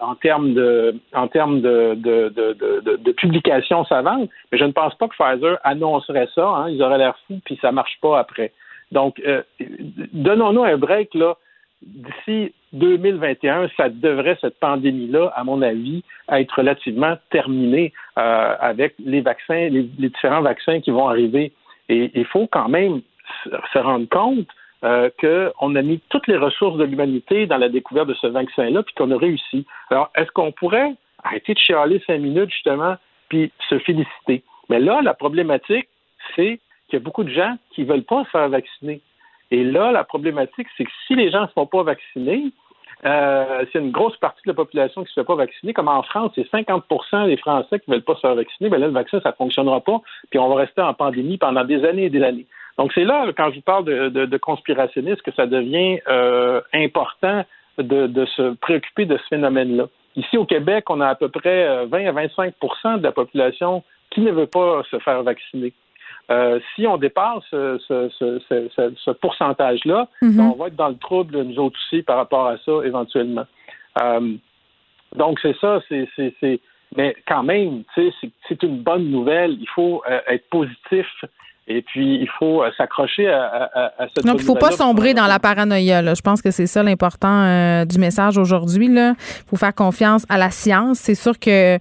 en, termes de en termes de, de, de, de, publications savantes, mais je ne pense pas que Pfizer annoncerait ça. Hein. ils auraient l'air fous, puis ça marche pas après. Donc, donnons-nous un break là d'ici 2021, ça devrait, cette pandémie-là, à mon avis, être relativement terminée euh, avec les vaccins, les, différents vaccins qui vont arriver. Et il faut quand même se rendre compte euh, qu'on a mis toutes les ressources de l'humanité dans la découverte de ce vaccin-là, puis qu'on a réussi. Alors, est-ce qu'on pourrait arrêter de chialer cinq minutes, justement, puis se féliciter? Mais là, la problématique, c'est qu'il y a beaucoup de gens qui ne veulent pas se faire vacciner. Et là, la problématique, c'est que si les gens ne se font pas vacciner, euh, c'est une grosse partie de la population qui ne se fait pas vacciner. Comme en France, c'est 50% des Français qui ne veulent pas se faire vacciner. Mais là, le vaccin, ça ne fonctionnera pas. Puis on va rester en pandémie pendant des années et des années. Donc c'est là, quand je vous parle de, conspirationnisme, que ça devient euh, important de, de, se préoccuper de ce phénomène-là. Ici au Québec, on a à peu près 20 euh, à 25% de la population qui ne veut pas se faire vacciner. Euh, si on dépasse ce, ce, ce, ce pourcentage-là, mhm. on va être dans le trouble, nous autres aussi, par rapport à ça, éventuellement. Euh, donc, c'est ça, c'est, mais quand même, c'est une bonne nouvelle. Il faut euh, être positif. Et puis, il faut s'accrocher à, à, à, cette Donc, il ne faut pas sombrer dans la paranoïa. Là. Je pense que c'est ça l'important du message aujourd'hui. Il faut faire confiance à la science. C'est sûr que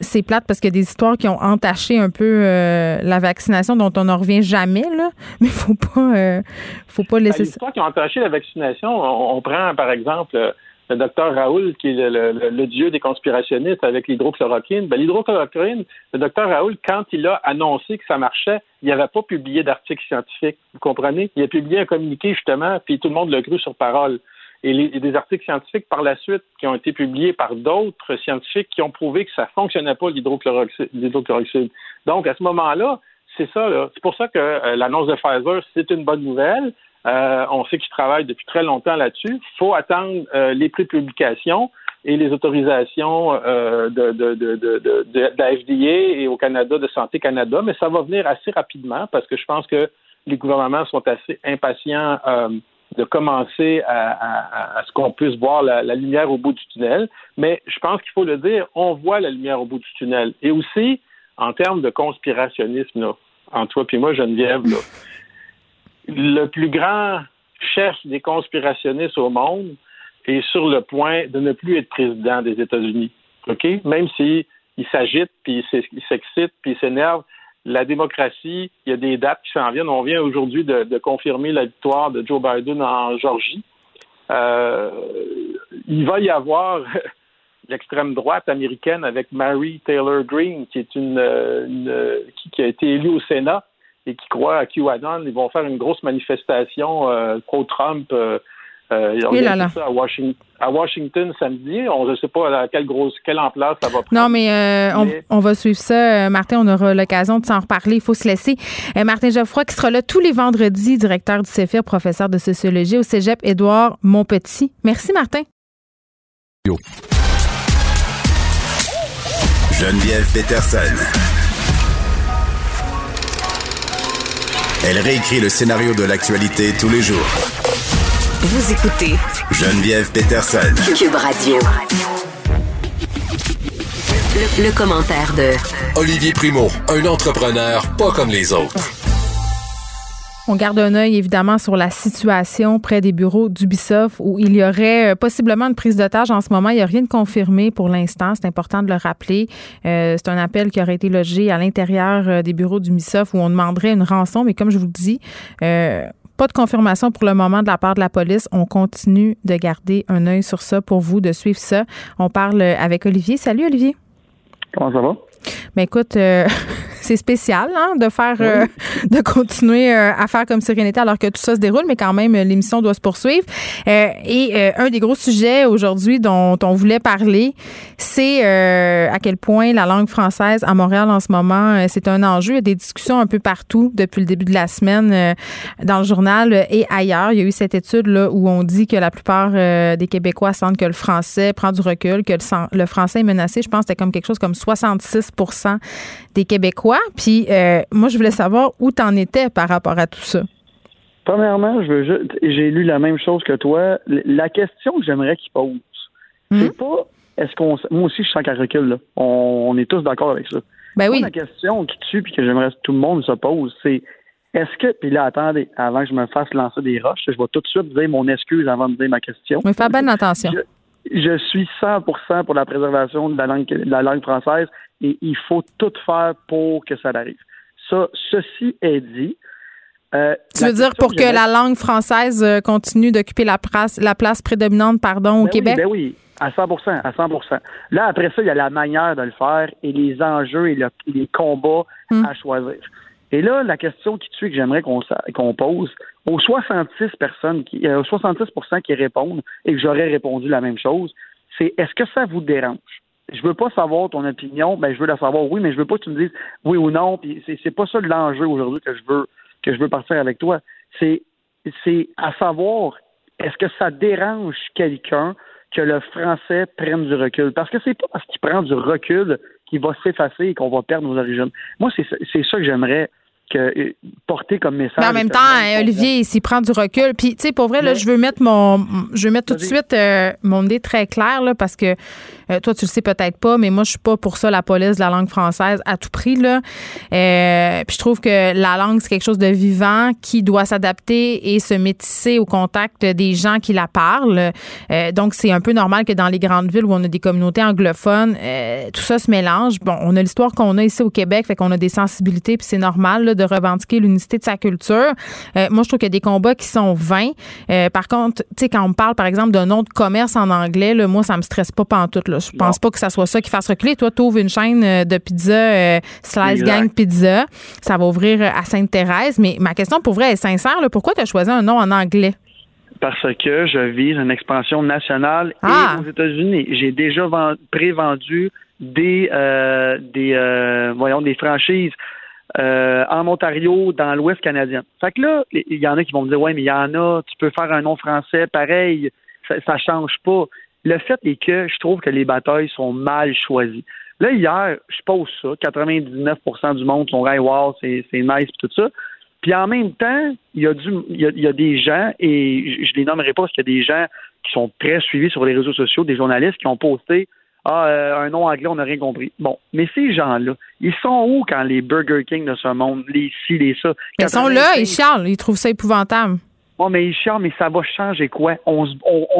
c'est plate parce qu'il y a des histoires qui ont entaché un peu euh, la vaccination dont on n'en revient jamais, là. *laughs* Mais faut pas, euh, faut pas laisser ben, Les histoires qui ont entaché la vaccination, on, prend par exemple euh, le docteur Raoul, qui est le, dieu des conspirationnistes avec l'hydrochloroquine. Ben, l'hydrochloroquine, le docteur Raoul, quand il a annoncé que ça marchait, il n'avait pas publié d'article scientifique. Vous comprenez? Il a publié un communiqué, justement, puis tout le monde l'a cru sur parole et, des articles scientifiques par la suite qui ont été publiés par d'autres scientifiques qui ont prouvé que ça fonctionnait pas l'hydrochloroxyde. Donc, à ce moment-là, c'est ça. C'est pour ça que euh, l'annonce de Pfizer, c'est une bonne nouvelle. Euh, on sait qu'ils travaillent depuis très longtemps là-dessus. Il faut attendre euh, les pré-publications et les autorisations de, de, de, de, la FDA et au Canada de Santé Canada, mais ça va venir assez rapidement parce que je pense que les gouvernements sont assez impatients de commencer à, ce qu'on puisse voir la, lumière au bout du tunnel. Mais je pense qu'il faut le dire, on voit la lumière au bout du tunnel. Et aussi, en termes de conspirationnisme, là, en toi et moi, Geneviève, là, le plus grand chef des conspirationnistes au monde est sur le point de ne plus être président des États-Unis. OK? Même s'il s'agite, puis il s'excite, puis il s'énerve, la démocratie, il y a des dates qui s'en viennent. On vient aujourd'hui de, confirmer la victoire de Joe Biden en Georgie. Euh, il va y avoir *laughs* l'extrême droite américaine avec Mary Taylor Greene, qui est une, qui, a été élue au Sénat et qui croit à QAnon. Ils vont faire une grosse manifestation euh, pro-Trump. Euh, euh, il là Ça à, Washington, à Washington samedi. On ne sait pas à quelle grosse, quelle ampleur ça va prendre. Non, mais, euh, On, va suivre ça. Euh, Martin, on aura l'occasion de s'en reparler. Il faut se laisser. Martin Geoffroy qui sera là tous les vendredis, directeur du CEFIR, professeur de sociologie au Cégep Édouard Montpetit. Merci, Martin. Geneviève Peterson. Elle réécrit le scénario de l'actualité tous les jours vous écoutez Geneviève Peterson. Cube Radio. Le, commentaire de Olivier Primo, un entrepreneur pas comme les autres. On garde un œil évidemment sur la situation près des bureaux d'Ubisoft où il y aurait euh, possiblement une prise d'otage en ce moment. Il n'y a rien de confirmé pour l'instant. C'est important de le rappeler. Euh, c'est un appel qui aurait été logé à l'intérieur euh, des bureaux d'Ubisoft où on demanderait une rançon. Mais comme je vous le dis, pas de confirmation pour le moment de la part de la police. On continue de garder un œil sur ça pour vous, de suivre ça. On parle avec Olivier. Salut Olivier. Comment ça va? Mais ben, écoute, euh, *laughs* c'est spécial hein, de faire, euh, *laughs* de continuer euh, à faire comme Sérénité alors que tout ça se déroule, mais quand même, l'émission doit se poursuivre. et un des gros sujets aujourd'hui dont on voulait parler, c'est à quel point la langue française à Montréal en ce moment, c'est un enjeu. Il y a des discussions un peu partout depuis le début de la semaine dans le journal et ailleurs. Il y a eu cette étude là où on dit que la plupart des Québécois sentent que le français prend du recul, que le, le français est menacé. Je pense que c'était comme quelque chose comme 66% des Québécois. Puis euh, moi, je voulais savoir où tu en étais par rapport à tout ça. Premièrement, je veux j'ai lu la même chose que toi. La question que j'aimerais qu'il pose, c'est hmm? pas est-ce qu'on. Moi aussi, je sens qu'elle recule. On, est tous d'accord avec ça. Ben oui. La question qui tue puis que j'aimerais que tout le monde se pose, c'est est-ce que, puis là, attendez, avant que je me fasse lancer des roches, je vais tout de suite dire mon excuse avant de dire ma question. Mais fais bien attention. Je, suis 100% pour la préservation de la langue, de la langue française et il faut tout faire pour que ça arrive. Ça, ceci est dit, Euh, tu veux dire pour que, la langue française euh, continue d'occuper la place, la place prédominante pardon, au ben Québec? Oui, ben oui, à 100 à 100 Là, après ça, il y a la manière de le faire et les enjeux et les combats hmm. à choisir. Et là, la question qui tue que j'aimerais qu'on pose aux 66 personnes, qui, 66 euh, qui répondent et que j'aurais répondu la même chose, c'est est-ce que ça vous dérange? Je veux pas savoir ton opinion, ben je veux la savoir oui, mais je veux pas que tu me dises oui ou non. Puis c'est pas ça l'enjeu aujourd'hui que je veux que je veux partir avec toi. C'est c'est à savoir est-ce que ça dérange quelqu'un que le français prenne du recul? Parce que c'est pas parce qu'il prend du recul qu'il va s'effacer et qu'on va perdre nos origines. Moi, c'est ça que j'aimerais que, euh, porter comme message. Mais en même temps, Olivier, s'il prend du recul, puis tu sais, pour vrai, là, je veux mettre mon, je veux mettre tout de suite euh, mon idée très claire là, parce que euh, toi, tu le sais peut-être pas, mais moi, je suis pas pour ça la police de la langue française à tout prix là. puis je trouve que la langue c'est quelque chose de vivant qui doit s'adapter et se métisser au contact des gens qui la parlent. donc c'est un peu normal que dans les grandes villes où on a des communautés anglophones, tout ça se mélange. Bon, on a l'histoire qu'on a ici au Québec, fait qu'on a des sensibilités, puis c'est normal là, de revendiquer l'unicité de sa culture. Euh, moi, je trouve qu'il y a des combats qui sont vains. Euh, par contre, tu sais, quand on me parle, par exemple, d'un nom de commerce en anglais, là, moi, ça me stresse pas pantoute. Là. Je pense pas que ça soit ça qui fasse reculer. Toi, tu ouvres une chaîne euh, de pizza, Slice Gang Pizza. Ça va ouvrir à Sainte-Thérèse. Mais ma question, pour vrai, est sincère. Là, pourquoi tu as choisi un nom en anglais? parce que je vise une expansion nationale et ah! aux États-Unis. J'ai déjà prévendu des des voyons des franchises euh, en Ontario, dans l'Ouest canadien. Fait que là, il y en a qui vont me dire, ouais, mais il y en a, tu peux faire un nom français, pareil, ça, change pas. Le fait est que je trouve que les batailles sont mal choisies. Là, hier, je pose ça, 99% du monde sont, hey, wow, c'est nice, tout ça. Puis en même temps, il y a du, il y a, des gens, et je, je les nommerai pas parce qu'il y a des gens qui sont très suivis sur les réseaux sociaux, des journalistes qui ont posté ah, euh, un nom anglais, on n'a rien compris. Bon, mais ces gens-là, ils sont où quand les Burger King de ce monde, les ci, les ça? Ils sont là, ils charlent, ils trouvent ça épouvantable. Bon, mais ils charlent, mais ça va changer quoi? On,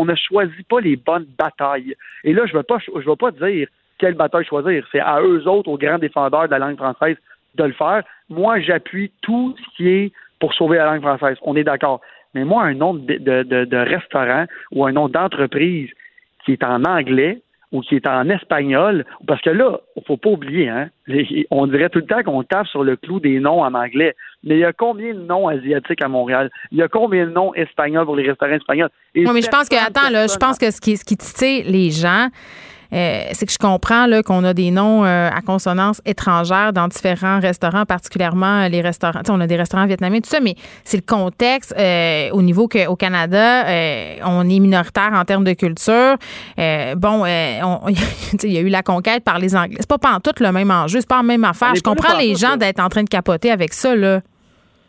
ne choisit pas les bonnes batailles. Et là, je ne veux, pas, je veux pas dire quelle bataille choisir. C'est à eux autres, aux grands défendeurs de la langue française, de le faire. Moi, j'appuie tout ce qui est pour sauver la langue française. On est d'accord. Mais moi, un nom de, de, de restaurant ou un nom d'entreprise qui est en anglais, ou qui est en espagnol, parce que là, il faut pas oublier, hein, on dirait tout le temps qu'on tape sur le clou des noms en anglais, mais il y a combien de noms asiatiques à Montréal? Il y a combien de noms espagnols pour les restaurants espagnols? non, mais je pense que, attends, là, je pense que ce qui, ce qui titille les gens, euh, c'est que je comprends là, qu'on a des noms euh, à consonance étrangère dans différents restaurants, particulièrement les restaurants. On a des restaurants vietnamiens, tout ça, mais c'est le contexte euh, au niveau qu'au Canada, on est minoritaire en termes de culture. bon, *laughs* il y a eu la conquête par les Anglais. C'est pas tout le même enjeu, c'est pas la même affaire. Je comprends les gens d'être en train de capoter avec ça, là.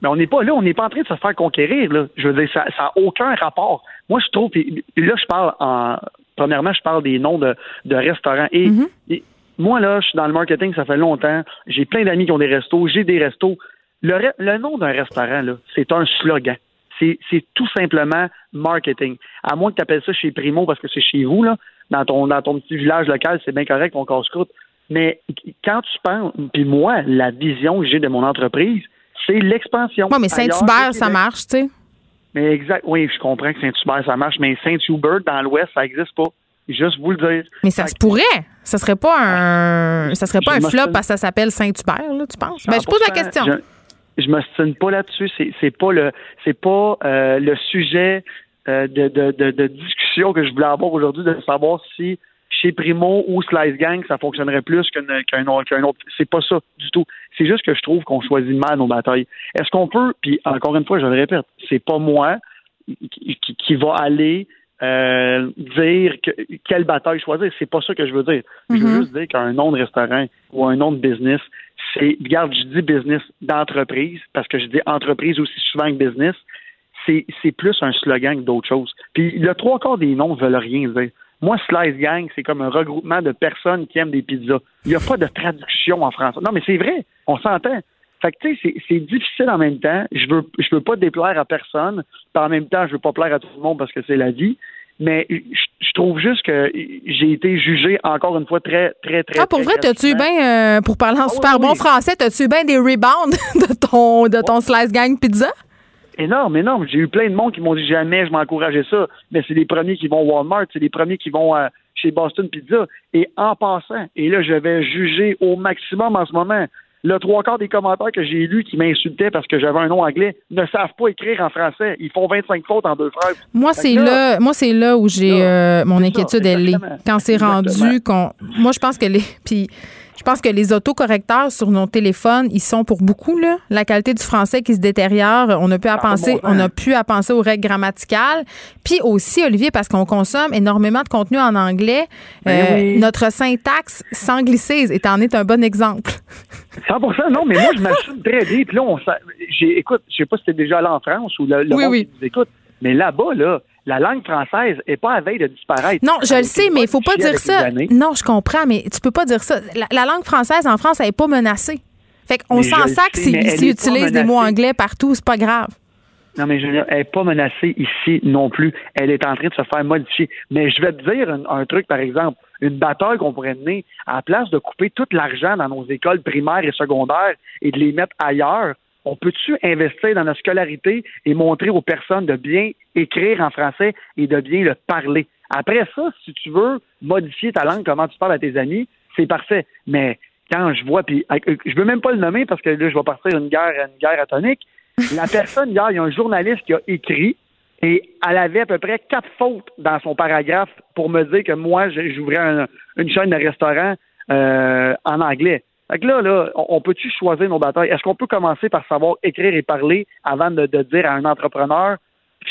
Mais on n'est pas là, on n'est pas en train de se faire conquérir. Là. Je veux dire, ça n'a aucun rapport. Moi, je trouve, là, je parle en, Premièrement, je parle des noms de, restaurants. Mhm. Et, moi, là, je suis dans le marketing, ça fait longtemps. J'ai plein d'amis qui ont des restos, j'ai des restos. Le, nom d'un restaurant, là, c'est un slogan. C'est, tout simplement marketing. À moins que tu appelles ça chez Primo parce que c'est chez vous, là, dans ton, dans ton petit village local, c'est bien correct, on casse-croûte. Mais quand tu penses, puis moi, la vision que j'ai de mon entreprise, c'est l'expansion. Oui, mais Saint-Hubert, ça marche, tu sais. Mais exact, oui, je comprends que Saint-Hubert, ça marche, mais Saint-Hubert, dans l'Ouest, ça n'existe pas. Juste vous le dire. Mais ça se pourrait. Ça serait pas un, ça serait pas un flop parce que ça s'appelle Saint-Hubert, là, tu penses? Ben, je pose la question. Je, me stigne pas là-dessus. C'est, c'est pas le, c'est pas euh, le sujet euh, de, de, de, de, discussion que je voulais avoir aujourd'hui de savoir si chez Primo ou Slice Gang, ça fonctionnerait plus qu'un autre. C'est pas ça du tout. C'est juste que je trouve qu'on choisit mal nos batailles. Est-ce qu'on peut, puis encore une fois, je le répète, c'est pas moi qui, qui, va aller euh, dire que, quelle bataille choisir. C'est pas ça que je veux dire. Je veux mm-hmm. juste dire qu'un nom de restaurant ou un nom de business, c'est, regarde, je dis business d'entreprise, parce que je dis entreprise aussi souvent que business, c'est, c'est plus un slogan que d'autres choses. Puis le trois quarts des noms veulent rien dire. Moi, Slice Gang, c'est comme un regroupement de personnes qui aiment des pizzas. Il n'y a pas de traduction en français. Non, mais c'est vrai, on s'entend. Fait que, tu sais, c'est difficile en même temps. Je veux, je veux pas déplaire à personne. Puis en même temps, je veux pas plaire à tout le monde parce que c'est la vie. Mais je, trouve juste que j'ai été jugé encore une fois très, très, très. Ah, pour vrai, t'as-tu bien, euh, pour parler en ah super bon français, t'as-tu bien des rebounds *laughs* de ton, de ton Slice Gang pizza? Énorme, énorme. J'ai eu plein de monde qui m'ont dit jamais je m'encourageais ça. Mais c'est les premiers qui vont Walmart, c'est les premiers qui vont euh, chez Boston Pizza. Et en passant, et là, je vais juger au maximum en ce moment. Le trois quarts des commentaires que j'ai lus qui m'insultaient parce que j'avais un nom anglais ne savent pas écrire en français. Ils font 25 fautes en deux phrases. Moi, c'est là, moi, c'est là où j'ai euh, mon inquiétude, elle est. Quand c'est rendu qu'on. Moi, je pense que les. *laughs* Puis je pense que les autocorrecteurs sur nos téléphones, ils sont pour beaucoup là. La qualité du français qui se détériore, on n'a plus à penser, on a plus à penser aux règles grammaticales. Puis aussi, Olivier, parce qu'on consomme énormément de contenu en anglais, ben euh, notre syntaxe s'anglicise. Et t'en es un bon exemple. *laughs* 100 non, mais moi je m'assume très bien. Puis là, on, écoute, je sais pas si t'es déjà allé en France ou le, le oui, oui. écoute, mais là-bas là la langue française n'est pas à veille de disparaître. Non, je le sais, mais il faut pas dire ça. Non, je comprends, mais tu peux pas dire ça. La, langue française en France, elle n'est pas menacée. Fait qu'on s'en sac s'ils utilisent des mots anglais partout, c'est pas grave. Non, mais je veux dire, elle n'est pas menacée ici non plus. Elle est en train de se faire modifier. Mais je vais te dire un, truc, par exemple, une bataille qu'on pourrait mener, à la place de couper tout l'argent dans nos écoles primaires et secondaires et de les mettre ailleurs, on peut-tu investir dans la scolarité et montrer aux personnes de bien écrire en français et de bien le parler? Après ça, si tu veux modifier ta langue, comment tu parles à tes amis, c'est parfait. Mais quand je vois, puis euh, je veux même pas le nommer parce que là, je vais partir une guerre, une guerre atomique. *laughs* La personne, hier, il y a un journaliste qui a écrit et elle avait à peu près quatre fautes dans son paragraphe pour me dire que moi, j'ouvrais une chaîne de restaurant euh, en anglais. Fait que là, là, on peut-tu choisir nos batailles? Est-ce qu'on peut commencer par savoir écrire et parler avant de, dire à un entrepreneur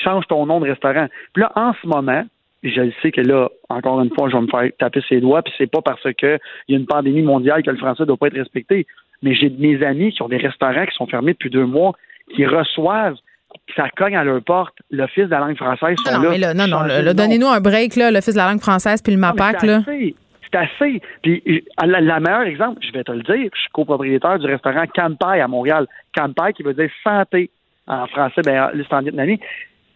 change ton nom de restaurant? Puis là, en ce moment, je sais que là, encore une fois, je vais me faire taper ses doigts, puis c'est pas parce qu'il y a une pandémie mondiale que le français ne doit pas être respecté. Mais j'ai mes amis qui ont des restaurants qui sont fermés depuis deux mois, qui reçoivent ça cogne à leur porte. L'Office de la langue française sont non, là. non, non, donnez-nous un break, là, l'Office de la langue française puis le MAPAC. Là c'est assez. Puis la, meilleure exemple, je vais te le dire, je suis copropriétaire du restaurant Campai à Montréal. Campai qui veut dire santé en français, ben, c'est en vietnamien.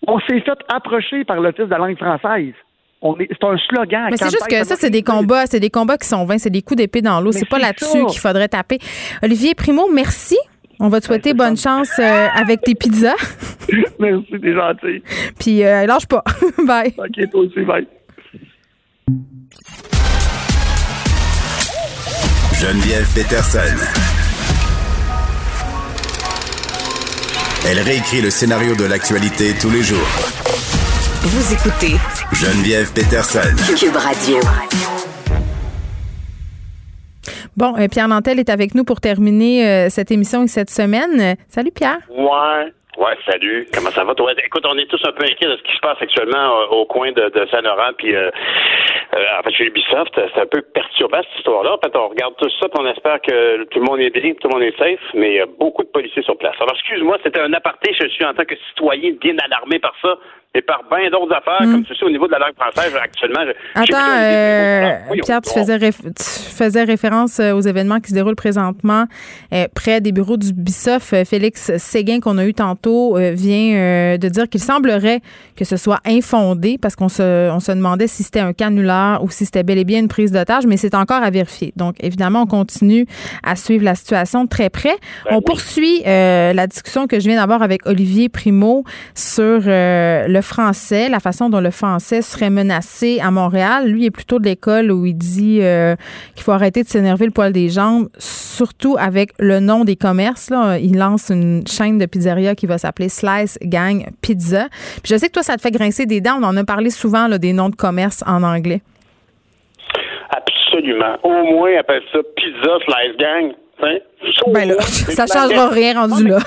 On s'est fait approcher par l'Office de la langue française. C'est un slogan. Mais c'est juste que ça, c'est des combats. C'est des combats qui sont vains. C'est des coups d'épée dans l'eau. C'est pas là-dessus qu'il faudrait taper. Olivier Primo, merci. On va te souhaiter bonne chance euh, avec tes pizzas. *laughs* merci, t'es gentil. Puis, euh, lâche pas. *laughs* bye. OK, toi aussi, bye. Geneviève Peterson. Elle réécrit le scénario de l'actualité tous les jours. Vous écoutez Geneviève Peterson. Cube Radio. Bon, euh, Pierre Nantel est avec nous pour terminer euh, cette émission et cette semaine. Salut Pierre. Ouais. Ouais, salut. Comment ça va, toi? Écoute, on est tous un peu inquiets de ce qui se passe actuellement euh, au coin de, Saint-Laurent, puis euh, euh, en fait, chez Ubisoft. C'est un peu perturbant, cette histoire-là. En fait, on regarde tout ça, puis on espère que tout le monde est bien, tout le monde est safe, mais il y a beaucoup de policiers sur place. Alors, excuse-moi, c'était un aparté. Je suis en tant que citoyen bien alarmé par ça et par bien d'autres affaires, hmm. comme ceci au niveau de la langue française actuellement. Attends, euh, Pierre, tu faisais, tu faisais référence euh, aux événements qui se déroulent présentement euh, près des bureaux du BISOF. Félix Séguin, qu'on a eu tantôt, vient de dire qu'il semblerait que ce soit infondé parce qu'on se, on se demandait si c'était un canular ou si c'était bel et bien une prise d'otage, mais c'est encore à vérifier. Donc, évidemment, on continue à suivre la situation de très près. Ben on poursuit la discussion que je viens d'avoir avec Olivier Primo sur le français, la façon dont le français serait menacé à Montréal. Lui est plutôt de l'école où il dit euh, qu'il faut arrêter de s'énerver le poil des jambes, surtout avec le nom des commerces. Là. Il lance une chaîne de pizzeria qui va s'appeler Slice Gang Pizza. Puis je sais que toi, ça te fait grincer des dents. On en a parlé souvent là, des noms de commerce en anglais. Absolument. Au moins, appelle ça Pizza Slice Gang. Hein? Ben là, ça changera rien rendu là.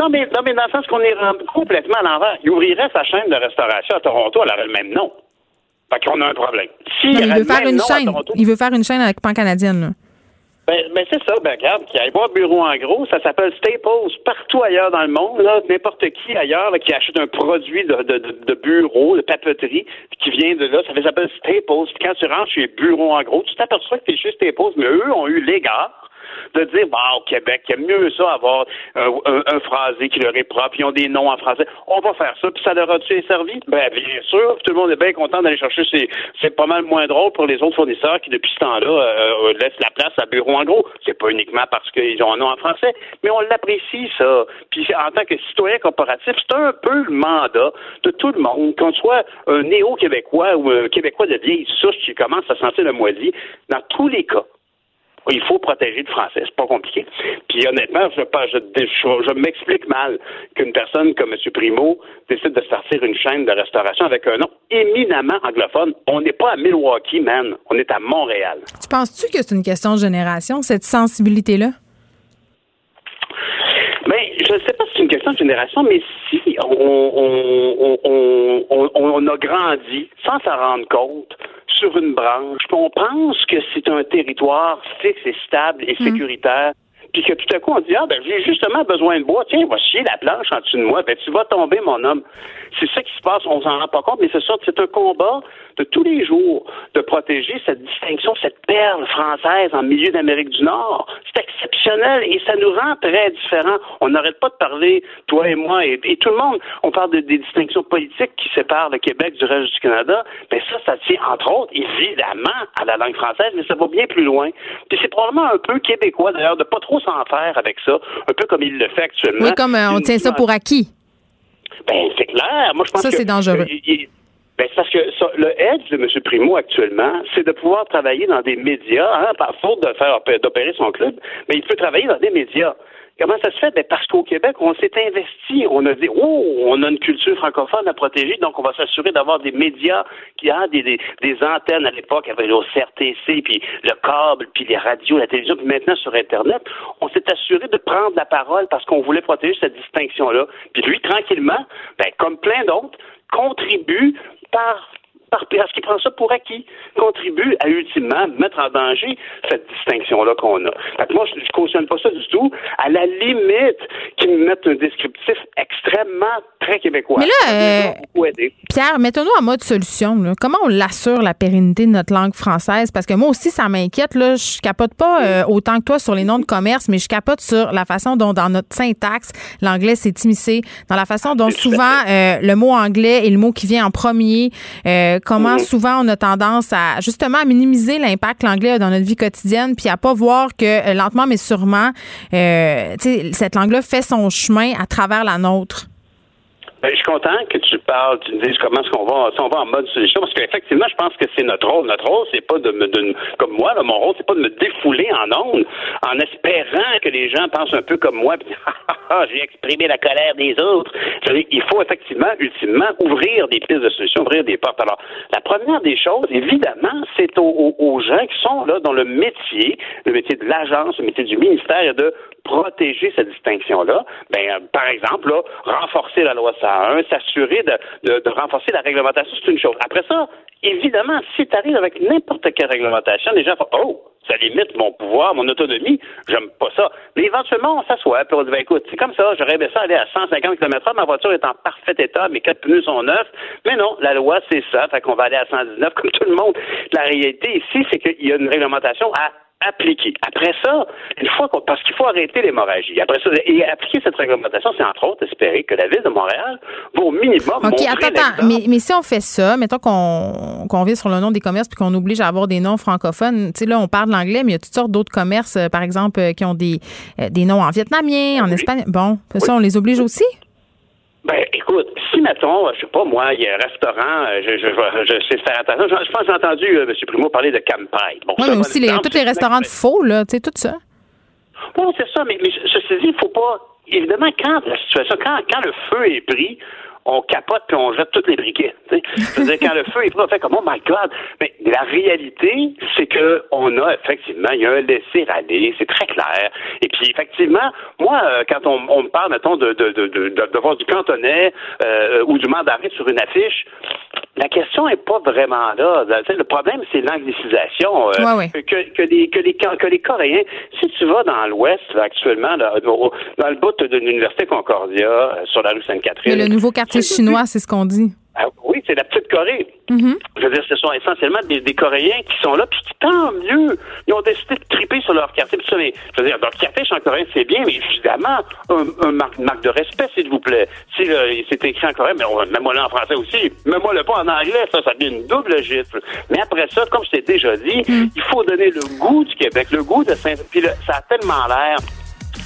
Non, mais, non, mais dans le sens qu'on est complètement à l'envers. Il ouvrirait sa chaîne de restauration à Toronto, elle aurait le même nom. Fait qu'on a un problème. il, veut faire une chaîne. il veut faire une chaîne avec Pan Canadienne, là. Ben, ben c'est ça, ben regarde, qui aille voir bureau en gros, ça s'appelle Staples partout ailleurs dans le monde, là, n'importe qui ailleurs qui achète un produit de, de, de, bureau, de papeterie, qui vient de là, ça s'appelle Staples. Puis quand tu rentres chez Bureau en gros, tu t'aperçois que es chez Staples, mais eux ont eu l'égard de dire, bah, au Québec, il y a mieux ça avoir un, phrasé qui leur est propre, ils ont des noms en français. On va faire ça, puis ça leur a-tu servi? Ben, bien sûr, tout le monde est bien content d'aller chercher. C'est pas mal moins drôle pour les autres fournisseurs qui, depuis ce temps-là, euh, laissent la place à Bureau en gros. C'est pas uniquement parce qu'ils ont un nom en français, mais on l'apprécie, ça. Puis en tant que citoyen corporatif, c'est un peu le mandat de tout le monde, qu'on soit un néo-québécois ou un Québécois de vieille souche qui commence à sentir le moisi, dans tous les cas, il faut protéger le français, c'est pas compliqué. Puis honnêtement, je, je, je, m'explique mal qu'une personne comme M. Primo décide de sortir une chaîne de restauration avec un nom éminemment anglophone. On n'est pas à Milwaukee, man. On est à Montréal. Tu penses-tu que c'est une question de génération, cette sensibilité-là? Mais je ne sais pas si c'est une question de génération, mais si on, on, on a grandi sans s'en rendre compte sur une branche, on pense que c'est un territoire fixe et stable et mm. sécuritaire, puis que tout à coup on dit ah ben j'ai justement besoin de bois, tiens, va chier la planche en dessous de moi, ben tu vas tomber mon homme. C'est ça qui se passe, on s'en rend pas compte, mais c'est ça, c'est un combat de tous les jours de protéger cette distinction, cette perle française en milieu d'Amérique du Nord. C'est exceptionnel et ça nous rend très différents. On n'arrête pas de parler, toi et moi et, tout le monde, on parle de, des distinctions politiques qui séparent le Québec du reste du Canada. Mais ça, ça tient entre autres évidemment à la langue française, mais ça va bien plus loin. Puis c'est probablement un peu québécois d'ailleurs de pas trop s'en faire avec ça, un peu comme il le fait actuellement. Oui, comme euh, on tient ça pour acquis. Ben, c'est clair. Moi, je pense ça, c'est dangereux. Ben, c'est parce que le edge de M. Primo actuellement, c'est de pouvoir travailler dans des médias, hein, par faute de faire d'opérer son club, mais il peut travailler dans des médias. Comment ça se fait? Ben parce qu'au Québec, on s'est investi. On a dit, oh, on a une culture francophone à protéger, donc on va s'assurer d'avoir des médias qui ont des, des, des antennes à l'époque avec le CRTC, puis le câble, puis les radios, la télévision, puis maintenant sur Internet. On s'est assuré de prendre la parole parce qu'on voulait protéger cette distinction-là. Puis lui, tranquillement, ben, comme plein d'autres, contribue par parce qu'il prend ça pour acquis, contribue à ultimement mettre en danger cette distinction-là qu'on a. moi, je ne cautionne pas ça du tout. À la limite, qu'ils me mettent un descriptif extrêmement très québécois. Mais là, euh, Pierre, mettons-nous en mode solution. Comment on l'assure la pérennité de notre langue française? Parce que moi aussi, ça m'inquiète. Là. Je capote pas euh, autant que toi sur les noms de commerce, mais je capote sur la façon dont, dans notre syntaxe, l'anglais s'est immiscé, dans la façon dont souvent euh, le mot anglais est le mot qui vient en premier comment mhm. souvent on a tendance à justement à minimiser l'impact que l'anglais a dans notre vie quotidienne, puis à pas voir que euh, lentement mais sûrement, euh, cette langue-là fait son chemin à travers la nôtre. Ben, je suis content que tu parles, tu me dises comment est-ce qu'on va, si on va en mode solution, parce qu'effectivement, je pense que c'est notre rôle. Notre rôle, c'est pas de me, comme moi, là, mon rôle, c'est pas de me défouler en ondes, en espérant que les gens pensent un peu comme moi, puis *laughs* j'ai exprimé la colère des autres. Il faut effectivement, ultimement, ouvrir des pistes de solution, ouvrir des portes. Alors, la première des choses, évidemment, c'est aux, aux gens qui sont là dans le métier, le métier de l'agence, le métier du ministère, de protéger cette distinction-là, ben, euh, par exemple, là, renforcer la loi 101, s'assurer de, de, de, renforcer la réglementation, c'est une chose. Après ça, évidemment, si tu arrives avec n'importe quelle réglementation, les gens font Oh, ça limite mon pouvoir, mon autonomie, j'aime pas ça. Mais éventuellement, on s'assoit, puis on dit ben, écoute, c'est comme ça, j'aurais aimé ça aller à 150 km/h, ma voiture est en parfait état, mes quatre pneus sont neufs. Mais non, la loi, c'est ça, fait qu'on va aller à 119 comme tout le monde. La réalité ici, c'est qu'il y a une réglementation à appliquer. Après ça, une fois qu'on, parce qu'il faut arrêter l'hémorragie. Après ça, et appliquer cette réglementation, c'est entre autres espérer que la ville de Montréal va au minimum. OK, attends, attends. Mais, mais, si on fait ça, mettons qu'on, qu'on vit sur le nom des commerces puis qu'on oblige à avoir des noms francophones, tu sais, là, on parle l'anglais, mais il y a toutes sortes d'autres commerces, euh, par exemple, euh, qui ont des, euh, des noms en vietnamien, en espagnol. Bon, ça, on les oblige aussi? Ben, écoute, si, mettons, je sais pas, moi, il y a un restaurant, euh, je, je, je, sais faire attention. Je, pense que j'ai entendu euh, M. Primo parler de Campai. Bon, oui, mais aussi les, tous les restaurants de faux, là, tu sais, tout ça. Bon, c'est ça, mais, mais ceci dit, il faut pas. Évidemment, quand la situation, quand, quand le feu est pris, on capote puis on jette tous les briquets. C'est-à-dire quand le feu est pris, on fait comme oh my God. Mais la réalité, c'est que on a effectivement, il y a un laisser aller, c'est très clair. Et puis effectivement, moi, euh, quand on, on me parle, mettons, de, de, de, de, voir du cantonais euh, ou du mandarin sur une affiche, la question est pas vraiment là. Le problème, c'est l'anglicisation. Euh, que, que, les, que, les, que les Coréens, si tu vas dans l'Ouest actuellement, dans le bout de l'Université Concordia, sur la rue Sainte-Catherine. le nouveau quartier chinois, c'est ce qu'on dit. Ah, oui, c'est la petite Corée. Mm-hmm. Je veux dire, ce sont essentiellement des, Coréens qui sont là, puis tant mieux. Ils ont décidé de triper sur leur quartier. ça, mais, je veux dire, leur quartier en coréen, c'est bien, mais évidemment, un, marque, marque, de respect, s'il vous plaît. Si c'est écrit en coréen, mais même-moi là en français aussi, même-moi le pas en anglais, ça, ça devient une double gifle. Mais après ça, comme je t'ai déjà dit, mm. il faut donner le goût du Québec, le goût de Saint... Puis ça a tellement l'air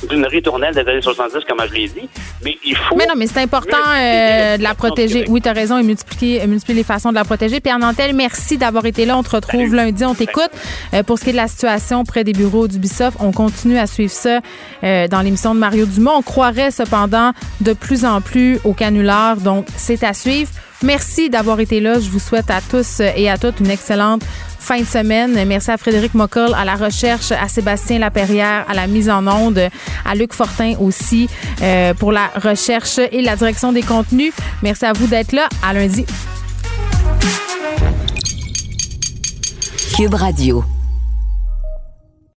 d'une ritournelle des années 70, comme je l'ai dit. Mais il faut. Mais non, mais c'est important euh, de la protéger. Oui, tu as raison, et multiplier, multiplier les façons de la protéger. Pierre Nantel, merci d'avoir été là. On te retrouve lundi. On t'écoute. Euh, pour ce qui est de la situation près des bureaux d'Ubisoft, on continue à suivre ça euh, dans l'émission de Mario Dumont. On croirait cependant de plus en plus au canular. Donc, c'est à suivre. Merci d'avoir été là. Je vous souhaite à tous et à toutes une excellente fin de semaine. Merci à Frédéric Mocoll à la recherche, à Sébastien Laperrière à la mise en onde, à Luc Fortin aussi euh, pour la recherche et la direction des contenus. Merci à vous d'être là. À lundi. Cube Radio.